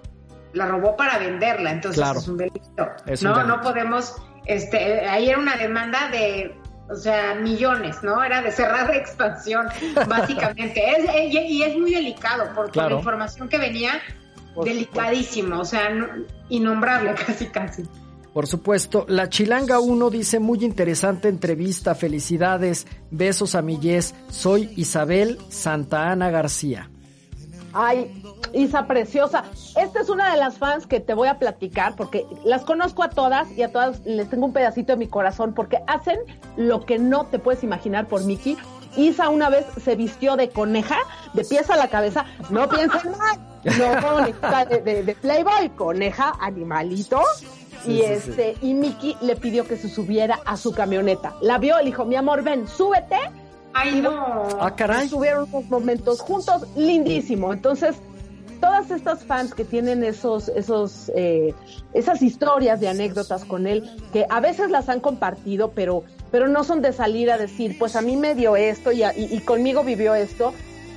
La robó para venderla. Entonces es un delito. no, no podemos. Este, ahí era una demanda de o sea, millones, ¿no? Era de cerrar de expansión, básicamente. es, y, es muy delicado, porque la información que venía, delicadísimo, o sea, innombrable casi, casi. Por supuesto, la Chilanga 1 dice muy interesante entrevista, felicidades, besos a mi yes, soy Isabel Santa Ana García. Ay, Isa preciosa. Esta es una de las fans que te voy a platicar porque las conozco a todas y a todas les tengo un pedacito de mi corazón porque hacen lo que no te puedes imaginar por Mickey. Isa una vez se vistió de coneja, de pies a la cabeza, no piensen mal, no de, de, Playboy, coneja, animalito. Y este, y Mickey le pidió que se subiera a su camioneta. La vio, le dijo, mi amor, ven, súbete. Ay, no. Ah, caray. Tuvieron unos momentos juntos, lindísimo. Entonces, todas estas fans que tienen esos, esos, eh, esas historias de anécdotas con él, que a veces las han compartido, pero, pero no son de salir a decir, pues a mí me dio esto y, y, conmigo vivió esto.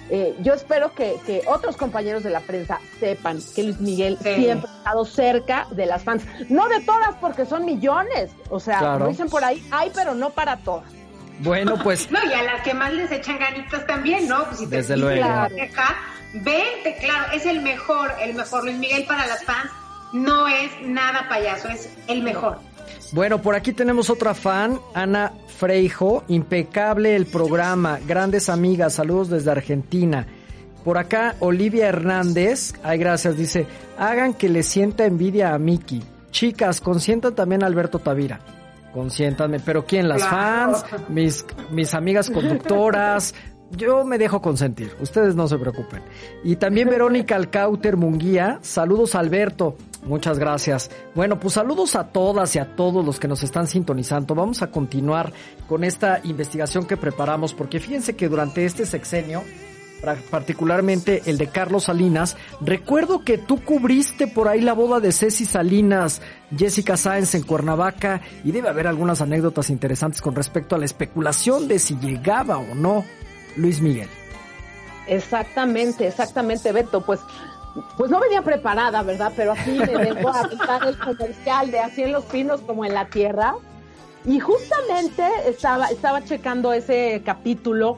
Eh, yo espero que, que, otros compañeros de la prensa sepan que Luis Miguel siempre ha estado cerca de las fans. No de todas, porque son millones. O sea, lo dicen por ahí, hay, pero no para todas. Bueno, pues. no, y a las que más les echan ganitas también, ¿no? Pues si te Desde luego. Vente, claro, es el mejor, el mejor. Luis Miguel para las fans no es nada payaso, es el mejor. Bueno, por aquí tenemos otra fan, Ana Freijo, impecable el programa, grandes amigas, saludos desde Argentina. Por acá, Olivia Hernández, ay gracias, dice, hagan que le sienta envidia a Miki. Chicas, consientan también a Alberto Tavira. Consiéntanme, pero ¿quién? Las fans, mis, mis amigas conductoras, yo me dejo consentir, ustedes no se preocupen. Y también Verónica Alcauter Munguía, saludos Alberto, muchas gracias. Bueno, pues saludos a todas y a todos los que nos están sintonizando. Vamos a continuar con esta investigación que preparamos, porque fíjense que durante este sexenio, particularmente el de Carlos Salinas, recuerdo que tú cubriste por ahí la boda de Ceci Salinas, Jessica Sáenz en Cuernavaca, y debe haber algunas anécdotas interesantes con respecto a la especulación de si llegaba o no Luis Miguel. Exactamente, exactamente, Beto. Pues, pues no venía preparada, ¿verdad? Pero aquí me vengo a aplicar el comercial de así en los pinos como en la tierra. Y justamente estaba, estaba checando ese capítulo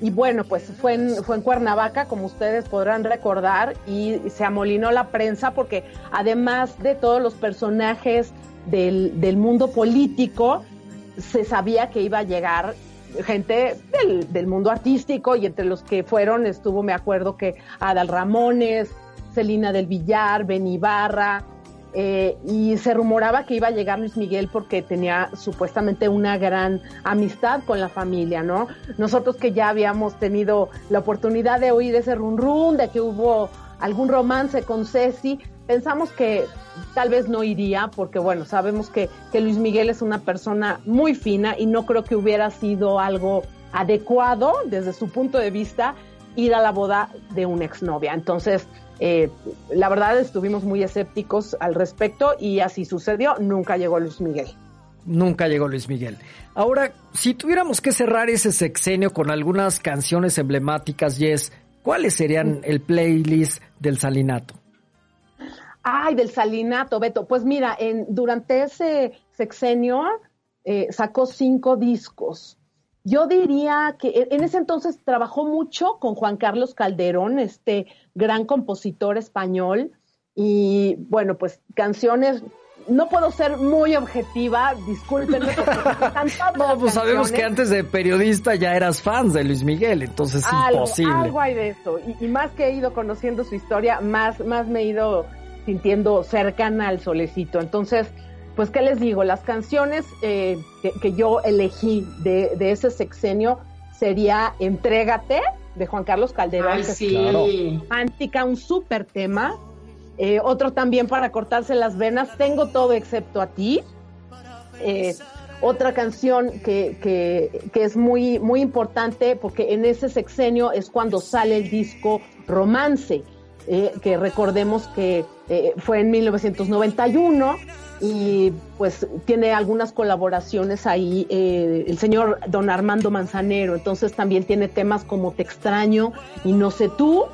y bueno, pues fue en, fue en Cuernavaca, como ustedes podrán recordar, y se amolinó la prensa porque además de todos los personajes del, del mundo político, se sabía que iba a llegar gente del, mundo artístico y entre los que fueron estuvo, me acuerdo que Adal Ramones, Celina del Villar, Ben Ibarra, eh, y se rumoraba que iba a llegar Luis Miguel porque tenía supuestamente una gran amistad con la familia, ¿no? Nosotros que ya habíamos tenido la oportunidad de oír ese run run, de que hubo algún romance con Ceci, pensamos que tal vez no iría, porque bueno, sabemos que, que, Luis Miguel es una persona muy fina y no creo que hubiera sido algo adecuado desde su punto de vista ir a la boda de una exnovia. Entonces, eh, la verdad estuvimos muy escépticos al respecto y así sucedió, nunca llegó Luis Miguel. Nunca llegó Luis Miguel. Ahora, si tuviéramos que cerrar ese sexenio con algunas canciones emblemáticas, Yes, ¿cuáles serían el playlist del Salinato? Ay, del salinato, Beto. Pues mira, en, durante ese sexenio eh, sacó cinco discos. Yo diría que en ese entonces trabajó mucho con Juan Carlos Calderón, este gran compositor español. Y bueno, pues canciones no puedo ser muy objetiva, discúlpenme. no, pues sabemos que antes de periodista ya eras fan de Luis Miguel, entonces es imposible. Algo hay de eso. Y, y, más que he ido conociendo su historia, más, más me he ido sintiendo cercana al solecito. Entonces, pues, ¿qué les digo? Las canciones eh, que, yo elegí de, ese sexenio sería Entrégate, de Juan Carlos Calderón. sí. Antica, un súper tema. Eh, otro también para cortarse las venas, Tengo todo excepto a ti. Eh, otra canción que, que, que, es muy, muy importante porque en ese sexenio es cuando sale el disco Romance. Eh, que recordemos que eh, fue en 1991 y pues tiene algunas colaboraciones ahí eh, el señor don Armando Manzanero, entonces también tiene temas como Te extraño y No sé tú.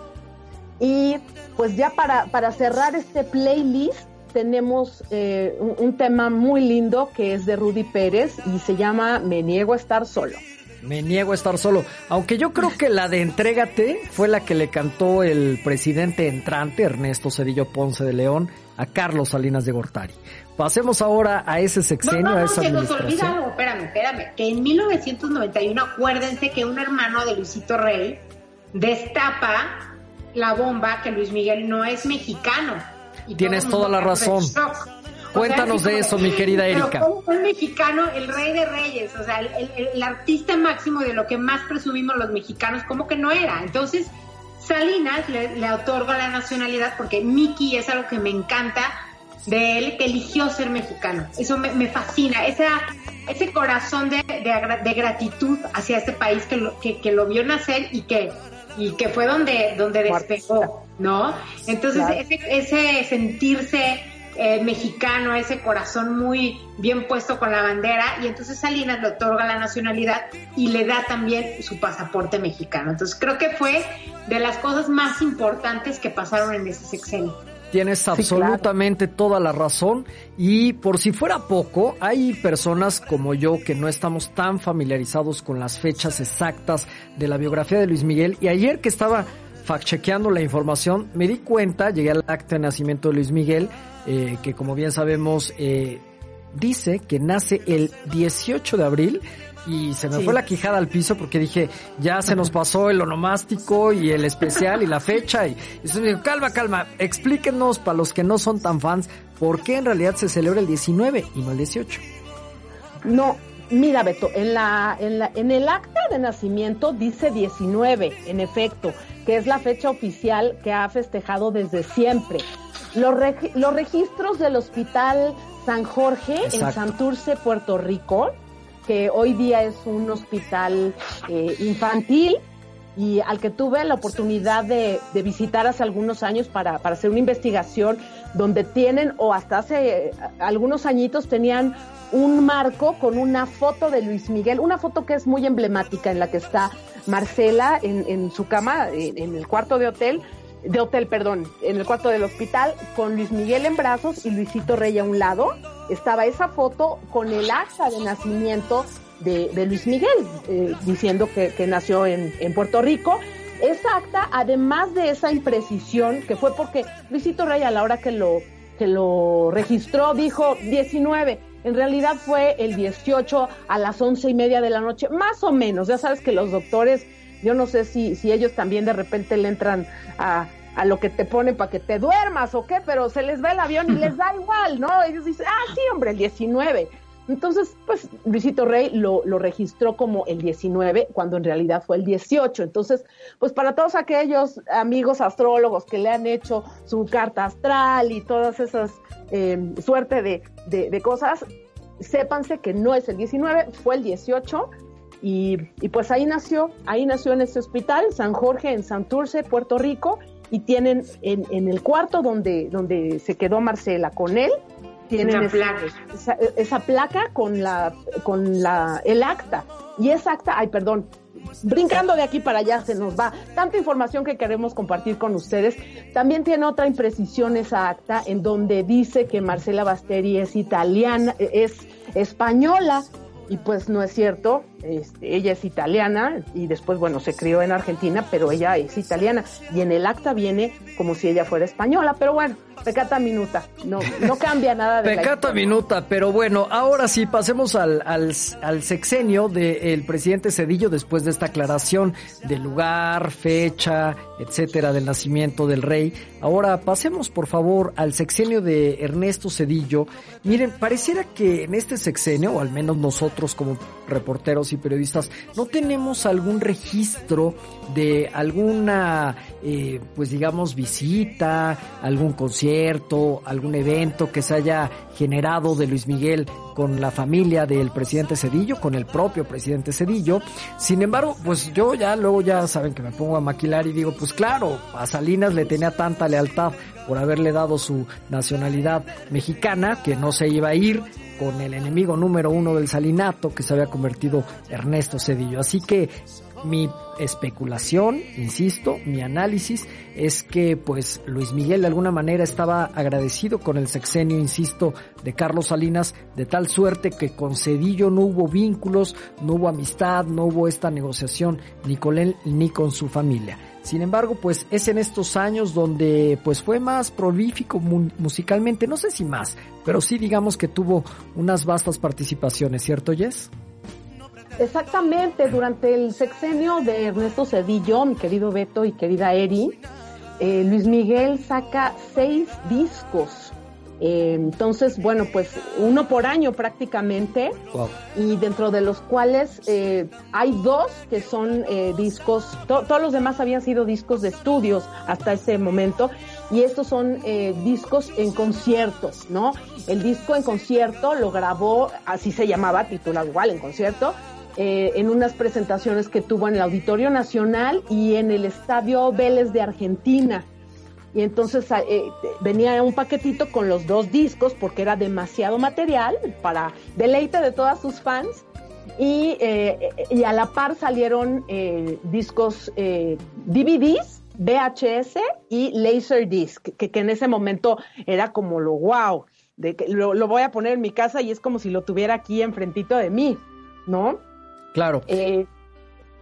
Y pues ya para, para cerrar este playlist, tenemos eh, un, un tema muy lindo que es de Rudy Pérez y se llama Me niego a estar solo. Me niego a estar solo. Aunque yo creo que la de Entrégate fue la que le cantó el presidente entrante, Ernesto Cedillo Ponce de León, a Carlos Salinas de Gortari. Pasemos ahora a ese sexenio, no, no, a no, esa se nos olvida algo, espérame, espérame, que en 1991 acuérdense que un hermano de Luisito Rey destapa la bomba que Luis Miguel no es mexicano. Y Tienes toda la razón. Cuéntanos de como eso, mi querida Erika. ¿cómo fue el mexicano, el rey de reyes, o sea, el, el- el artista máximo de lo que más presumimos los mexicanos, ¿cómo que no era? Entonces, Salinas le, le otorga la nacionalidad porque Mickey es algo que me encanta de él, que eligió ser mexicano. Eso me, me fascina, esa, ese corazón de, de gratitud hacia este país que lo, que, que lo vio nacer y que, y que fue donde, donde despegó, ¿no? Entonces, Claro. ese, ese sentirse eh, mexicano, ese corazón muy bien puesto con la bandera, y entonces Salinas le otorga la nacionalidad y le da también su pasaporte mexicano. Entonces creo que fue de las cosas más importantes que pasaron en ese sexenio. Tienes absolutamente toda la razón. Y por si fuera poco, hay personas como yo que no estamos tan familiarizados con las fechas exactas de la biografía de Luis Miguel. Y ayer que estaba fact-chequeando la información me di cuenta, llegué al acta de nacimiento de Luis Miguel, eh, que como bien sabemos eh, dice que nace el 18 de abril y se me Sí. fue la quijada al piso porque dije, ya se nos pasó el onomástico y el especial y la fecha. Y, y me dijo, calma, calma, explíquenos para los que no son tan fans, por qué en realidad se celebra el 19 y no el 18. No, mira Beto, en, la, en, la, en el acta de nacimiento dice 19, en efecto, que es la fecha oficial que ha festejado desde siempre. Los, los registros del Hospital San Jorge en. Santurce, Puerto Rico, que hoy día es un hospital eh, infantil y al que tuve la oportunidad de, visitar hace algunos años para, para hacer una investigación donde tienen, o hasta hace eh, algunos añitos tenían un marco con una foto de Luis Miguel, una foto que es muy emblemática en la que está Marcela en, en su cama, en el cuarto de hotel, de hotel, perdón, en el cuarto del hospital, con Luis Miguel en brazos y Luisito Rey a un lado. Estaba esa foto con el acta de nacimiento de, Luis Miguel, eh, diciendo que, que nació en, en Puerto Rico. Esa acta, además de esa imprecisión, que fue porque Luisito Rey a la hora que lo, que lo registró dijo 19, en realidad fue el 18 a las once y media de la noche, más o menos. Ya sabes que los doctores, yo no sé si, si ellos también de repente le entran a, a lo que te ponen para que te duermas o qué, pero se les va el avión y les da igual, ¿no? Ellos dicen, ah, sí, hombre, el 19. Entonces, pues Luisito Rey lo, lo registró como el 19, cuando en realidad fue el 18. Entonces, pues para todos aquellos amigos astrólogos que le han hecho su carta astral y todas esas eh, suerte de, de, de cosas, sépanse que no es el 19, fue el 18. Y, y, pues ahí nació, ahí nació en este hospital, San Jorge, en Santurce, Puerto Rico, y tienen en, en el cuarto donde, donde se quedó Marcela con él, tienen ese- placa. esa, esa placa con la con la el acta. Y esa acta ay perdón brincando de aquí para allá se nos va. Tanta información que queremos compartir con ustedes. También tiene otra imprecisión esa acta en donde dice que Marcela Basteri es italiana es española y pues no es cierto este, ella es italiana y después bueno se crió en Argentina pero ella es italiana y en el acta viene como si ella fuera española pero bueno pecata minuta no no cambia nada de Pecata minuta, pero bueno, ahora sí, pasemos al, al, al sexenio del presidente Cedillo después de esta aclaración del lugar, fecha, etcétera, del nacimiento del rey. Ahora pasemos por favor al sexenio de Ernesto Cedillo. Miren, pareciera que en este sexenio, o al menos nosotros como reporteros y periodistas, no tenemos algún registro de alguna, eh, pues digamos, visita, algún concierto, algún evento que se haya generado de Luis Miguel con la familia del presidente Cedillo, con el propio presidente Cedillo. Sin embargo, pues yo ya luego ya saben que me pongo a maquilar y digo, pues claro, a Salinas le tenía tanta lealtad por haberle dado su nacionalidad mexicana que no se iba a ir con el enemigo número uno del salinato que se había convertido Ernesto Cedillo. Así que Mi especulación, insisto, mi análisis es que pues Luis Miguel de alguna manera estaba agradecido con el sexenio, insisto, de Carlos Salinas, de tal suerte que con Cedillo no hubo vínculos, no hubo amistad, no hubo esta negociación ni con él ni con su familia. Sin embargo, pues es en estos años donde pues fue más prolífico musicalmente, no sé si más, pero sí digamos que tuvo unas vastas participaciones, ¿cierto Jess? Exactamente, durante el sexenio de Ernesto Cedillo, mi querido Beto y querida Eri, eh, Luis Miguel saca seis discos. Eh, entonces, bueno, pues uno por año prácticamente, y dentro de los cuales eh, hay dos que son discos, todos los demás habían sido discos de estudios hasta ese momento, y estos son discos en conciertos, ¿no? El disco en concierto lo grabó, así se llamaba, titulado igual en concierto, eh, en unas presentaciones que tuvo en el Auditorio Nacional y en el Estadio Vélez de Argentina. Y entonces eh, venía un paquetito con los dos discos porque era demasiado material para deleite de todas sus fans. Y, eh, y a la par salieron discos DVDs, VHS y Laserdisc, que, que en ese momento era como lo wow, de que lo, lo voy a poner en mi casa y es como si lo tuviera aquí enfrentito de mí, ¿no? Claro. Eh,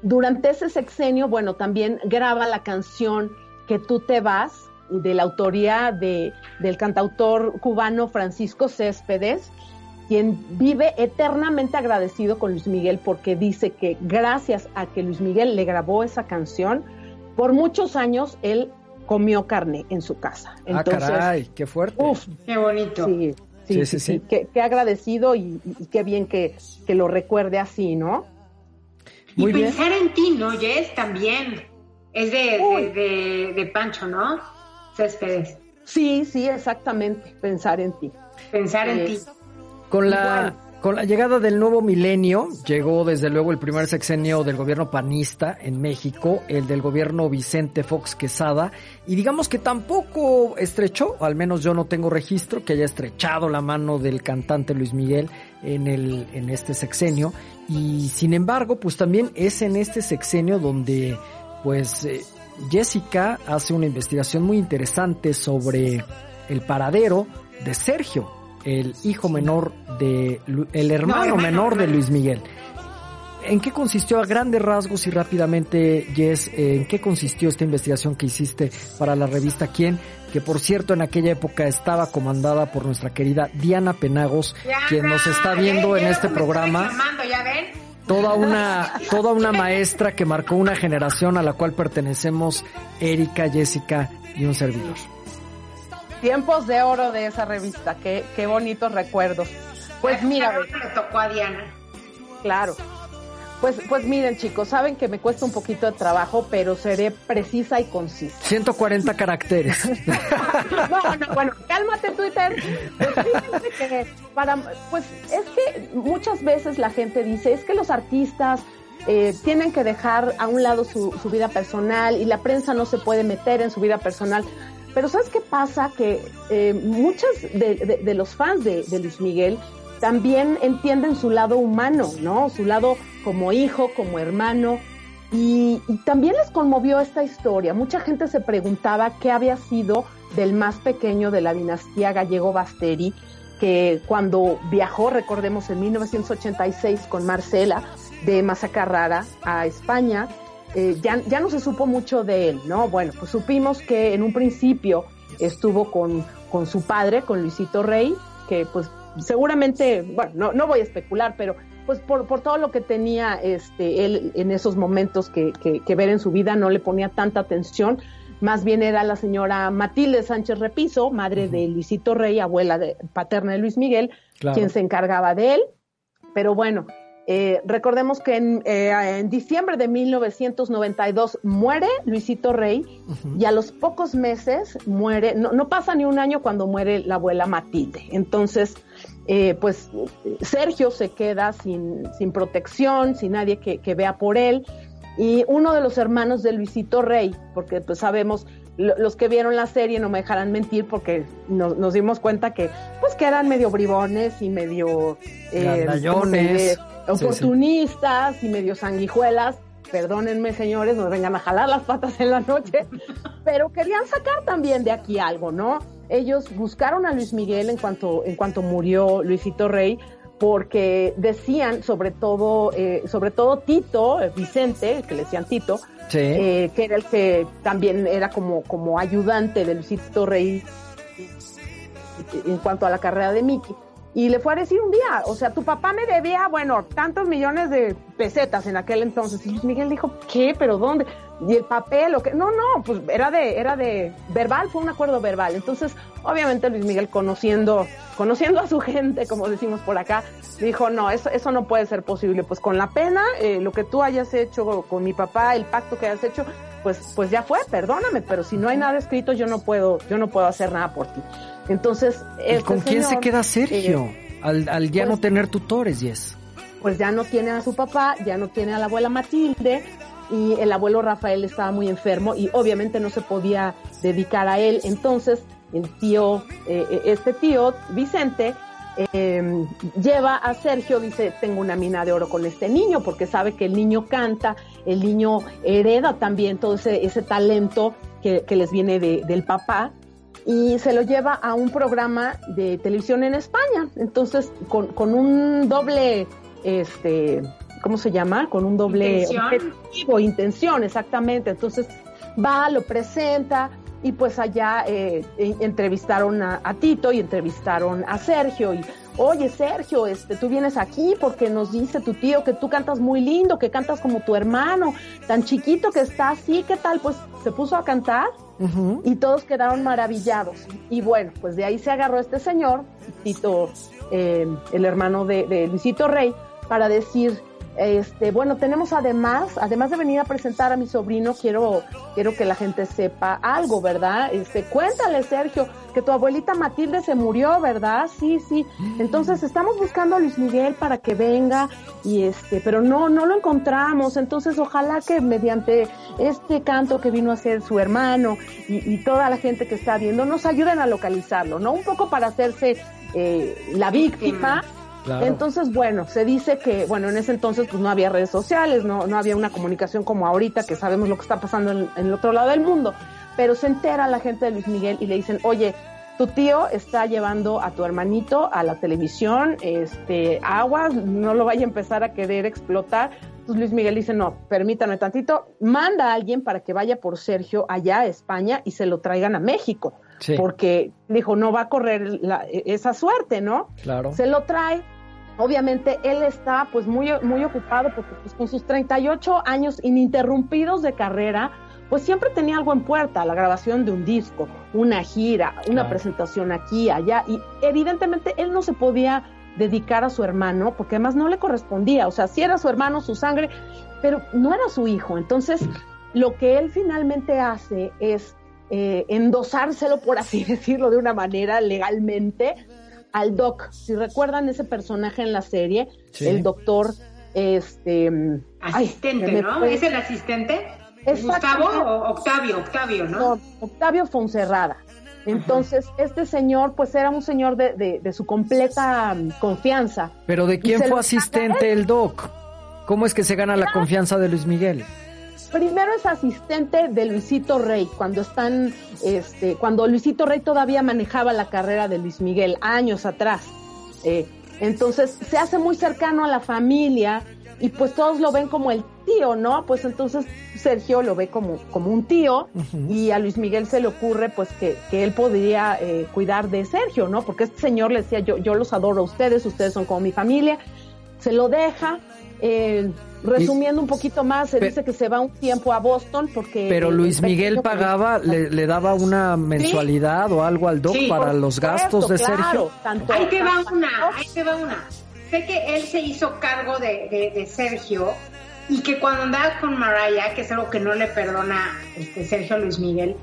durante ese sexenio, bueno, también graba la canción Que tú te vas, de la autoría de, del cantautor cubano Francisco Céspedes, quien vive eternamente agradecido con Luis Miguel porque dice que gracias a que Luis Miguel le grabó esa canción, por muchos años él comió carne en su casa. Ah, Entonces, ah, caray, qué fuerte. Uf, qué bonito. Sí, sí, sí. sí, Qué, agradecido y, y, qué bien que, que lo recuerde así, ¿no? y pensar en ti, ¿no, Jess? También. Es de, de, Pancho, ¿no? Céspedes. Sí, sí, exactamente. Pensar en ti. Pensar en ti. Con la, con la llegada del nuevo milenio, llegó desde luego el primer sexenio del gobierno panista en México, el del gobierno Vicente Fox Quesada, y digamos que tampoco estrechó, al menos yo no tengo registro, que haya estrechado la mano del cantante Luis Miguel en, el, en este sexenio, y sin embargo, pues también es en este sexenio donde, pues, eh, Jessica hace una investigación muy interesante sobre el paradero de Sergio, el hijo menor de, el hermano, menor de Luis Miguel. ¿En qué consistió a grandes rasgos y rápidamente, Jess, en qué consistió esta investigación que hiciste para la revista Quién? Que por cierto en aquella época estaba comandada por nuestra querida Diana Penagos, quien nos está viendo en este programa. Toda una, toda una maestra que marcó una generación a la cual pertenecemos Erika, Jessica y un servidor. Tiempos de oro de esa revista, qué, qué bonitos recuerdos. Pues mira. Le tocó a Diana. Claro. Pues, pues miren chicos, saben que me cuesta un poquito de trabajo, pero seré precisa y concisa. 140 caracteres. no, no, bueno, cálmate Twitter. Pues que para, pues es que muchas veces la gente dice, es que los artistas eh, tienen que dejar a un lado su, su, vida personal y la prensa no se puede meter en su vida personal. Pero ¿sabes qué pasa? Que eh, muchos de, de, los fans de, de Luis Miguel también entienden su lado humano, ¿no? Su lado como hijo, como hermano. Y, también les conmovió esta historia. Mucha gente se preguntaba qué había sido del más pequeño de la dinastía gallego Basteri, que cuando viajó, recordemos, en 1986 con Marcela de Mazacarrara a España, eh, ya, ya no se supo mucho de él, ¿no? Bueno, pues supimos que en un principio estuvo con, con su padre, con Luisito Rey, que pues seguramente, bueno, no, no voy a especular, pero pues por, por todo lo que tenía este, él en esos momentos que, que, ver en su vida, no le ponía tanta atención. Más bien era la señora Matilde Sánchez Repiso, madre de Luisito Rey, abuela de, paterna de Luis Miguel, quien se encargaba de él. Pero bueno, eh, recordemos que en, eh, en, diciembre de 1992 muere Luisito Rey y a los pocos meses muere, no, no, pasa ni un año cuando muere la abuela Matilde. Entonces, eh, pues Sergio se queda sin, sin protección, sin nadie que, que, vea por él. Y uno de los hermanos de Luisito Rey, porque pues sabemos, los que vieron la serie no me dejarán mentir porque nos, nos dimos cuenta que pues que eran medio bribones y medio eh, oportunistas y medio sanguijuelas. perdónenme señores, nos vengan a jalar las patas en la noche, pero querían sacar también de aquí algo, ¿no? Ellos buscaron a Luis Miguel en cuanto, en cuanto murió Luisito Rey, porque decían, sobre todo, eh, sobre todo Tito, eh, Vicente, que le decían Tito, eh, que era el que también era como, como ayudante de Luisito Rey en cuanto a la carrera de Mickey. Y le fue a decir un día, o sea, tu papá me debía, bueno, tantos millones de pesetas en aquel entonces. Y Miguel dijo, ¿qué? ¿Pero dónde? Y el papel, o qué? No, no, pues era de, era de verbal, fue un acuerdo verbal. Entonces, obviamente Luis Miguel conociendo, conociendo a su gente, como decimos por acá, dijo, no, eso, eso no puede ser posible. Pues con la pena, eh, lo que tú hayas hecho con mi papá, el pacto que hayas hecho, pues, pues ya fue, perdóname, pero si no hay nada escrito, yo no puedo, yo no puedo hacer nada por ti. Entonces, este ¿con quién se queda Sergio? Eh, al, al, ya no pues tener tutores, Yes. Pues ya no tiene a su papá, ya no tiene a la abuela Matilde, y el abuelo Rafael estaba muy enfermo y obviamente no se podía dedicar a él. Entonces, el tío, eh, eh, este tío, Vicente, em, lleva a Sergio, dice, tengo una mina de oro con este niño, porque sabe que el niño canta, el niño hereda también todo ese, ese talento que, que les viene de, del papá, y se lo lleva a un programa de televisión en España. Entonces, con, con un doble, este, ¿cómo se llama? Con un doble objetivo, intención, exactamente. Entonces, va, lo presenta y pues allá eh, entrevistaron a, Tito y entrevistaron a Sergio y oye Sergio, este, tú vienes aquí porque nos dice tu tío que tú cantas muy lindo, que cantas como tu hermano, tan chiquito que está así, ¿qué tal? Pues se puso a cantar y todos quedaron maravillados. Y bueno, pues de ahí se agarró este señor, Tito, eh, el hermano de, de Luisito Rey, para decir, este, bueno, tenemos además, además de venir a presentar a mi sobrino, quiero, quiero que la gente sepa algo, ¿verdad? Este, cuéntale, Sergio, que tu abuelita Matilde se murió, ¿verdad? Sí, sí. Entonces estamos buscando a Luis Miguel para que venga y este, pero no, no lo encontramos. Entonces ojalá que mediante este canto que vino a ser su hermano y, toda la gente que está viendo nos ayuden a localizarlo, ¿no? Un poco para hacerse eh, la víctima entonces, bueno, se dice que, bueno, en ese entonces pues no había redes sociales, no, no había una comunicación como ahorita que sabemos lo que está pasando en, el otro lado del mundo, pero se entera la gente de Luis Miguel y le dicen, oye, tu tío está llevando a tu hermanito a la televisión, este, aguas, no lo vaya a empezar a querer explotar. Entonces Luis Miguel dice, no, permítame tantito, manda a alguien para que vaya por Sergio allá a España y se lo traigan a México. Porque dijo, no va a correr esa suerte, ¿no? Claro. Se lo trae, obviamente él está pues muy, muy ocupado porque pues, con sus 38 años ininterrumpidos de carrera, pues siempre tenía algo en puerta, la grabación de un disco, una gira, una presentación aquí, allá, y evidentemente él no se podía dedicar a su hermano porque además no le correspondía, o sea, sí era su hermano, su sangre, pero no era su hijo. Entonces, lo que él finalmente hace es eh, endosárselo, por así decirlo de una manera legalmente, al Doc. Si recuerdan ese personaje en la serie, el doctor, este... Asistente, ¿no? ¿Es el asistente? ¿Gustavo o Octavio? Octavio, ¿no? no Octavio Fonserrada. Entonces, este señor, pues era un señor de, de, su completa mm, confianza. Pero ¿de quién fue asistente el Doc? ¿Cómo es que se gana la confianza de Luis Miguel? Primero es asistente de Luisito Rey, cuando están, este, cuando Luisito Rey todavía manejaba la carrera de Luis Miguel, años atrás. Eh, entonces se hace muy cercano a la familia y pues todos lo ven como el tío, ¿no? Pues entonces Sergio lo ve como, como un tío y a Luis Miguel se le ocurre pues que, que él podría eh, cuidar de Sergio, ¿no? Porque este señor le decía, yo, yo los adoro a ustedes, ustedes son como mi familia, se lo deja, eh, resumiendo un poquito más, se dice que se va un tiempo a Boston porque... Pero Luis Miguel pagaba, le, daba una mensualidad o algo al doc para los gastos de Sergio. ahí te va una, ahí te va una. Sé que él se hizo cargo de, Sergio y que cuando andaba con Mariah, que es algo que no le perdona este Sergio Luis Miguel,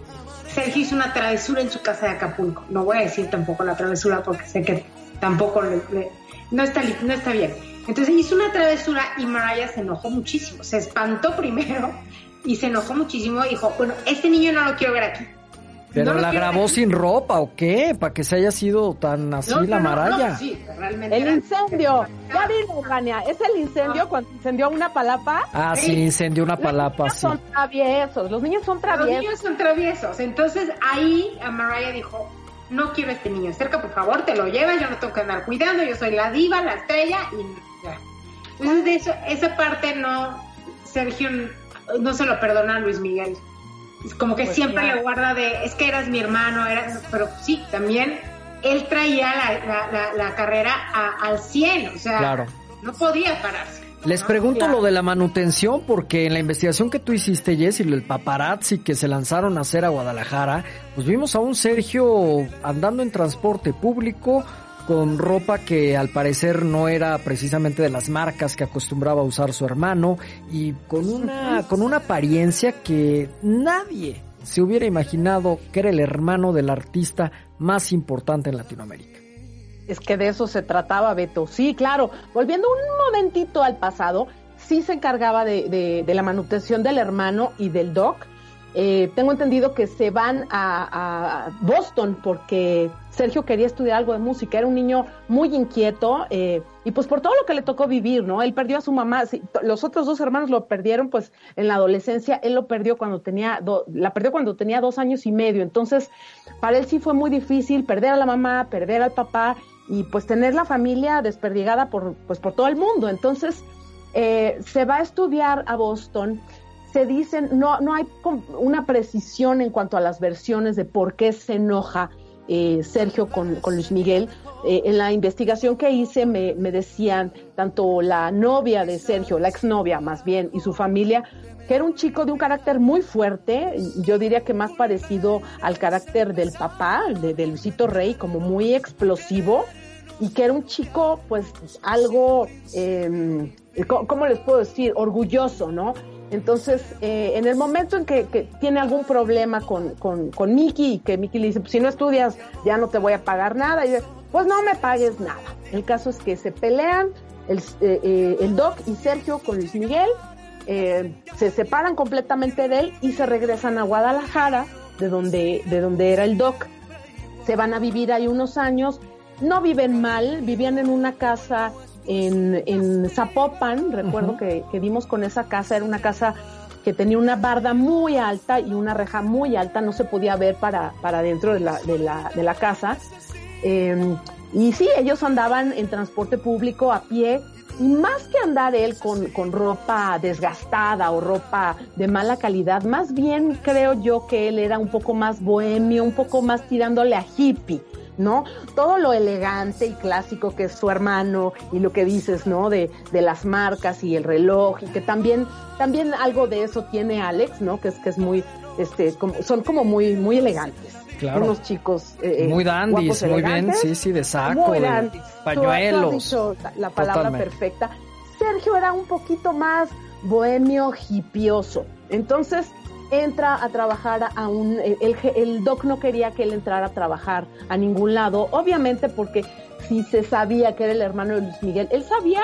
Sergio hizo una travesura en su casa de Acapulco. No voy a decir tampoco la travesura porque sé que tampoco no, está, no está bien entonces hizo una travesura y Mariah se enojó muchísimo, se espantó primero y se enojó muchísimo y dijo, bueno, este niño no lo quiero ver aquí. ¿Pero la grabó sin ropa o qué? ¿Para que se haya sido tan así la maralla? sí, realmente el incendio. Ya dilo, Rania. ¿Es el incendio cuando incendió una palapa? Ah, sí, incendió una palapa, los sí. son traviesos. Los niños son traviesos. Los niños son traviesos. Entonces ahí a Mariah dijo, no quiero a este niño cerca, por favor, te lo llevas, yo no tengo que andar cuidando, yo soy la diva, la estrella y ya. Entonces de eso, esa parte no, Sergio no se lo perdona a Luis Miguel. Como que pues siempre le guarda de, es que eras mi hermano, era, pero sí, también él traía la, carrera al 100, o sea, no podía pararse. Les pregunto lo de la manutención porque en la investigación que tú hiciste, Jess, y el paparazzi que se lanzaron a hacer a Guadalajara, pues vimos a un Sergio andando en transporte público con ropa que al parecer no era precisamente de las marcas que acostumbraba a usar su hermano y con una, con una apariencia que nadie se hubiera imaginado que era el hermano del artista más importante en Latinoamérica. Es que de eso se trataba, Beto. Sí, claro. Volviendo un momentito al pasado, sí se encargaba de, de la manutención del hermano y del doc eh, tengo entendido que se van a, Boston porque Sergio quería estudiar algo de música, era un niño muy inquieto eh, y pues por todo lo que le tocó vivir, ¿no? Él perdió a su mamá, los otros dos hermanos lo perdieron pues en la adolescencia, él lo perdió cuando tenía, la perdió cuando tenía dos años y medio, entonces para él sí fue muy difícil perder a la mamá, perder al papá y pues tener la familia desperdigada por, pues, por todo el mundo, entonces eh, se va a estudiar a Boston se dicen, no, no hay una precisión en cuanto a las versiones de por qué se enoja eh, Sergio con, Luis Miguel. Eh, en la investigación que hice me, decían tanto la novia de Sergio, la exnovia más bien, y su familia, que era un chico de un carácter muy fuerte, yo diría que más parecido al carácter del papá, de, Luisito Rey, como muy explosivo, y que era un chico, pues, algo, eh, ¿cómo les puedo decir? Orgulloso, ¿no? Entonces, eh, en el momento en que, tiene algún problema con, con, con Miki que Miki le dice, pues si no estudias ya no te voy a pagar nada, y dice, pues no me pagues nada. El caso es que se pelean el, eh, eh, el Doc y Sergio con Luis Miguel, se separan completamente de él y se regresan a Guadalajara, de donde, de donde era el Doc. Se van a vivir ahí unos años, no viven mal, vivían en una casa en, en Zapopan, recuerdo que, que vimos con esa casa, era una casa que tenía una barda muy alta y una reja muy alta, no se podía ver para, para dentro de la, de la, de la casa. Em, y sí, ellos andaban en transporte público a pie y más que andar él con, con, ropa desgastada o ropa de mala calidad, más bien creo yo que él era un poco más bohemio, un poco más tirándole a hippie. ¿No? Todo lo elegante y clásico que es su hermano y lo que dices, ¿no? De, de las marcas y el reloj y que también, también algo de eso tiene Alex, ¿no? Que es que es muy, este, como, son como muy, muy elegantes. Claro. Unos chicos. Eh, eh muy dandies, muy bien, sí, sí, de saco, muy de pañuelos. dicho la palabra perfecta. Sergio era un poquito más bohemio, hipioso. Entonces, entra a trabajar a un, el, el, doc no quería que él entrara a trabajar a ningún lado, obviamente porque si se sabía que era el hermano de Luis Miguel, él sabía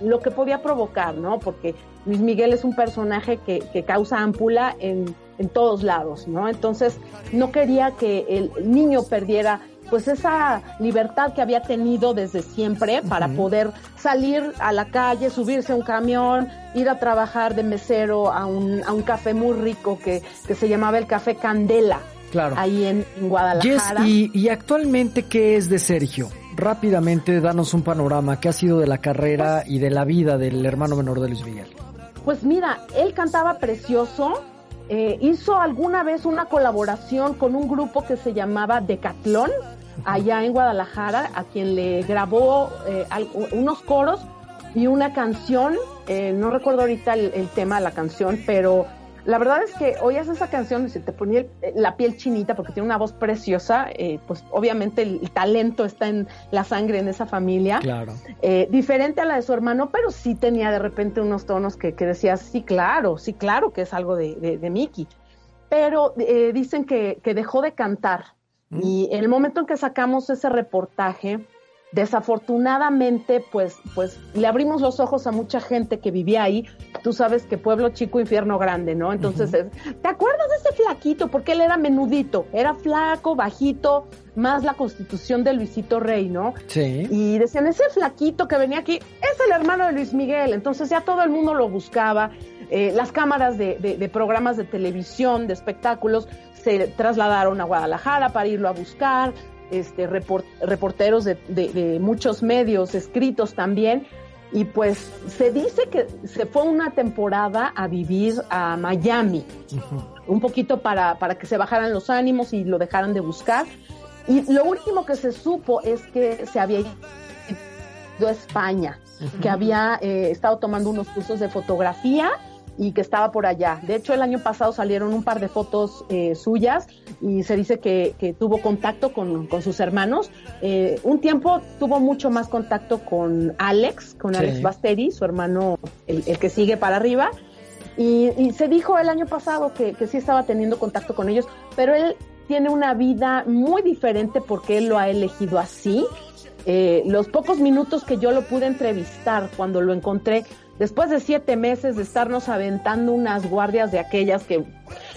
lo que podía provocar, ¿no? Porque Luis Miguel es un personaje que, que causa ámpula en, en todos lados, ¿no? Entonces no quería que el niño perdiera pues esa libertad que había tenido desde siempre para poder salir a la calle, subirse a un camión, ir a trabajar de mesero a un, a un café muy rico que, que se llamaba el Café Candela. Claro. Ahí en, Guadalajara. y, y actualmente, ¿qué es de Sergio? Rápidamente, danos un panorama. ¿Qué ha sido de la carrera y de la vida del hermano menor de Luis Miguel? Pues mira, él cantaba precioso. Eh, hizo alguna vez una colaboración con un grupo que se llamaba Decatlón, allá en Guadalajara, a quien le grabó eh, unos coros y una canción, eh, no recuerdo ahorita el, tema de la canción, pero la verdad es que oías esa canción y se te ponía la piel chinita porque tiene una voz preciosa, eh, pues obviamente el, talento está en la sangre en esa familia. Claro. diferente a la de su hermano, pero sí tenía de repente unos tonos que, que decías, sí, claro, sí, claro que es algo de, de, de Mickey. Pero dicen que, que dejó de cantar y en el momento en que sacamos ese reportaje, Desafortunadamente, pues, pues le abrimos los ojos a mucha gente que vivía ahí. Tú sabes que pueblo chico, infierno grande, ¿no? Entonces, ¿te acuerdas de ese flaquito? Porque él era menudito, era flaco, bajito, más la constitución de Luisito Rey, ¿no? Sí. Y decían, ese flaquito que venía aquí es el hermano de Luis Miguel. Entonces ya todo el mundo lo buscaba. Eh, las cámaras de, de programas de televisión, de espectáculos, se trasladaron a Guadalajara para irlo a buscar este, reporteros de, muchos medios escritos también. Y pues se dice que se fue una temporada a vivir a Miami, un poquito para, para que se bajaran los ánimos y lo dejaran de buscar. Y lo último que se supo es que se había ido a España, que había eh, estado tomando unos cursos de fotografía y que estaba por allá. De hecho, el año pasado salieron un par de fotos eh, suyas y se dice que, que tuvo contacto con, con sus hermanos. Eh, un tiempo tuvo mucho más contacto con Alex, con Alex Basteri, su hermano, el, el, que sigue para arriba. Y, y se dijo el año pasado que, que sí estaba teniendo contacto con ellos, pero él tiene una vida muy diferente porque él lo ha elegido así. Eh, los pocos minutos que yo lo pude entrevistar cuando lo encontré, después de siete meses de estarnos aventando unas guardias de aquellas que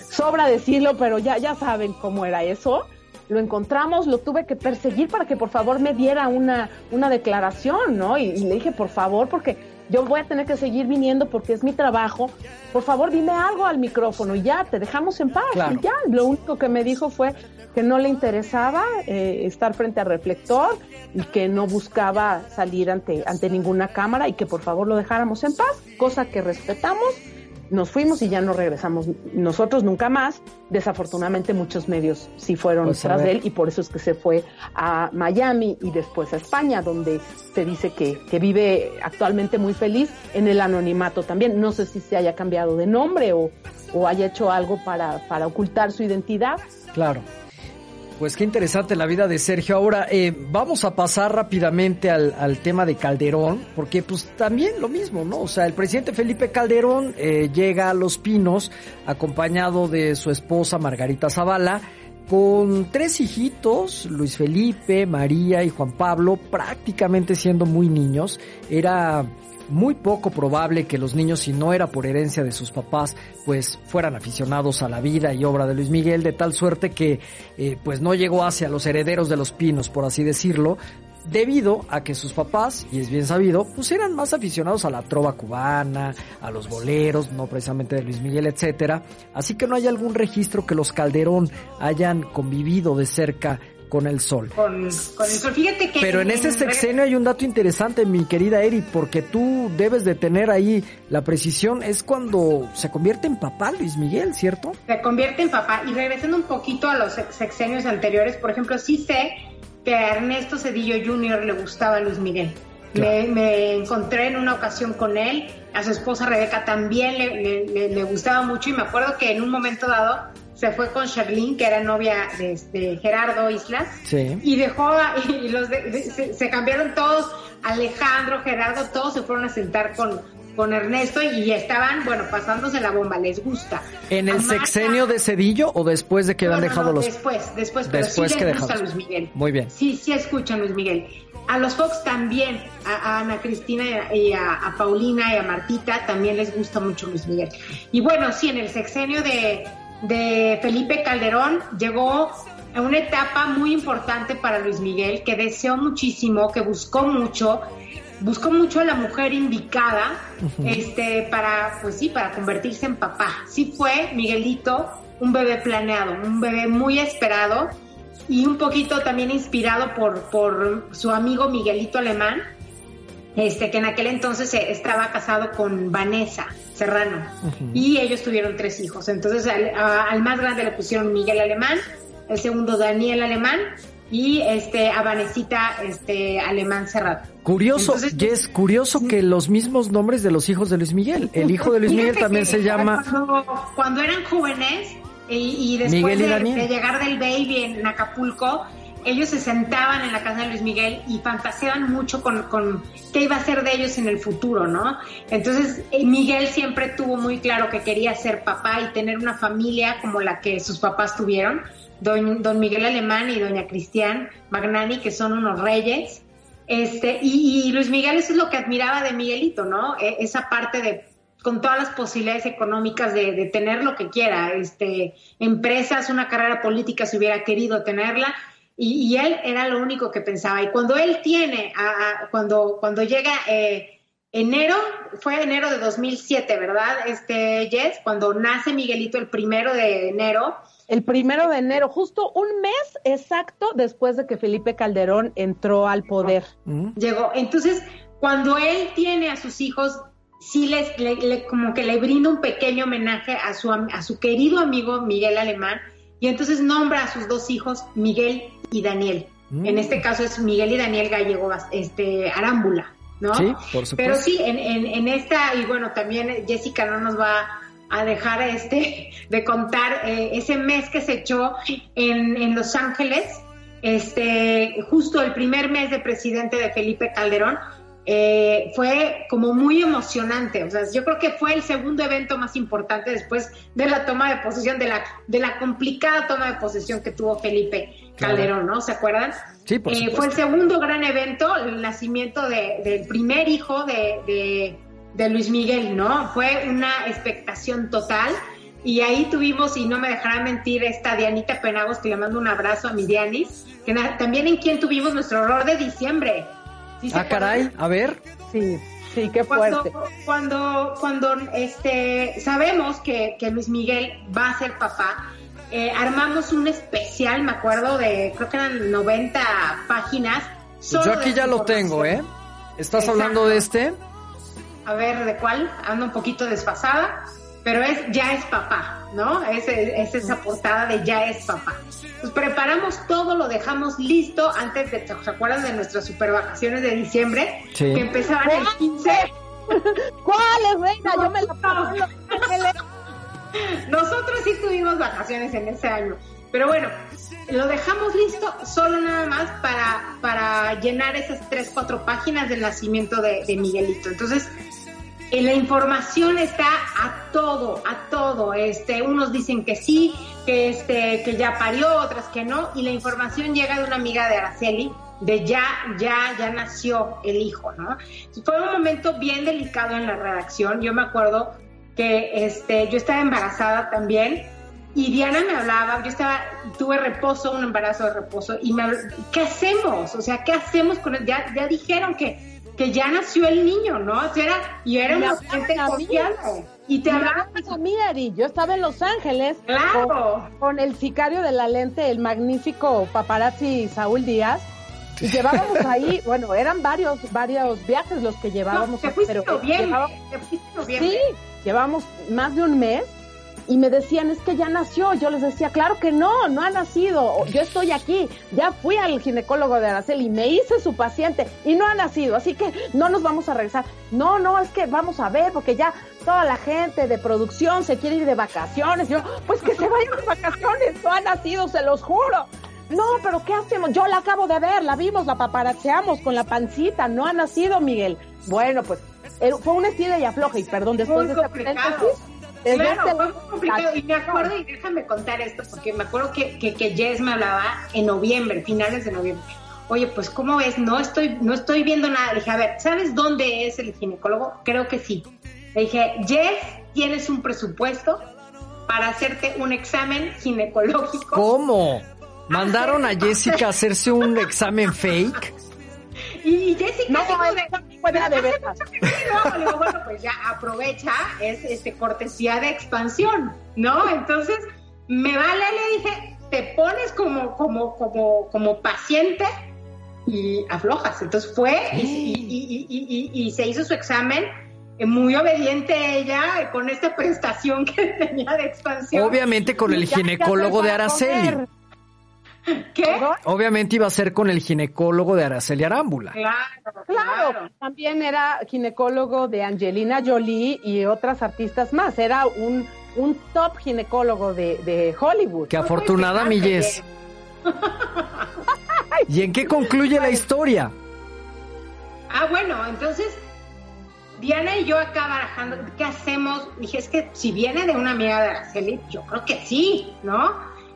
sobra decirlo, pero ya, ya saben cómo era eso. Lo encontramos, lo tuve que perseguir para que por favor me diera una, una declaración, ¿no? Y, y le dije, por favor, porque yo voy a tener que seguir viniendo porque es mi trabajo. Por favor, dime algo al micrófono y ya, te dejamos en paz. Y ya, lo único que me dijo fue que no le interesaba eh, estar frente al reflector y que no buscaba salir ante, ante ninguna cámara y que por favor lo dejáramos en paz, cosa que respetamos nos fuimos y ya no regresamos nosotros nunca más. Desafortunadamente muchos medios sí fueron pues tras de él y por eso es que se fue a Miami y después a España, donde se dice que, que vive actualmente muy feliz en el anonimato también. No sé si se haya cambiado de nombre o, o haya hecho algo para, para ocultar su identidad. Claro. Pues qué interesante la vida de Sergio. Ahora eh, vamos a pasar rápidamente al, tema de Calderón, porque pues también lo mismo, ¿no? O sea, el presidente Felipe Calderón eh, llega a Los Pinos acompañado de su esposa Margarita Zavala con tres hijitos, Luis Felipe, María y Juan Pablo, prácticamente siendo muy niños. Era muy poco probable que los niños, si no era por herencia de sus papás, pues fueran aficionados a la vida y obra de Luis Miguel, de tal suerte que eh, pues no llegó hacia los herederos de los pinos, por así decirlo, debido a que sus papás, y es bien sabido, pues eran más aficionados a la trova cubana, a los boleros, no precisamente de Luis Miguel, etcétera. Así que no hay algún registro que los Calderón hayan convivido de cerca con el sol. Con, el sol. Fíjate que. Pero en, ese sexenio hay un dato interesante, mi querida Eri, porque tú debes de tener ahí la precisión. Es cuando se convierte en papá Luis Miguel, ¿cierto? Se convierte en papá. Y regresando un poquito a los sexenios anteriores, por ejemplo, sí sé que a Ernesto Cedillo Jr. le gustaba Luis Miguel. Me, me, encontré en una ocasión con él, a su esposa Rebeca también le, le, le gustaba mucho y me acuerdo que en un momento dado se fue con Charlene, que era novia de este Gerardo Islas, sí. y dejó, y los de, se, se, cambiaron todos, Alejandro, Gerardo, todos se fueron a sentar con, con Ernesto y estaban, bueno, pasándose la bomba, les gusta. ¿En el sexenio de Cedillo o después de que no, han dejado no, los...? Después, después, pero después sí que les gusta dejamos. Luis Miguel. Muy bien. Sí, sí escuchan Luis Miguel. A los Fox también, a, a Ana Cristina y a, a, Paulina y a Martita también les gusta mucho Luis Miguel. Y bueno, sí, en el sexenio de, de Felipe Calderón llegó a una etapa muy importante para Luis Miguel, que deseó muchísimo, que buscó mucho, buscó mucho a la mujer indicada, uh -huh. este, para, pues sí, para convertirse en papá. Sí fue Miguelito un bebé planeado, un bebé muy esperado y un poquito también inspirado por, por su amigo Miguelito Alemán, este, que en aquel entonces estaba casado con Vanessa Serrano uh -huh. y ellos tuvieron tres hijos. Entonces al, a, al, más grande le pusieron Miguel Alemán, el segundo Daniel Alemán y este a Vanesita este Alemán Serrano. Curioso, Entonces, Jess, curioso que los mismos nombres de los hijos de Luis Miguel. El hijo de Luis Miguel también se llama. Cuando, cuando eran jóvenes y, y después de llegar del baby en Acapulco, ellos se sentaban en la casa de Luis Miguel y fantaseaban mucho con, qué iba a ser de ellos en el futuro, ¿no? Entonces, eh, Miguel siempre tuvo muy claro que quería ser papá y tener una familia como la que sus papás tuvieron, don, don Miguel Alemán y doña Cristian Magnani, que son unos reyes. Este, y, Luis Miguel, eso es lo que admiraba de Miguelito, ¿no? E, esa parte de con todas las posibilidades económicas de, tener lo que quiera, este, empresas, una carrera política si hubiera querido tenerla, y, él era lo único que pensaba. Y cuando él tiene, cuando, cuando llega eh, enero, fue enero de 2007, ¿verdad, este, Jess? Cuando nace Miguelito el primero de enero. El primero de enero, justo un mes exacto después de que Felipe Calderón entró al poder. Llegó. Entonces, cuando él tiene a sus hijos, sí les, le, como que le brinda un pequeño homenaje a su, a su querido amigo Miguel Alemán, y entonces nombra a sus dos hijos, Miguel y Daniel. Mm. En este caso es Miguel y Daniel Gallego este, Arámbula, ¿no? Sí, por supuesto. Pero sí, en, en, esta, y bueno, también Jessica no nos va a dejar este de contar eh, ese mes que se echó en, en Los Ángeles, este, justo el primer mes de presidente de Felipe Calderón, eh, fue como muy emocionante. O sea, yo creo que fue el segundo evento más importante después de la toma de posesión, de la, de la complicada toma de posesión que tuvo Felipe Calderón, ¿no? ¿Se acuerdan? Sí, por eh, Fue el segundo gran evento, el nacimiento del primer hijo de, de, Luis Miguel, ¿no? Fue una expectación total. Y ahí tuvimos, y no me dejará mentir, esta Dianita Penagos, que le mando un abrazo a mi Dianis, que también en quien tuvimos nuestro horror de diciembre ah, caray, a ver. Sí, sí, qué fuerte. Cuando, cuando, este, sabemos que, Luis Miguel va a ser papá, eh, armamos un especial, me acuerdo, de creo que eran 90 páginas. Yo aquí ya lo tengo, ¿eh? ¿Estás hablando de este? A ver, ¿de cuál? Ando un poquito desfasada pero es ya es papá, ¿no? Es, es, esa portada de ya es papá. Pues preparamos todo, lo dejamos listo antes de, ¿se acuerdan de nuestras super vacaciones de diciembre? Sí. Que empezaban el 15. ¿Cuáles, reina? Yo me lo Nosotros sí tuvimos vacaciones en ese año. Pero bueno, lo dejamos listo solo nada más para, para llenar esas tres, cuatro páginas del nacimiento de, Miguelito. Entonces, eh, la información está a todo, a todo. Este, unos dicen que sí, que este, que ya parió, otras que no, y la información llega de una amiga de Araceli, de ya, ya, ya nació el hijo, ¿no? Fue un momento bien delicado en la redacción. Yo me acuerdo que este, yo estaba embarazada también y Diana me hablaba, yo estaba, tuve reposo, un embarazo de reposo, y me ¿qué hacemos? O sea, ¿qué hacemos con él? Ya, ya dijeron que que ya nació el niño, ¿no? era, y era una gente confiable. Y te hablaba a mí, Ari. Yo estaba en Los Ángeles claro. con, el sicario de la lente, el magnífico paparazzi Saúl Díaz. Y llevábamos ahí, bueno, eran varios, varios viajes los que llevábamos. No, te fuiste pero bien, Sí, llevamos más de un mes y me decían, es que ya nació. Yo les decía, claro que no, no ha nacido. Yo estoy aquí. Ya fui al ginecólogo de Araceli me hice su paciente y no ha nacido. Así que no nos vamos a regresar. No, no, es que vamos a ver porque ya toda la gente de producción se quiere ir de vacaciones. Yo, pues que se vayan de vacaciones. No ha nacido, se los juro. No, pero ¿qué hacemos? Yo la acabo de ver, la vimos, la paparacheamos con la pancita. No ha nacido, Miguel. Bueno, pues fue un estilo y afloja. Y perdón, después de esta Claro, fue muy complicado. Y me acuerdo, y déjame contar esto, porque me acuerdo que, que, que Jess me hablaba en noviembre, finales de noviembre. Oye, pues, ¿cómo ves? No estoy, no estoy viendo nada. Le dije, a ver, ¿sabes dónde es el ginecólogo? Creo que sí. Le dije, Jess, ¿tienes un presupuesto para hacerte un examen ginecológico? ¿Cómo? ¿Mandaron a Jessica a hacerse un examen fake? Y Jessica no, de, de verdad. bueno, pues ya aprovecha, es este cortesía de expansión, ¿no? Entonces, me vale, le dije, te pones como, como, como, como paciente y aflojas. Entonces fue y, y, se hizo su examen eh, muy obediente ella con esta prestación que tenía de expansión. Obviamente con el ginecólogo de Araceli. ¿Qué? Obviamente iba a ser con el ginecólogo de Araceli Arámbula. Claro, claro, También era ginecólogo de Angelina Jolie y otras artistas más. Era un, un top ginecólogo de, Hollywood. Qué afortunada, Millés. ¿Y en qué concluye la historia? Ah, bueno, entonces Diana y yo acá barajando, ¿qué hacemos? Dije, es que si viene de una amiga de Araceli, yo creo que sí, ¿no?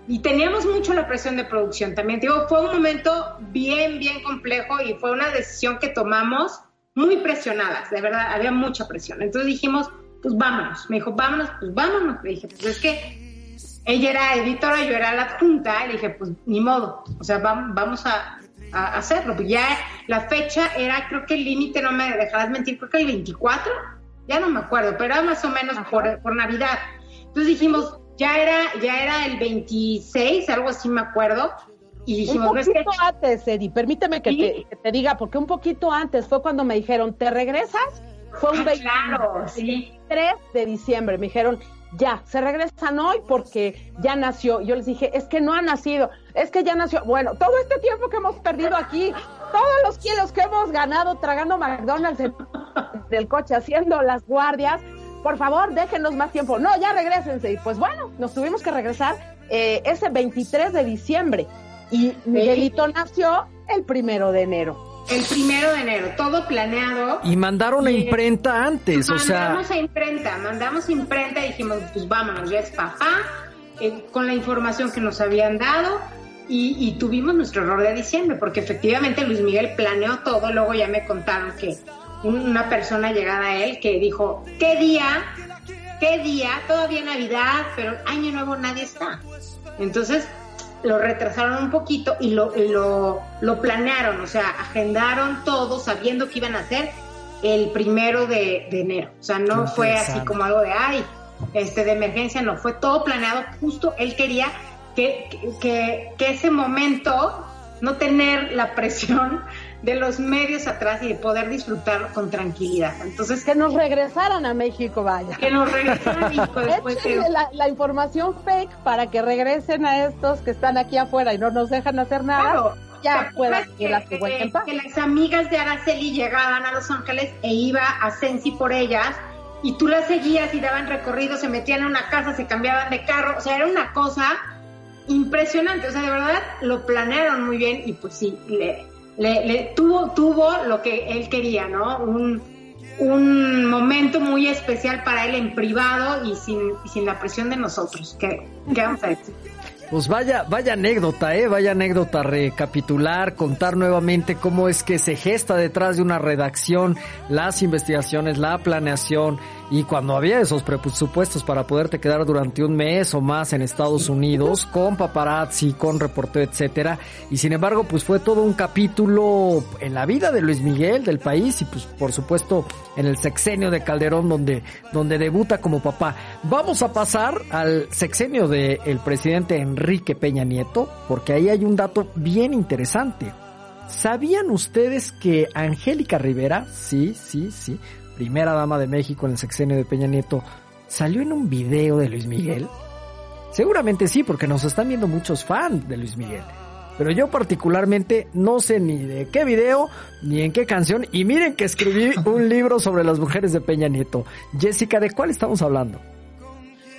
Y teníamos mucho la presión de producción también. Digo, fue un momento bien, bien complejo y fue una decisión que tomamos muy presionadas, de verdad, había mucha presión. Entonces dijimos, pues vámonos. Me dijo, vámonos, pues vámonos. Le dije, pues es que ella era editora, yo era la adjunta. Le dije, pues ni modo, o sea, vamos a, hacerlo. Pues ya la fecha era, creo que el límite, no me dejarás mentir, creo que el 24, ya no me acuerdo, pero era más o menos por, por Navidad. Entonces dijimos, ya era, ya era el 26, algo así me acuerdo. Y dijimos, un poquito antes, Eddie, permíteme que, te, diga, porque un poquito antes fue cuando me dijeron, ¿te regresas? Fue un 23 ah, de diciembre. Me dijeron, ya, se regresan hoy porque ya nació. Yo les dije, es que no ha nacido, es que ya nació. Bueno, todo este tiempo que hemos perdido aquí, todos los kilos que hemos ganado tragando McDonald's del coche, haciendo las guardias, por favor, déjenos más tiempo. No, ya regresense. Y pues bueno, nos tuvimos que regresar eh, ese 23 de diciembre. Y Miguelito nació el primero de enero. El primero de enero, todo planeado. Y mandaron a imprenta antes, o sea. Mandamos a imprenta, mandamos a imprenta y dijimos, pues vámonos, ya es papá, eh, con la información que nos habían dado. Y, y, tuvimos nuestro error de diciembre, porque efectivamente Luis Miguel planeó todo, luego ya me contaron que una persona llegada a él que dijo, ¿qué día? ¿Qué día? Todavía Navidad, pero Año Nuevo nadie está. Entonces lo retrasaron un poquito y lo, lo, lo planearon, o sea, agendaron todo sabiendo que iban a hacer el primero de, enero. O sea, no fue así como algo de, ay, este, de emergencia, no, fue todo planeado. Justo él quería que, que, que ese momento, no tener la presión de los medios atrás y de poder disfrutar con tranquilidad. Entonces, que nos regresaran a México, vaya. Que nos regresaran a México después de... la, información fake para que regresen a estos que están aquí afuera y no nos dejan hacer nada. ya puedan que, las que, que las amigas de Araceli llegaban a Los Ángeles e iba a Sensi por ellas y tú las seguías y daban recorrido, se metían a una casa, se cambiaban de carro, o sea, era una cosa impresionante, o sea, de verdad lo planearon muy bien y pues sí, le, le, tuvo, tuvo lo que él quería, ¿no? Un, un momento muy especial para él en privado y sin, sin la presión de nosotros. ¿Qué, qué vamos a decir? Pues vaya, vaya anécdota, eh, vaya anécdota recapitular, contar nuevamente cómo es que se gesta detrás de una redacción las investigaciones, la planeación, y cuando había esos presupuestos para poderte quedar durante un mes o más en Estados Unidos con paparazzi, con reportero, etcétera, y sin embargo, pues fue todo un capítulo en la vida de Luis Miguel del país y pues por supuesto en el sexenio de Calderón donde donde debuta como papá. Vamos a pasar al sexenio del el presidente Enrique Peña Nieto, porque ahí hay un dato bien interesante. ¿Sabían ustedes que Angélica Rivera, sí, sí, sí, primera dama de México en el sexenio de Peña Nieto, salió en un video de Luis Miguel? Seguramente sí, porque nos están viendo muchos fans de Luis Miguel. Pero yo particularmente no sé ni de qué video, ni en qué canción. Y miren que escribí un libro sobre las mujeres de Peña Nieto. Jessica, ¿de cuál estamos hablando?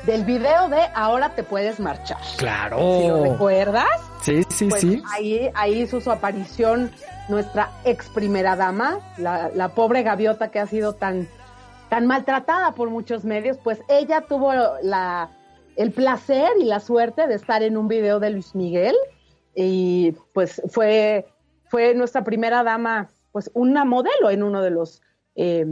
Del video de Ahora te puedes marchar. Claro. ¿Sí lo recuerdas? Sí, sí, pues sí. Ahí, ahí hizo su aparición nuestra ex primera dama, la, pobre gaviota que ha sido tan, tan maltratada por muchos medios, pues ella tuvo la, el placer y la suerte de estar en un video de Luis Miguel y pues fue, fue nuestra primera dama, pues una modelo en uno de los eh,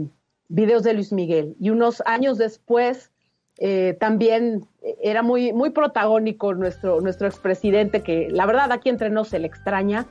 videos de Luis Miguel. Y unos años después eh, también era muy, muy protagónico nuestro, nuestro expresidente, que la verdad aquí entre nos se le extraña.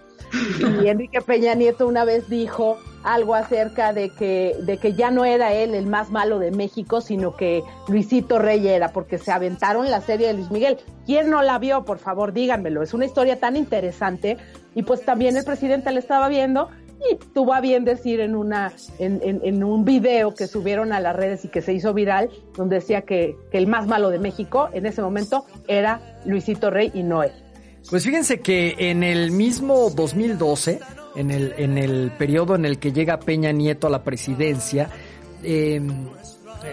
Y Enrique Peña Nieto una vez dijo algo acerca de que, de que ya no era él el más malo de México, sino que Luisito Rey era, porque se aventaron la serie de Luis Miguel. ¿Quién no la vio? Por favor, díganmelo. Es una historia tan interesante. Y pues también el presidente la estaba viendo y tuvo a bien decir en una en, en, un video que subieron a las redes y que se hizo viral donde decía que, que, el más malo de México en ese momento era Luisito Rey y no él. Pues fíjense que en el mismo 2012, en el, en el periodo en el que llega Peña Nieto a la presidencia, em,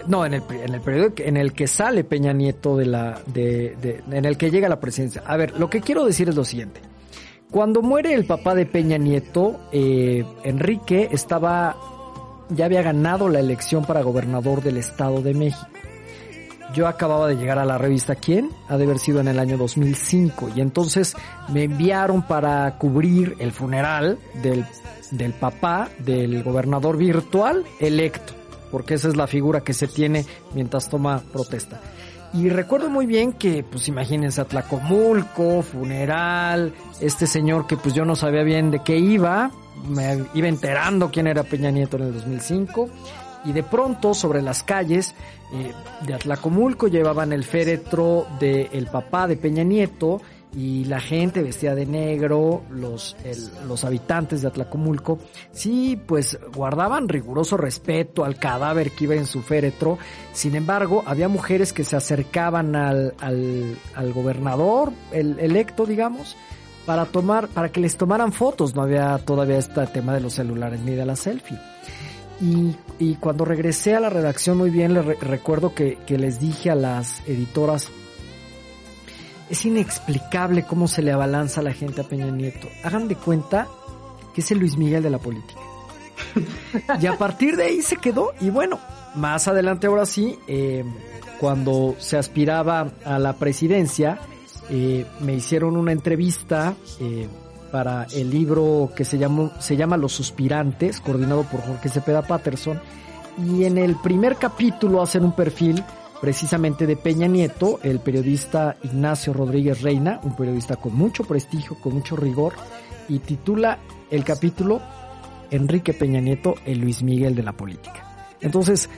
no, en el, en el periodo en el que sale Peña Nieto de la, de, de, en el que llega a la presidencia. A ver, lo que quiero decir es lo siguiente. Cuando muere el papá de Peña Nieto, eh, Enrique estaba, ya había ganado la elección para gobernador del Estado de México. yo acababa de llegar a la revista ¿Quién? Ha de haber sido en el año 2005 y entonces me enviaron para cubrir el funeral del, del papá del gobernador virtual electo, porque esa es la figura que se tiene mientras toma protesta. Y recuerdo muy bien que, pues imagínense, Atlacomulco, funeral, este señor que pues yo no sabía bien de qué iba, me iba enterando quién era Peña Nieto en el 2005 y de pronto sobre las calles eh, de Atlacomulco llevaban el féretro del papá de Peña Nieto y la gente vestía de negro, los, los habitantes de Atlacomulco, sí, pues guardaban riguroso respeto al cadáver que iba en su féretro. Sin embargo, había mujeres que se acercaban al, al, al gobernador, el electo, digamos, para tomar, para que les tomaran fotos. No había todavía este tema de los celulares ni de la selfie. Y, y cuando regresé a la redacción muy bien, le recuerdo que, que les dije a las editoras, es inexplicable cómo se le abalanza a la gente a Peña Nieto. Hagan de cuenta que es el Luis Miguel de la política. y a partir de ahí se quedó. Y bueno, más adelante ahora sí, eh, cuando se aspiraba a la presidencia, eh, me hicieron una entrevista eh, para el libro que se, llamó, se llama Los Suspirantes, coordinado por Jorge Cepeda Patterson. Y en el primer capítulo hacen un perfil precisamente de Peña Nieto, el periodista Ignacio Rodríguez Reina, un periodista con mucho prestigio, con mucho rigor, y titula el capítulo Enrique Peña Nieto, el Luis Miguel de la política. Entonces,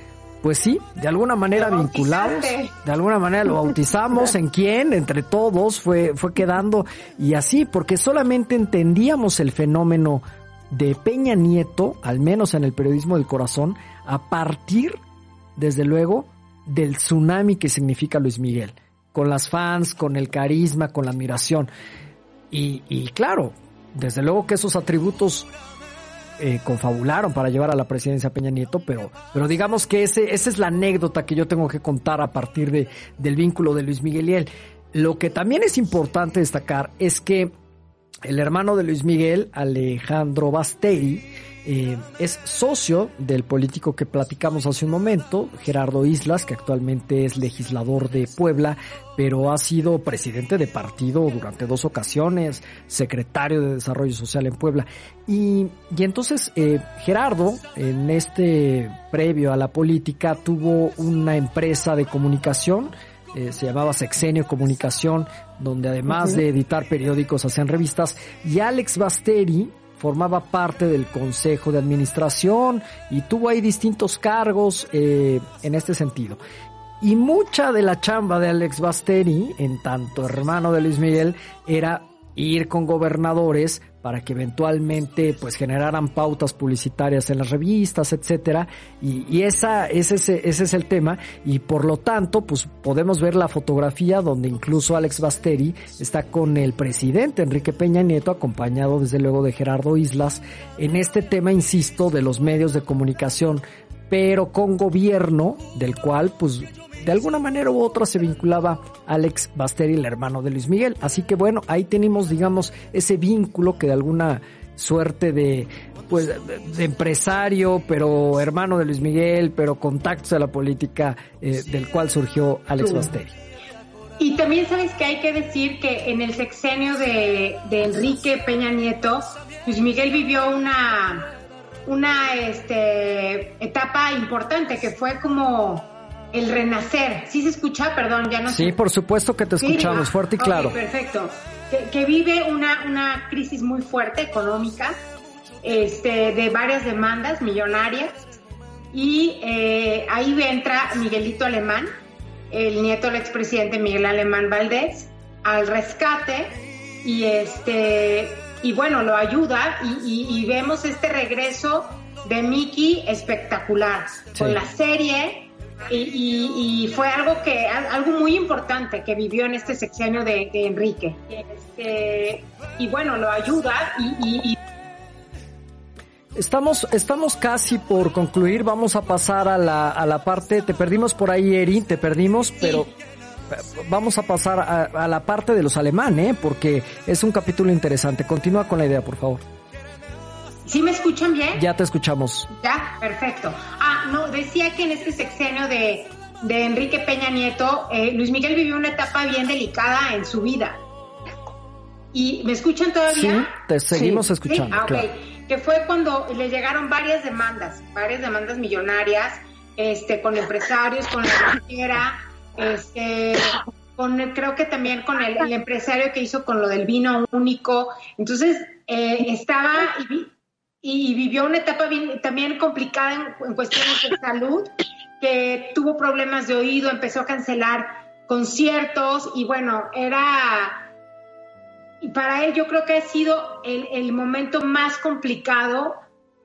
pues sí, de alguna manera vinculados, de alguna manera lo bautizamos, en quién, entre todos, fue, fue quedando, y así, porque solamente entendíamos el fenómeno de Peña Nieto, al menos en el periodismo del corazón, a partir, desde luego, del tsunami que significa Luis Miguel, con las fans, con el carisma, con la admiración. Y, y claro, desde luego que esos atributos eh, confabularon para llevar a la presidencia Peña Nieto, pero, pero digamos que ese, esa es la anécdota que yo tengo que contar a partir de, del vínculo de Luis Miguel y él. Lo que también es importante destacar es que el hermano de Luis Miguel, Alejandro Basteri, eh, es socio del político que platicamos hace un momento, Gerardo Islas, que actualmente es legislador de Puebla, pero ha sido presidente de partido durante dos ocasiones, secretario de Desarrollo Social en Puebla. Y, y entonces eh, Gerardo, en este previo a la política, tuvo una empresa de comunicación, eh, se llamaba Sexenio Comunicación, donde además de editar periódicos hacían revistas, y Alex Basteri, formaba parte del consejo de administración y tuvo ahí distintos cargos eh, en este sentido. Y mucha de la chamba de Alex Basteri, en tanto hermano de Luis Miguel, era ir con gobernadores para que eventualmente pues generaran pautas publicitarias en las revistas, etcétera, y, esa, ese, ese es el tema, y por lo tanto, pues podemos ver la fotografía donde incluso Alex Basteri está con el presidente Enrique Peña Nieto, acompañado desde luego de Gerardo Islas, en este tema, insisto, de los medios de comunicación, pero con gobierno, del cual pues de alguna manera u otra se vinculaba Alex Basteri, el hermano de Luis Miguel. Así que bueno, ahí tenemos, digamos, ese vínculo que de alguna suerte de pues de empresario, pero hermano de Luis Miguel, pero contactos a la política eh, del cual surgió Alex Basteri. Y también sabes que hay que decir que en el sexenio de, de Enrique Peña Nieto, Luis Miguel vivió una, una este, etapa importante que fue como el renacer. ¿Sí se escucha? Perdón, ya no Sí, por supuesto que te escuchamos, fuerte y claro. perfecto. Que, vive una, una crisis muy fuerte económica, este, de varias demandas millonarias. Y eh, ahí entra Miguelito Alemán, el nieto del expresidente Miguel Alemán Valdés, al rescate y este y bueno lo ayuda y, vemos este regreso de Mickey espectacular con la serie y, fue algo que algo muy importante que vivió en este sexenio de, Enrique este, y bueno lo ayuda y, Estamos, estamos casi por concluir, vamos a pasar a la, a la parte, te perdimos por ahí Eri, te perdimos, pero vamos a pasar a, a, la parte de los alemanes, ¿eh? porque es un capítulo interesante. Continúa con la idea, por favor. ¿Sí me escuchan bien? Ya te escuchamos. Ya, perfecto. Ah, no, decía que en este sexenio de, de Enrique Peña Nieto, eh, Luis Miguel vivió una etapa bien delicada en su vida. ¿Y me escuchan todavía? Sí, te seguimos escuchando. Ah, Que fue cuando le llegaron varias demandas, varias demandas millonarias, este, con empresarios, con la banquera, este, con creo que también con el, empresario que hizo con lo del vino único. Entonces, eh, estaba y, vivió una etapa también complicada en, cuestiones de salud, que tuvo problemas de oído, empezó a cancelar conciertos y bueno, era... Y para él yo creo que ha sido el, el momento más complicado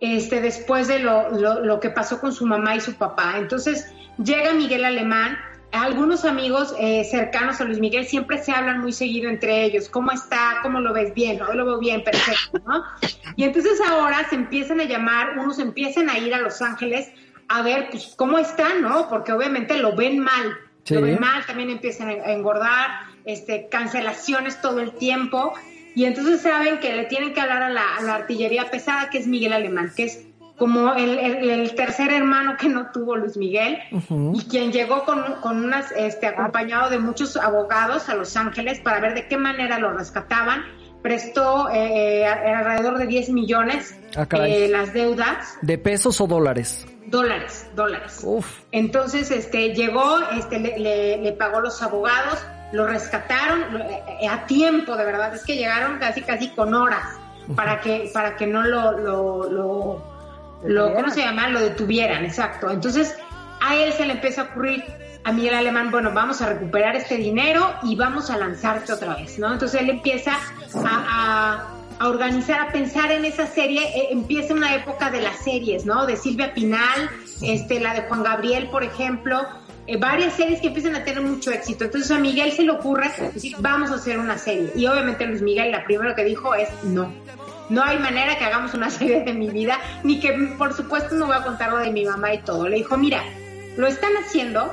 este, después de lo, lo, que pasó con su mamá y su papá. Entonces llega Miguel Alemán, algunos amigos eh, cercanos a Luis Miguel siempre se hablan muy seguido entre ellos, ¿cómo está? ¿Cómo lo ves bien? Hoy lo veo bien, perfecto, ¿no? Y entonces ahora se empiezan a llamar, unos empiezan a ir a Los Ángeles a ver pues, cómo está, ¿no? Porque obviamente lo ven mal, lo ven mal, también empiezan a engordar, este, cancelaciones todo el tiempo. Y entonces saben que le tienen que hablar a la, artillería pesada, que es Miguel Alemán, que es como el, tercer hermano que no tuvo Luis Miguel, y quien llegó con, con unas, este, acompañado de muchos abogados a Los Ángeles para ver de qué manera lo rescataban. Prestó eh, eh, alrededor de 10 millones ah, eh, las deudas. ¿De pesos o dólares? Dólares, dólares. Entonces, este, llegó, este, le, le pagó los abogados, lo rescataron a tiempo, de verdad, es que llegaron casi casi con horas para que para que no lo lo, lo, ¿cómo se llama? Lo detuvieran, exacto. Entonces, a él se le empieza a ocurrir a Miguel Alemán, bueno, vamos a recuperar este dinero y vamos a lanzarte otra vez, ¿no? Entonces él empieza a, a, organizar, a pensar en esa serie, eh, empieza una época de las series, ¿no? De Silvia Pinal, este, la de Juan Gabriel, por ejemplo, eh, varias series que empiezan a tener mucho éxito. Entonces a Miguel se le ocurre decir, vamos a hacer una serie. Y obviamente Luis Miguel, la primero que dijo es no. No hay manera que hagamos una serie de mi vida, ni que por supuesto no voy a contar lo de mi mamá y todo. Le dijo, mira, lo están haciendo,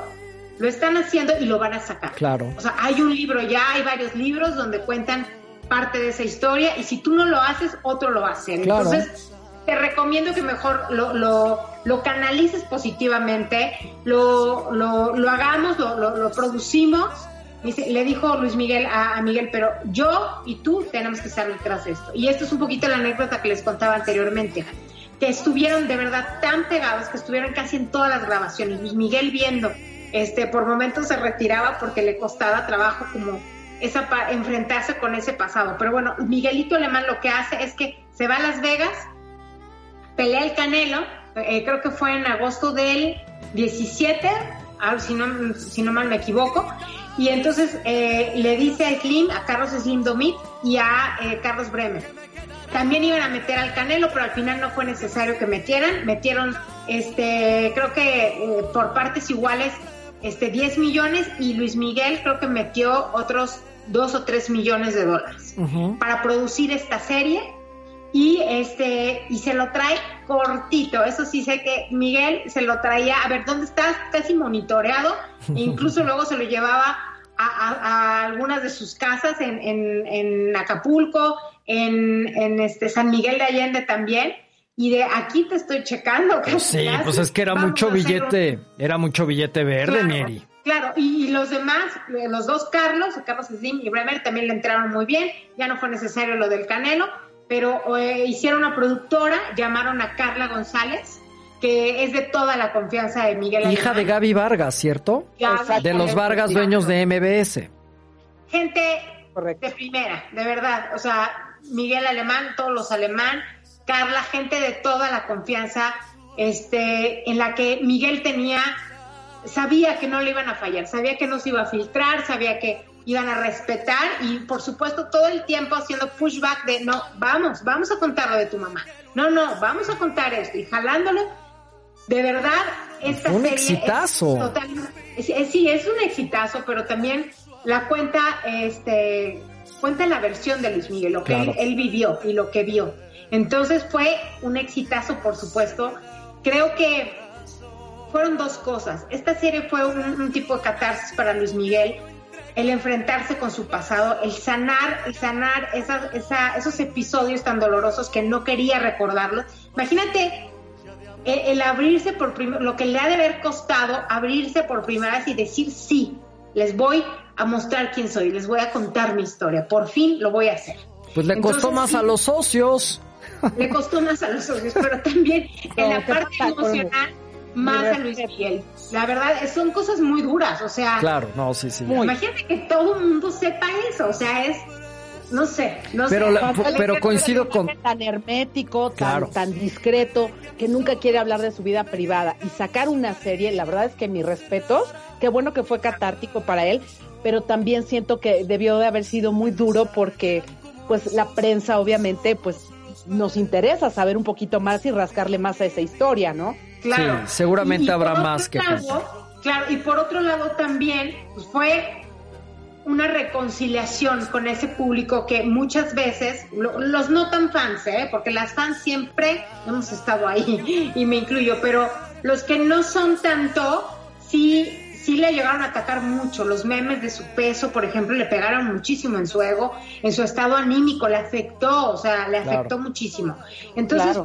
lo están haciendo y lo van a sacar. Claro. O sea, hay un libro ya, hay varios libros donde cuentan parte de esa historia y si tú no lo haces, otro lo va a hacer. Entonces, te recomiendo que mejor lo, lo, lo canalices positivamente, lo, lo, lo hagamos, lo, lo, producimos. Le dijo Luis Miguel a, Miguel, pero yo y tú tenemos que estar detrás de esto. Y esto es un poquito la anécdota que les contaba anteriormente, que estuvieron de verdad tan pegados que estuvieron casi en todas las grabaciones. Luis Miguel viendo, este, por momentos se retiraba porque le costaba trabajo como esa enfrentarse con ese pasado. Pero bueno, Miguelito Alemán lo que hace es que se va a Las Vegas, pelea el Canelo, eh, creo que fue en agosto del 17, si no, si no mal me equivoco, y entonces eh, le dice a Slim, a Carlos Slim Domit y a eh, Carlos Bremer. También iban a meter al Canelo, pero al final no fue necesario que metieran. Metieron, este, creo que por partes iguales, este, 10 millones y Luis Miguel creo que metió otros 2 o 3 millones de dólares para producir esta serie y este y se lo trae cortito. Eso sí sé que Miguel se lo traía, a ver, ¿dónde estás? Casi monitoreado. incluso luego se lo llevaba a, algunas de sus casas en, en, Acapulco, en, en, este San Miguel de Allende también. Y de aquí te estoy checando. Pues sí, pues es que era mucho billete, era mucho billete verde, Mary. Claro, y, los demás, los dos Carlos, Carlos Slim y Bremer también le entraron muy bien. Ya no fue necesario lo del Canelo pero eh, hicieron una productora, llamaron a Carla González, que es de toda la confianza de Miguel Hija de Gaby Vargas, ¿cierto? de los Vargas, dueños de MBS. Gente de primera, de verdad. O sea, Miguel Alemán, todos los alemán, Carla, gente de toda la confianza, este, en la que Miguel tenía, sabía que no le iban a fallar, sabía que no se iba a filtrar, sabía que iban a respetar y por supuesto todo el tiempo haciendo pushback de no, vamos, vamos a contar lo de tu mamá. No, no, vamos a contar esto y jalándolo. De verdad, esta un exitazo. sí, es un exitazo, pero también la cuenta, este, cuenta la versión de Luis Miguel, lo que él, vivió y lo que vio. Entonces fue un exitazo, por supuesto. Creo que fueron dos cosas. Esta serie fue un, un tipo de catarsis para Luis Miguel el enfrentarse con su pasado, el sanar, el sanar esos episodios tan dolorosos que no quería recordarlos. Imagínate el, abrirse por primera, lo que le ha de haber costado abrirse por primera vez y decir sí, les voy a mostrar quién soy, les voy a contar mi historia, por fin lo voy a hacer. Pues le costó más a los socios. Le costó más a los socios, pero también en la parte emocional más a Luis Miguel. La verdad, son cosas muy duras, o sea. Claro, no, sí, sí. Imagínate que todo el mundo sepa eso, o sea, es. No sé, no pero sé. pero coincido con. Tan hermético, tan, tan discreto, que nunca quiere hablar de su vida privada. Y sacar una serie, la verdad es que mis respetos, qué bueno que fue catártico para él, pero también siento que debió de haber sido muy duro porque, pues, la prensa, obviamente, pues, nos interesa saber un poquito más y rascarle más a esa historia, ¿no? Claro. Sí, seguramente habrá más que Claro, y por otro lado también pues, fue una reconciliación con ese público que muchas veces, los no tan fans, ¿eh? porque las fans siempre hemos estado ahí y me incluyo, pero los que no son tanto, sí, sí le llegaron a atacar mucho. Los memes de su peso, por ejemplo, le pegaron muchísimo en su ego, en su estado anímico, le afectó, o sea, le afectó muchísimo. Entonces,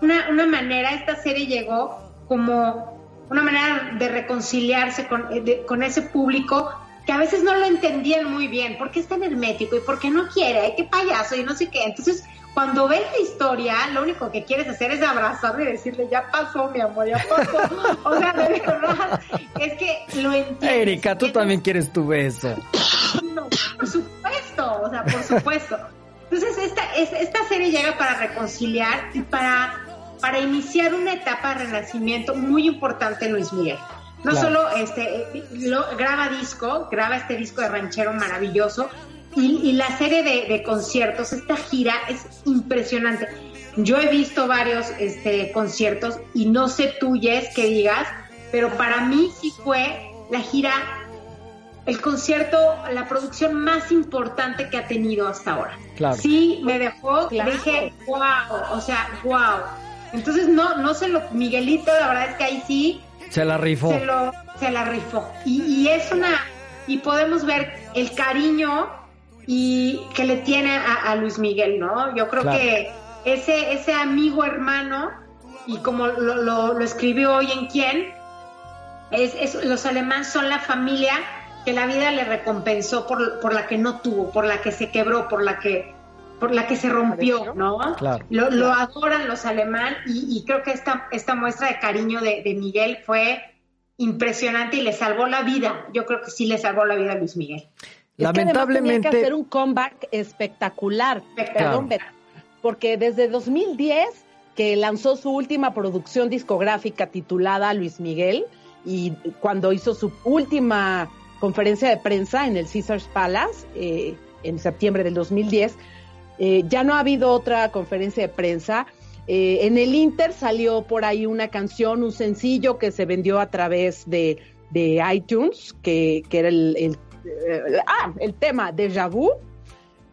una, una manera, esta serie llegó como una manera de reconciliarse con, con ese público que a veces no lo entendían muy bien, ¿por qué es tan hermético y por qué no quiere? ¿Qué payaso? Y no sé qué. Entonces, cuando ves la historia, lo único que quieres hacer es abrazarle y decirle, ya pasó, mi amor, ya pasó. o sea, de verdad, es que lo entiendo. Erika, tú también quieres tu beso. No, por supuesto, o sea, por supuesto. Entonces, esta, esta serie llega para reconciliar y para, para iniciar una etapa de renacimiento muy importante en Luis Miguel. No solo este, lo, graba disco, graba este disco de ranchero maravilloso y, la serie de, conciertos, esta gira es impresionante. Yo he visto varios este, conciertos y no sé tú, Jess, que digas, pero para mí sí fue la gira, el concierto, la producción más importante que ha tenido hasta ahora. Sí, me dejó, dije, wow, o sea, wow. Entonces, no, no sé lo, Miguelito, la verdad es que ahí sí se la rifó. Se, lo, se la rifó. Y, es una. Y podemos ver el cariño y que le tiene a, Luis Miguel, ¿no? Yo creo que ese, ese amigo hermano, y como lo, lo, escribió hoy en quién, es, los alemanes son la familia que la vida le recompensó por, por la que no tuvo, por la que se quebró, por la que por la que se rompió, ¿no? Claro. Lo, adoran los alemán y, creo que esta, esta muestra de cariño de, Miguel fue impresionante y le salvó la vida. Yo creo que sí le salvó la vida a Luis Miguel. Lamentablemente. Tenía que hacer un comeback espectacular, perdón, porque desde 2010 que lanzó su última producción discográfica titulada Luis Miguel y cuando hizo su última conferencia de prensa en el Caesars Palace eh, en septiembre del 2010, eh, ya no ha habido otra conferencia de prensa. Eh, en el Inter salió por ahí una canción, un sencillo que se vendió a través de, iTunes, que, era el, el, eh, ah, el tema Deja Vu,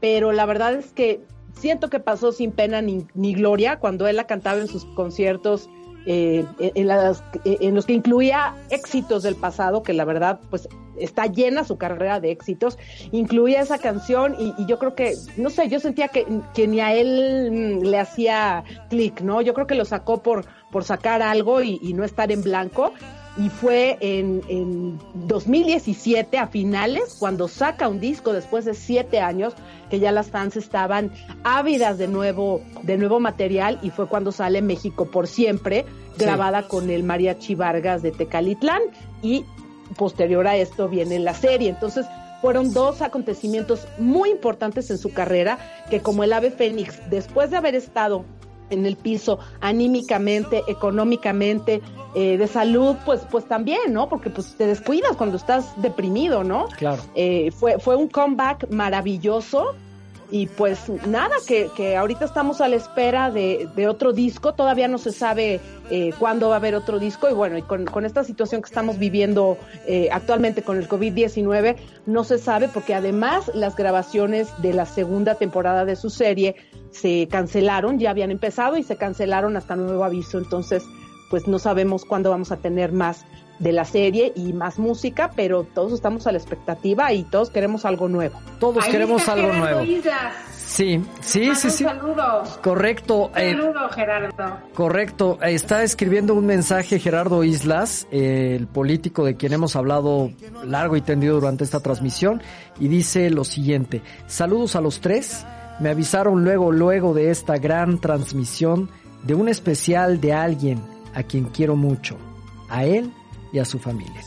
pero la verdad es que siento que pasó sin pena ni, ni gloria cuando él la cantaba en sus conciertos eh, en, las, en los que incluía éxitos del pasado, que la verdad, pues está llena su carrera de éxitos, incluía esa canción y, yo creo que, no sé, yo sentía que, que ni a él le hacía clic, ¿no? Yo creo que lo sacó por, por sacar algo y, y no estar en blanco y fue en, en 2017 a finales cuando saca un disco después de siete años que ya las fans estaban ávidas de nuevo de nuevo material y fue cuando sale México por siempre grabada con el Mariachi Vargas de Tecalitlán y posterior a esto viene la serie. Entonces fueron dos acontecimientos muy importantes en su carrera que como el ave fénix después de haber estado en el piso anímicamente, económicamente, eh, de salud, pues, pues también, ¿no? Porque pues te descuidas cuando estás deprimido, ¿no? Claro. Eh, fue, fue un comeback maravilloso y pues nada, que, que ahorita estamos a la espera de, de otro disco, todavía no se sabe eh, cuándo va a haber otro disco. Y bueno, y con, con esta situación que estamos viviendo eh, actualmente con el COVID-19, no se sabe porque además las grabaciones de la segunda temporada de su serie se cancelaron, ya habían empezado y se cancelaron hasta nuevo aviso, entonces pues no sabemos cuándo vamos a tener más de la serie y más música, pero todos estamos a la expectativa y todos queremos algo nuevo. Todos queremos algo nuevo. Sí, sí, sí, sí. Saludos. Correcto. Un eh, saludo, Gerardo. Correcto. Está escribiendo un mensaje Gerardo Islas, el político de quien hemos hablado largo y tendido durante esta transmisión, y dice lo siguiente. Saludos a los tres. Me avisaron luego, luego de esta gran transmisión de un especial de alguien a quien quiero mucho. A él y a su familia.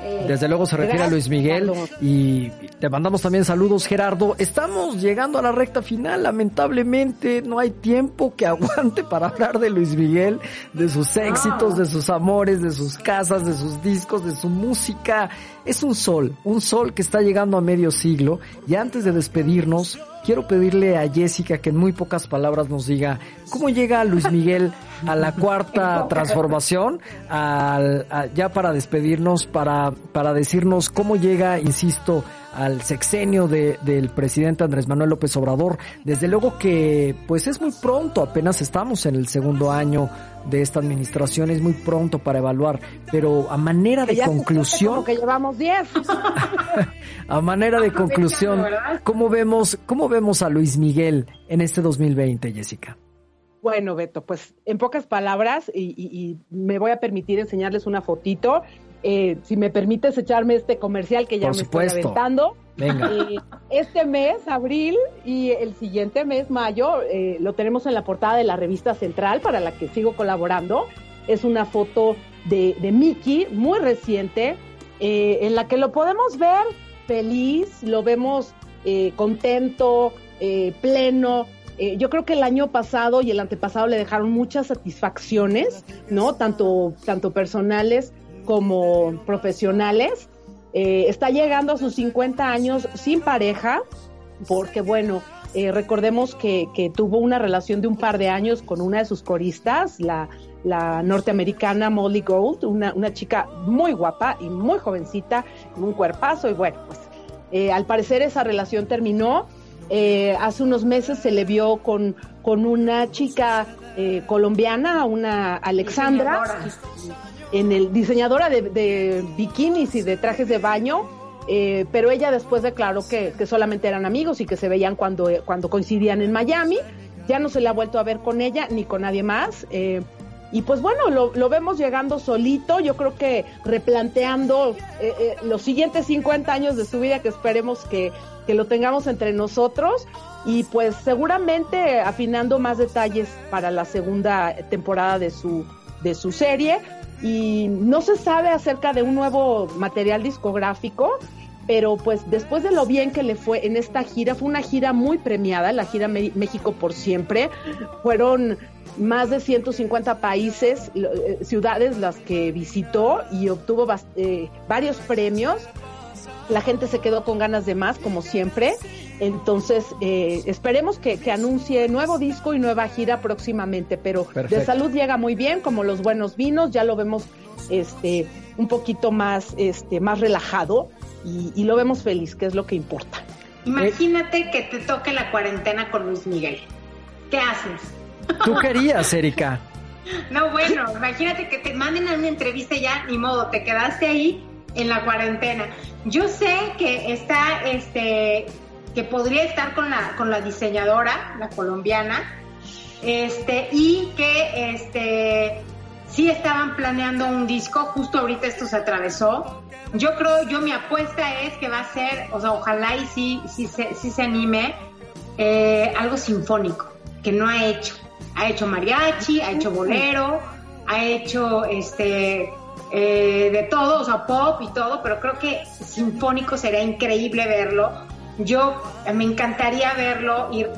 Eh, Desde luego se refiere a Luis Miguel y te mandamos también saludos Gerardo. Estamos llegando a la recta final, lamentablemente no hay tiempo que aguante para hablar de Luis Miguel, de sus éxitos, de sus amores, de sus casas, de sus discos, de su música. Es un sol, un sol que está llegando a medio siglo y antes de despedirnos quiero pedirle a Jessica que en muy pocas palabras nos diga cómo llega Luis Miguel a la cuarta transformación, al, ya para despedirnos, para, para decirnos cómo llega, insisto, al sexenio de, del presidente Andrés Manuel López Obrador. Desde luego que pues es muy pronto, apenas estamos en el segundo año de esta administración, es muy pronto para evaluar, pero a manera de conclusión... que llevamos 10. a manera de conclusión, ¿cómo vemos, ¿cómo vemos a Luis Miguel en este 2020, Jessica? Bueno, Beto, pues en pocas palabras, y, me voy a permitir enseñarles una fotito. Eh, si me permites echarme este comercial que ya me estoy aventando. Venga. Eh, este mes, abril, y el siguiente mes, mayo, eh, lo tenemos en la portada de la revista Central, para la que sigo colaborando. Es una foto de, de Mickey, muy reciente, en la que lo podemos ver feliz, lo vemos contento, pleno, eh, yo creo que el año pasado y el antepasado le dejaron muchas satisfacciones, ¿no? Tanto, tanto personales como profesionales. Eh, está llegando a sus 50 años sin pareja, porque bueno, eh, recordemos que, que, tuvo una relación de un par de años con una de sus coristas, la, la norteamericana Molly Gold, una, una, chica muy guapa y muy jovencita, con un cuerpazo, y bueno, pues al parecer esa relación terminó eh, hace unos meses se le vio con, con una chica eh, colombiana, una Alexandra, en el diseñadora de, bikinis y de trajes de baño. Eh, pero ella después declaró que, solamente eran amigos y que se veían cuando, cuando coincidían en Miami. Ya no se le ha vuelto a ver con ella ni con nadie más. y pues bueno, lo, lo, vemos llegando solito, yo creo que replanteando los siguientes 50 años de su vida que esperemos que que lo tengamos entre nosotros y pues seguramente afinando más detalles para la segunda temporada de su, de su serie. Y no se sabe acerca de un nuevo material discográfico, pero pues después de lo bien que le fue en esta gira, fue una gira muy premiada, la gira México por siempre, fueron más de 150 países, eh, ciudades las que visitó y obtuvo eh, varios premios la gente se quedó con ganas de más, como siempre. Entonces, eh, esperemos que, anuncie nuevo disco y nueva gira próximamente, pero de salud llega muy bien, como los buenos vinos, ya lo vemos este un poquito más, este, más relajado y, lo vemos feliz, que es lo que importa. Imagínate que te toque la cuarentena con Luis Miguel. ¿Qué haces? Tú querías, Erika. No, bueno, imagínate que te manden a una entrevista ya, ni modo, te quedaste ahí en la cuarentena. Yo sé que está, este, que podría estar con la, con la diseñadora, la colombiana, este, y que, este, sí estaban planeando un disco, justo ahorita esto se atravesó. Yo creo, yo mi apuesta es que va a ser, o sea, ojalá y sí, sí, se, sí se anime, eh, algo sinfónico, que no ha hecho. Ha hecho mariachi, ha hecho bolero, ha hecho, este, eh, de todo, o sea, pop y todo, pero creo que sinfónico sería increíble verlo. Yo eh, me encantaría verlo, ir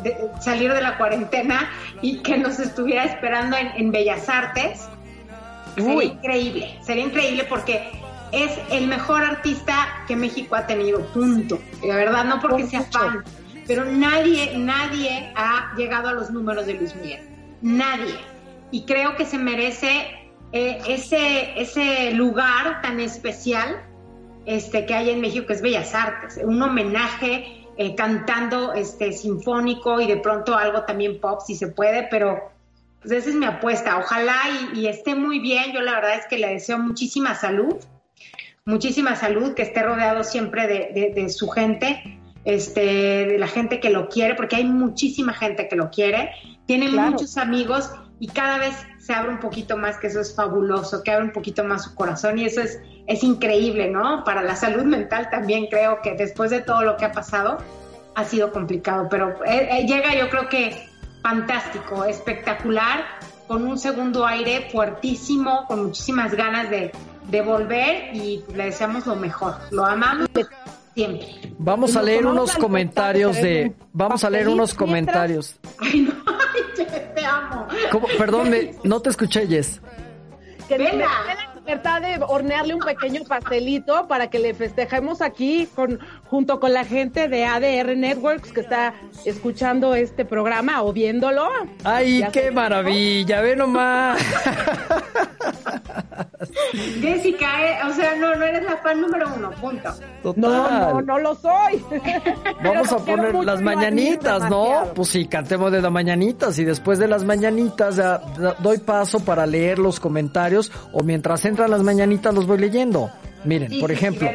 salir de la cuarentena y que nos estuviera esperando en, Bellas Artes. Sería increíble, sería increíble porque es el mejor artista que México ha tenido, punto. De verdad, no porque sea fan, pero nadie, nadie ha llegado a los números de Luis Miguel. Nadie. Y creo que se merece eh, ese, ese lugar tan especial este, que hay en México, que es Bellas Artes, un homenaje eh, cantando este, sinfónico y de pronto algo también pop, si se puede, pero Pues esa es mi apuesta. Ojalá y, esté muy bien. Yo la verdad es que le deseo muchísima salud, muchísima salud, que esté rodeado siempre de, su gente, este, de la gente que lo quiere, porque hay muchísima gente que lo quiere. Tiene muchos amigos y cada vez se abre un poquito más, que eso es fabuloso, que abre un poquito más su corazón y eso es, es increíble, ¿no? Para la salud mental también creo que después de todo lo que ha pasado ha sido complicado, pero eh, eh, llega yo creo que fantástico, espectacular, con un segundo aire fuertísimo, con muchísimas ganas de, de volver y le deseamos lo mejor, lo amamos. Siempre. Vamos a leer unos comentarios de. Vamos a leer unos comentarios. Ay, no, te amo. Perdón, no te escuché, Jess. Que Venga. la libertad de hornearle un pequeño pastelito para que le festejemos aquí con junto con la gente de ADR Networks que está escuchando este programa o viéndolo. ¡Ay, qué maravilla! ¡Ve nomás! Jessica, eh, o sea, no, no eres la fan número uno, punto. No, no, no lo soy. Vamos a poner las mañanitas, ¿no? Pues sí, cantemos de las mañanitas y después de las mañanitas ya, doy paso para leer los comentarios o mientras entran las mañanitas los voy leyendo. Miren, por ejemplo,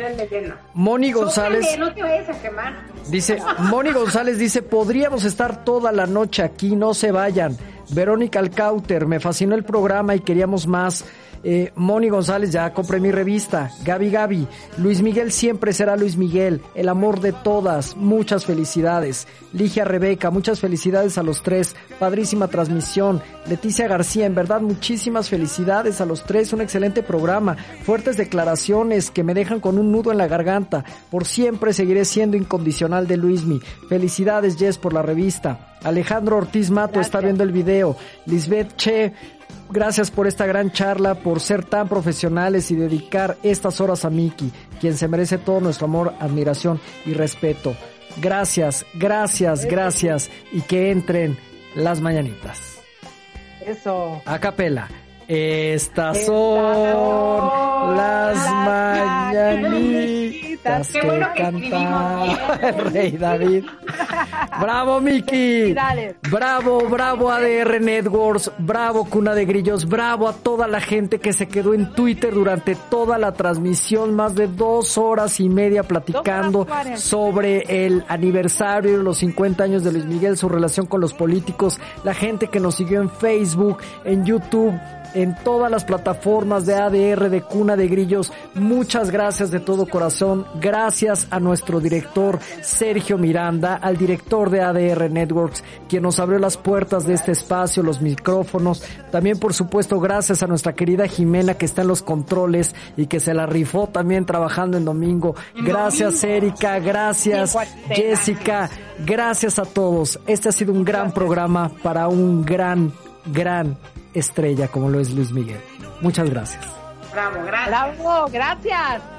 Moni González. no te vayas a quemar. Dice, Moni González dice, podríamos estar toda la noche aquí, no se vayan. Verónica Alcauter, me fascinó el programa y queríamos más. Eh, Moni González, ya compré mi revista. Gaby Gaby, Luis Miguel siempre será Luis Miguel, el amor de todas. Muchas felicidades. Ligia Rebeca, muchas felicidades a los tres. Padrísima transmisión. Leticia García, en verdad, muchísimas felicidades a los tres. Un excelente programa. Fuertes declaraciones que me dejan con un nudo en la garganta. Por siempre seguiré siendo incondicional de Luismi. Felicidades, Jess, por la revista. Alejandro Ortiz Mato está viendo el video. Lisbeth Che, Gracias por esta gran charla, por ser tan profesionales y dedicar estas horas a Miki, quien se merece todo nuestro amor, admiración y respeto. Gracias, gracias, gracias y que entren las mañanitas. Eso. A capela. Estas son las mañanitas que canta el rey David. Bravo, Miki. Bravo, bravo ADR Networks. Bravo, Cuna de Grillos. Bravo a toda la gente que se quedó en Twitter durante toda la transmisión. Más de dos horas y media platicando sobre el aniversario, los 50 años de Luis Miguel, su relación con los políticos. La gente que nos siguió en Facebook, en YouTube en todas las plataformas de ADR de Cuna de Grillos. Muchas gracias de todo corazón. Gracias a nuestro director Sergio Miranda, al director de ADR Networks, quien nos abrió las puertas de este espacio, los micrófonos. También, por supuesto, gracias a nuestra querida Jimena que está en los controles y que se la rifó también trabajando en domingo. Gracias, Erika. Gracias, Jessica. Gracias a todos. Este ha sido un gran programa para un gran, gran estrella como lo es Luis Miguel. Muchas gracias. Bravo, gracias. Bravo, gracias.